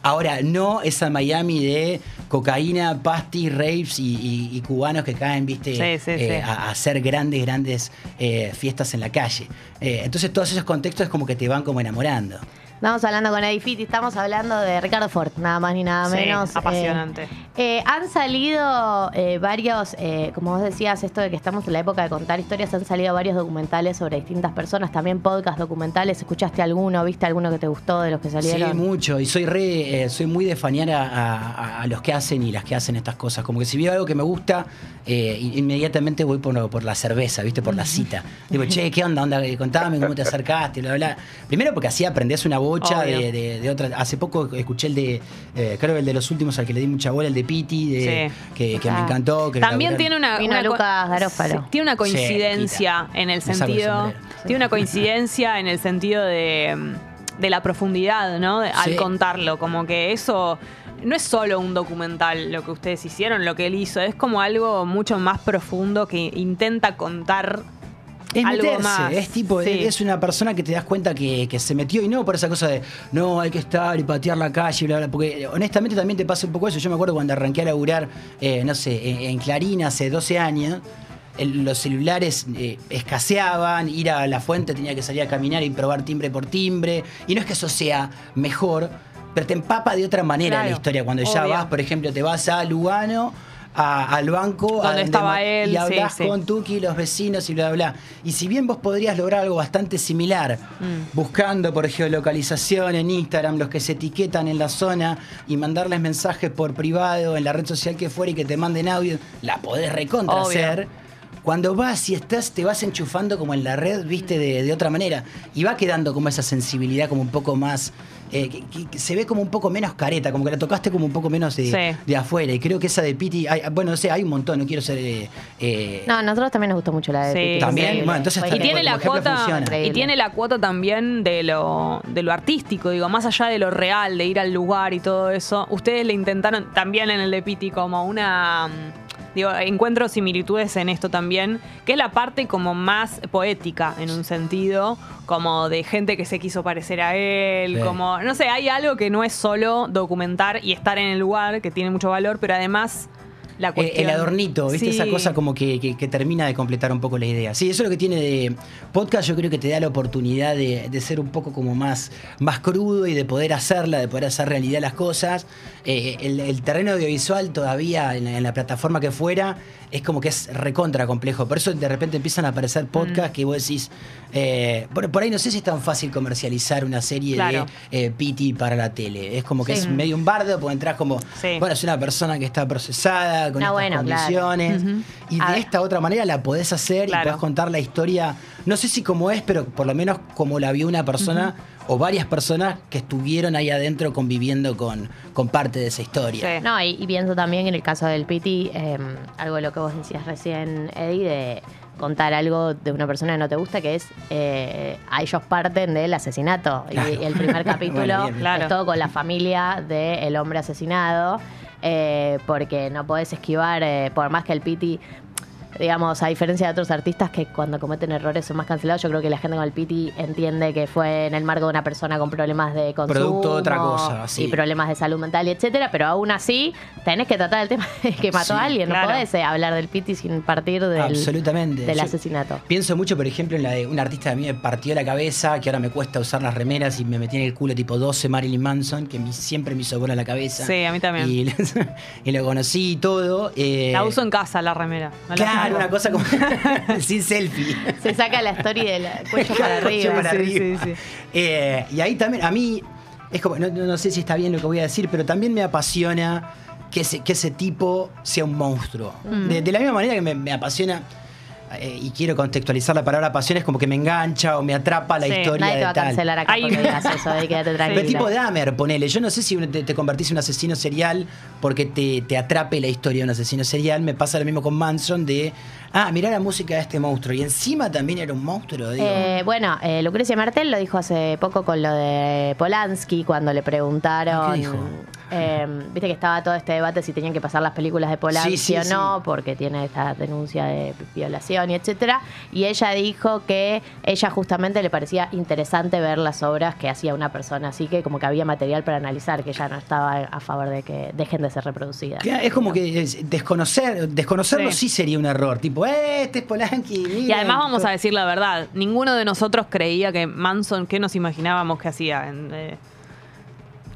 Ahora, no esa Miami de cocaína, pastis, raves y, y- y cubanos que caen, viste, Sí, sí, eh, sí. A, a hacer grandes, grandes eh, fiestas en la calle. Eh, entonces, todos esos contextos es como que te van como enamorando. Estamos hablando con Eddie Fitti, estamos hablando de Ricardo Ford, nada más ni nada Sí, menos. apasionante. Eh, eh, han salido eh, varios, eh, como vos decías, esto de que estamos en la época de contar historias, han salido varios documentales sobre distintas personas, también podcast documentales. ¿Escuchaste alguno? ¿Viste alguno que te gustó de los que salieron? Sí, mucho. Y soy re, eh, soy muy de fanear a, a- a los que hacen y las que hacen estas cosas. Como que si veo algo que me gusta, eh, inmediatamente voy por, por la cerveza, ¿viste? Por la cita. Digo, che, ¿qué onda? onda? Contame cómo te acercaste, bla, bla. Primero porque así aprendés una bocha de, de, de otra. Hace poco escuché el de, eh, creo que el de los últimos al que le di mucha bola, el de Piti, de, Sí. que, que me Ah. encantó. Que También tiene una, una co- Lucas Garófalo. Sí, tiene una Sí, coincidencia en el sentido tiene una coincidencia en el sentido de, de la profundidad, ¿no? Al Sí. contarlo, como que eso no es solo un documental lo que ustedes hicieron, lo que él hizo, es como algo mucho más profundo que intenta contar Es algo meterse, más. es tipo, Sí. es una persona que te das cuenta que, que se metió y no por esa cosa de no, hay que estar y patear la calle, bla, bla, porque honestamente también te pasa un poco eso. Yo me acuerdo cuando arranqué a laburar, eh, no sé, en, en Clarín hace 12 años, los celulares eh, escaseaban, ir a la fuente tenía que salir a caminar y probar timbre por timbre, y no es que eso sea mejor, pero te empapa de otra manera Claro, la historia. Cuando ya vas, por ejemplo, te vas a Lugano. A- al banco a Donde estaba él, y sí, hablas sí. con Tuki, los vecinos y bla, bla, bla. Y si bien vos podrías lograr algo bastante similar, Mm. buscando por geolocalización en Instagram, los que se etiquetan en la zona y mandarles mensajes por privado en la red social que fuera y que te manden audio, la podés recontra hacer. Cuando vas y estás, te vas enchufando como en la red, viste, de, de otra manera. Y va quedando como esa sensibilidad como un poco más. eh, que, se ve como un poco menos careta, como que la tocaste como un poco menos de, Sí. de afuera. Y creo que esa de Piti, hay- bueno, no sé, hay un montón, no quiero ser. eh, eh, No, a nosotros también nos gustó mucho la de Sí, Pipi. También, Increíble. bueno, entonces y tiene la cuota funciona. y tiene la cuota también de lo de lo artístico digo más allá de lo real de ir al lugar y todo eso ustedes le intentaron también en el de Piti como una digo encuentro similitudes en esto también que es la parte como más poética en un sentido como de gente que se quiso parecer a él Sí. como no sé hay algo que no es solo documentar y estar en el lugar que tiene mucho valor pero además la Eh, el adornito, ¿viste? Sí. Esa cosa como que, que- que termina de completar un poco la idea. Sí, eso es lo que tiene de podcast, yo creo que te da la oportunidad de, de ser un poco como más, más crudo y de poder hacerla, de poder hacer realidad las cosas. Eh, el, el terreno audiovisual todavía, en la, en la plataforma que fuera, es como que es recontra complejo. Por eso de repente empiezan a aparecer Mm. podcasts que vos decís, eh, por, por ahí no sé si es tan fácil comercializar una serie Claro. de eh, PT para la tele. Es como que Sí. es medio un bardo, porque entras como, Sí. bueno, es una persona que está procesada, con Ah, estas bueno, claro. condiciones. Y A de ver. esta otra manera la podés hacer Claro. y podés contar la historia, no sé si como es, pero por lo menos como la vio una persona o varias personas que estuvieron ahí adentro conviviendo con, con parte de esa historia. Sí. No, y, y pienso también en el caso del Piti, eh, algo de lo que vos decías recién, Eddie, de contar algo de una persona que no te gusta, que es eh, a ellos parten del asesinato. Y- Claro. Y, el primer capítulo Bueno, bien, bien. Claro. es todo con la familia del hombre asesinado, eh, porque no podés esquivar, eh, por más que el Piti digamos, a diferencia de otros artistas que cuando cometen errores son más cancelados, yo creo que la gente con el Piti entiende que fue en el marco de una persona con problemas de consumo Producto de otra cosa, sí. y problemas de salud mental y etcétera, pero aún así tenés que tratar el tema de que mató Sí, a alguien, claro. no podés eh, hablar del Piti sin partir del, Absolutamente. del Yo asesinato. Pienso mucho, por ejemplo, en la de un artista que a mí me partió la cabeza, que ahora me cuesta usar las remeras y me metí en el culo tipo 12 Marilyn Manson, que mi- siempre me hizo bola la cabeza. Sí, a mí también. Y, y lo conocí y todo. eh, la uso en casa la remera no la Claro, una cosa como sin selfie. Se saca la story del cuello para arriba. para Sí, arriba. sí, sí. Eh, y ahí también, a mí, es como, no, no- no sé si está bien lo que voy a decir, pero también me apasiona que ese, que ese tipo sea un monstruo. Mm. De, de la misma manera que me, me apasiona. Eh, y quiero contextualizar la palabra pasión, es como que me engancha o me atrapa la Sí, historia nadie te de va a tal. cancelar acá porque digas eso, ahí quédate tranquilo. Pero tipo Dahmer, ponele. Yo no sé si te, te convertís en un asesino serial porque te, te atrape la historia de un asesino serial. Me pasa lo mismo con Manson de, ah, mirá la música de este monstruo. Y encima también era un monstruo, digo. Eh, bueno, eh, Lucrecia Martel lo dijo hace poco con lo de Polanski, cuando le preguntaron. ¿Qué dijo? Eh, Viste que estaba todo este debate si tenían que pasar las películas de Polanski Sí, sí, o sí. no, porque tiene esta denuncia de violación y etcétera. Y ella dijo que ella justamente le parecía interesante ver las obras que hacía una persona, así que como que había material para analizar, que ella no estaba a favor de que dejen de ser reproducidas. Es como que es- desconocer, desconocerlo sí. Sí. sería un error. Tipo, eh, este es Polanski. Y además vamos a decir la verdad, ninguno de nosotros creía que Manson, ¿qué nos imaginábamos que hacía? En, eh,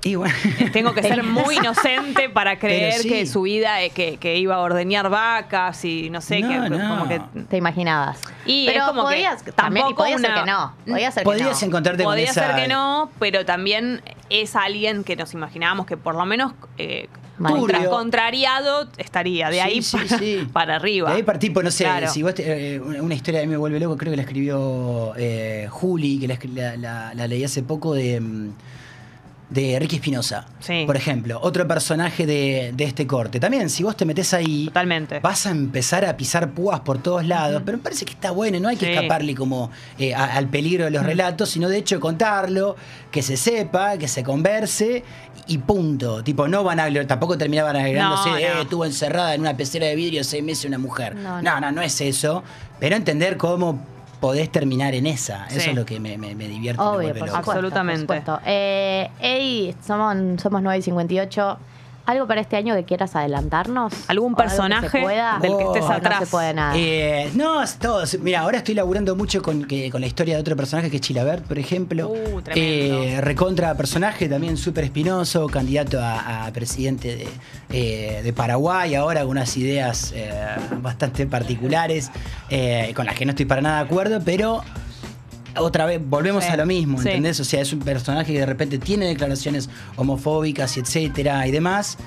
Y bueno. tengo que ser muy inocente para creer sí. que su vida, eh, que, que iba a ordeñar vacas y no sé, No, que no. como que... Te imaginabas. Y Pero es como podías que también, tampoco podía ser que no. Podía ser Podías que no. encontrarte con Podía esa... ser que no, pero también es alguien que nos imaginábamos que por lo menos eh, contra- contrariado estaría. De Sí, ahí sí, para, sí. para arriba. De ahí partí, pues no sé, Claro. si vos te- eh, una historia que me vuelve loco, creo que la escribió eh, Juli, que la, escri- la- la- la leí hace poco de, mm, de Ricky Espinosa. Sí. Por ejemplo, otro personaje de, de este corte. También, si vos te metés ahí, Totalmente. vas a empezar a pisar púas por todos lados, pero me parece que está bueno, no hay que Sí. escaparle como eh, a- al peligro de los relatos, sino de hecho contarlo, que se sepa, que se converse y punto. Tipo, no van a tampoco terminaban agregándose, No, no. eh, estuvo encerrada en una pecera de vidrio seis meses una mujer. No, no. no, no, es eso, pero entender cómo podés terminar en esa. Sí. Eso es lo que me, me, me divierte. me Obvio, vuelve por loco. supuesto. Absolutamente. por supuesto. Eh, Eddie, somos, somos 9 y 58. ¿Algo para este año que quieras adelantarnos? ¿Algún ¿O algo que se personaje pueda? del que estés ¿O atrás? No se puede nada. Eh, no, es todo. Mira, ahora estoy laburando mucho con, que- con la historia de otro personaje que es Chilabert, por ejemplo. Uh. Eh, recontra personaje, también súper espinoso, candidato a, a presidente de, eh, de Paraguay, ahora con unas ideas eh, bastante particulares, eh, con las que no estoy para nada de acuerdo, pero otra vez volvemos Sí, a lo mismo, sí. ¿entendés? O sea, es un personaje que de repente tiene declaraciones homofóbicas y etcétera y demás.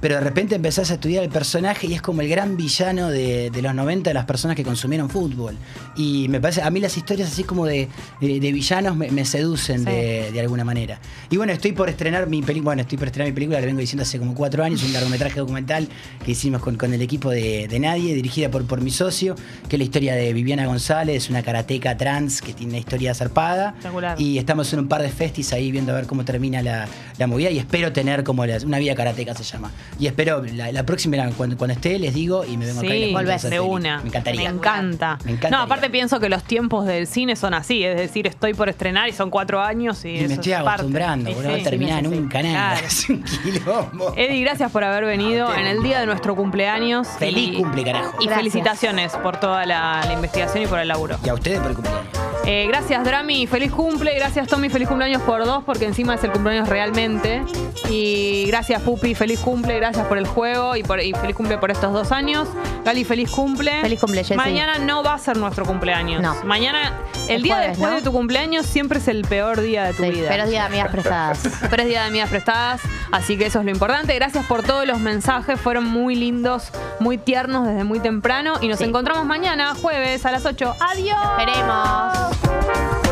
Pero de repente empezás a estudiar el personaje y es como el gran villano de, de los 90 de las personas que consumieron fútbol. Y me parece, a mí las historias así como de, de- de villanos me, me seducen Sí. de, de alguna manera. Y bueno, estoy por estrenar mi película, bueno, estoy por estrenar mi película, la vengo diciendo hace como cuatro años, un largometraje documental que hicimos con, con el equipo de, de Nadie, dirigida por, por mi socio, que es la historia de Viviana González, una karateca trans que tiene una historia zarpada. Y estamos en un par de festis ahí viendo a ver cómo termina la, la movida y espero tener como una vida karateca se llama. Y espero, la, la próxima, cuando, cuando esté, les digo y me vengo acá y les Sí, esa de una. Me encantaría. Me encanta. Me. No, aparte pienso que los tiempos del cine son así, es decir, estoy por estrenar y son cuatro años y, Y me estoy es acostumbrando, boludo, no sí, termina sí, sí, sí. nunca nada. Claro. Es un quilombo. Eddie, gracias por haber venido en el día de nuestro cumpleaños. Feliz y- cumple, carajo. Y Gracias. felicitaciones por toda la, la investigación y por el laburo. Y a ustedes por el cumpleaños. Eh, gracias Drami, feliz cumple. Gracias Tommy, feliz cumpleaños por dos, porque encima es el cumpleaños realmente. Y gracias Pupi, feliz cumple. Gracias por el juego y, por, y feliz cumple por estos dos años. Gali, feliz cumple. Feliz cumple, Jessy. Mañana no va a ser nuestro cumpleaños. No. Mañana, el, El día jueves, después ¿no? de tu cumpleaños siempre es el peor día de tu Sí, vida. pero es día de amigas prestadas. Pero es día de amigas prestadas, así que eso es lo importante. Gracias por todos los mensajes, fueron muy lindos, muy tiernos desde muy temprano. Y nos Sí. encontramos mañana, jueves a las 8. ¡Adiós! Esperemos. love.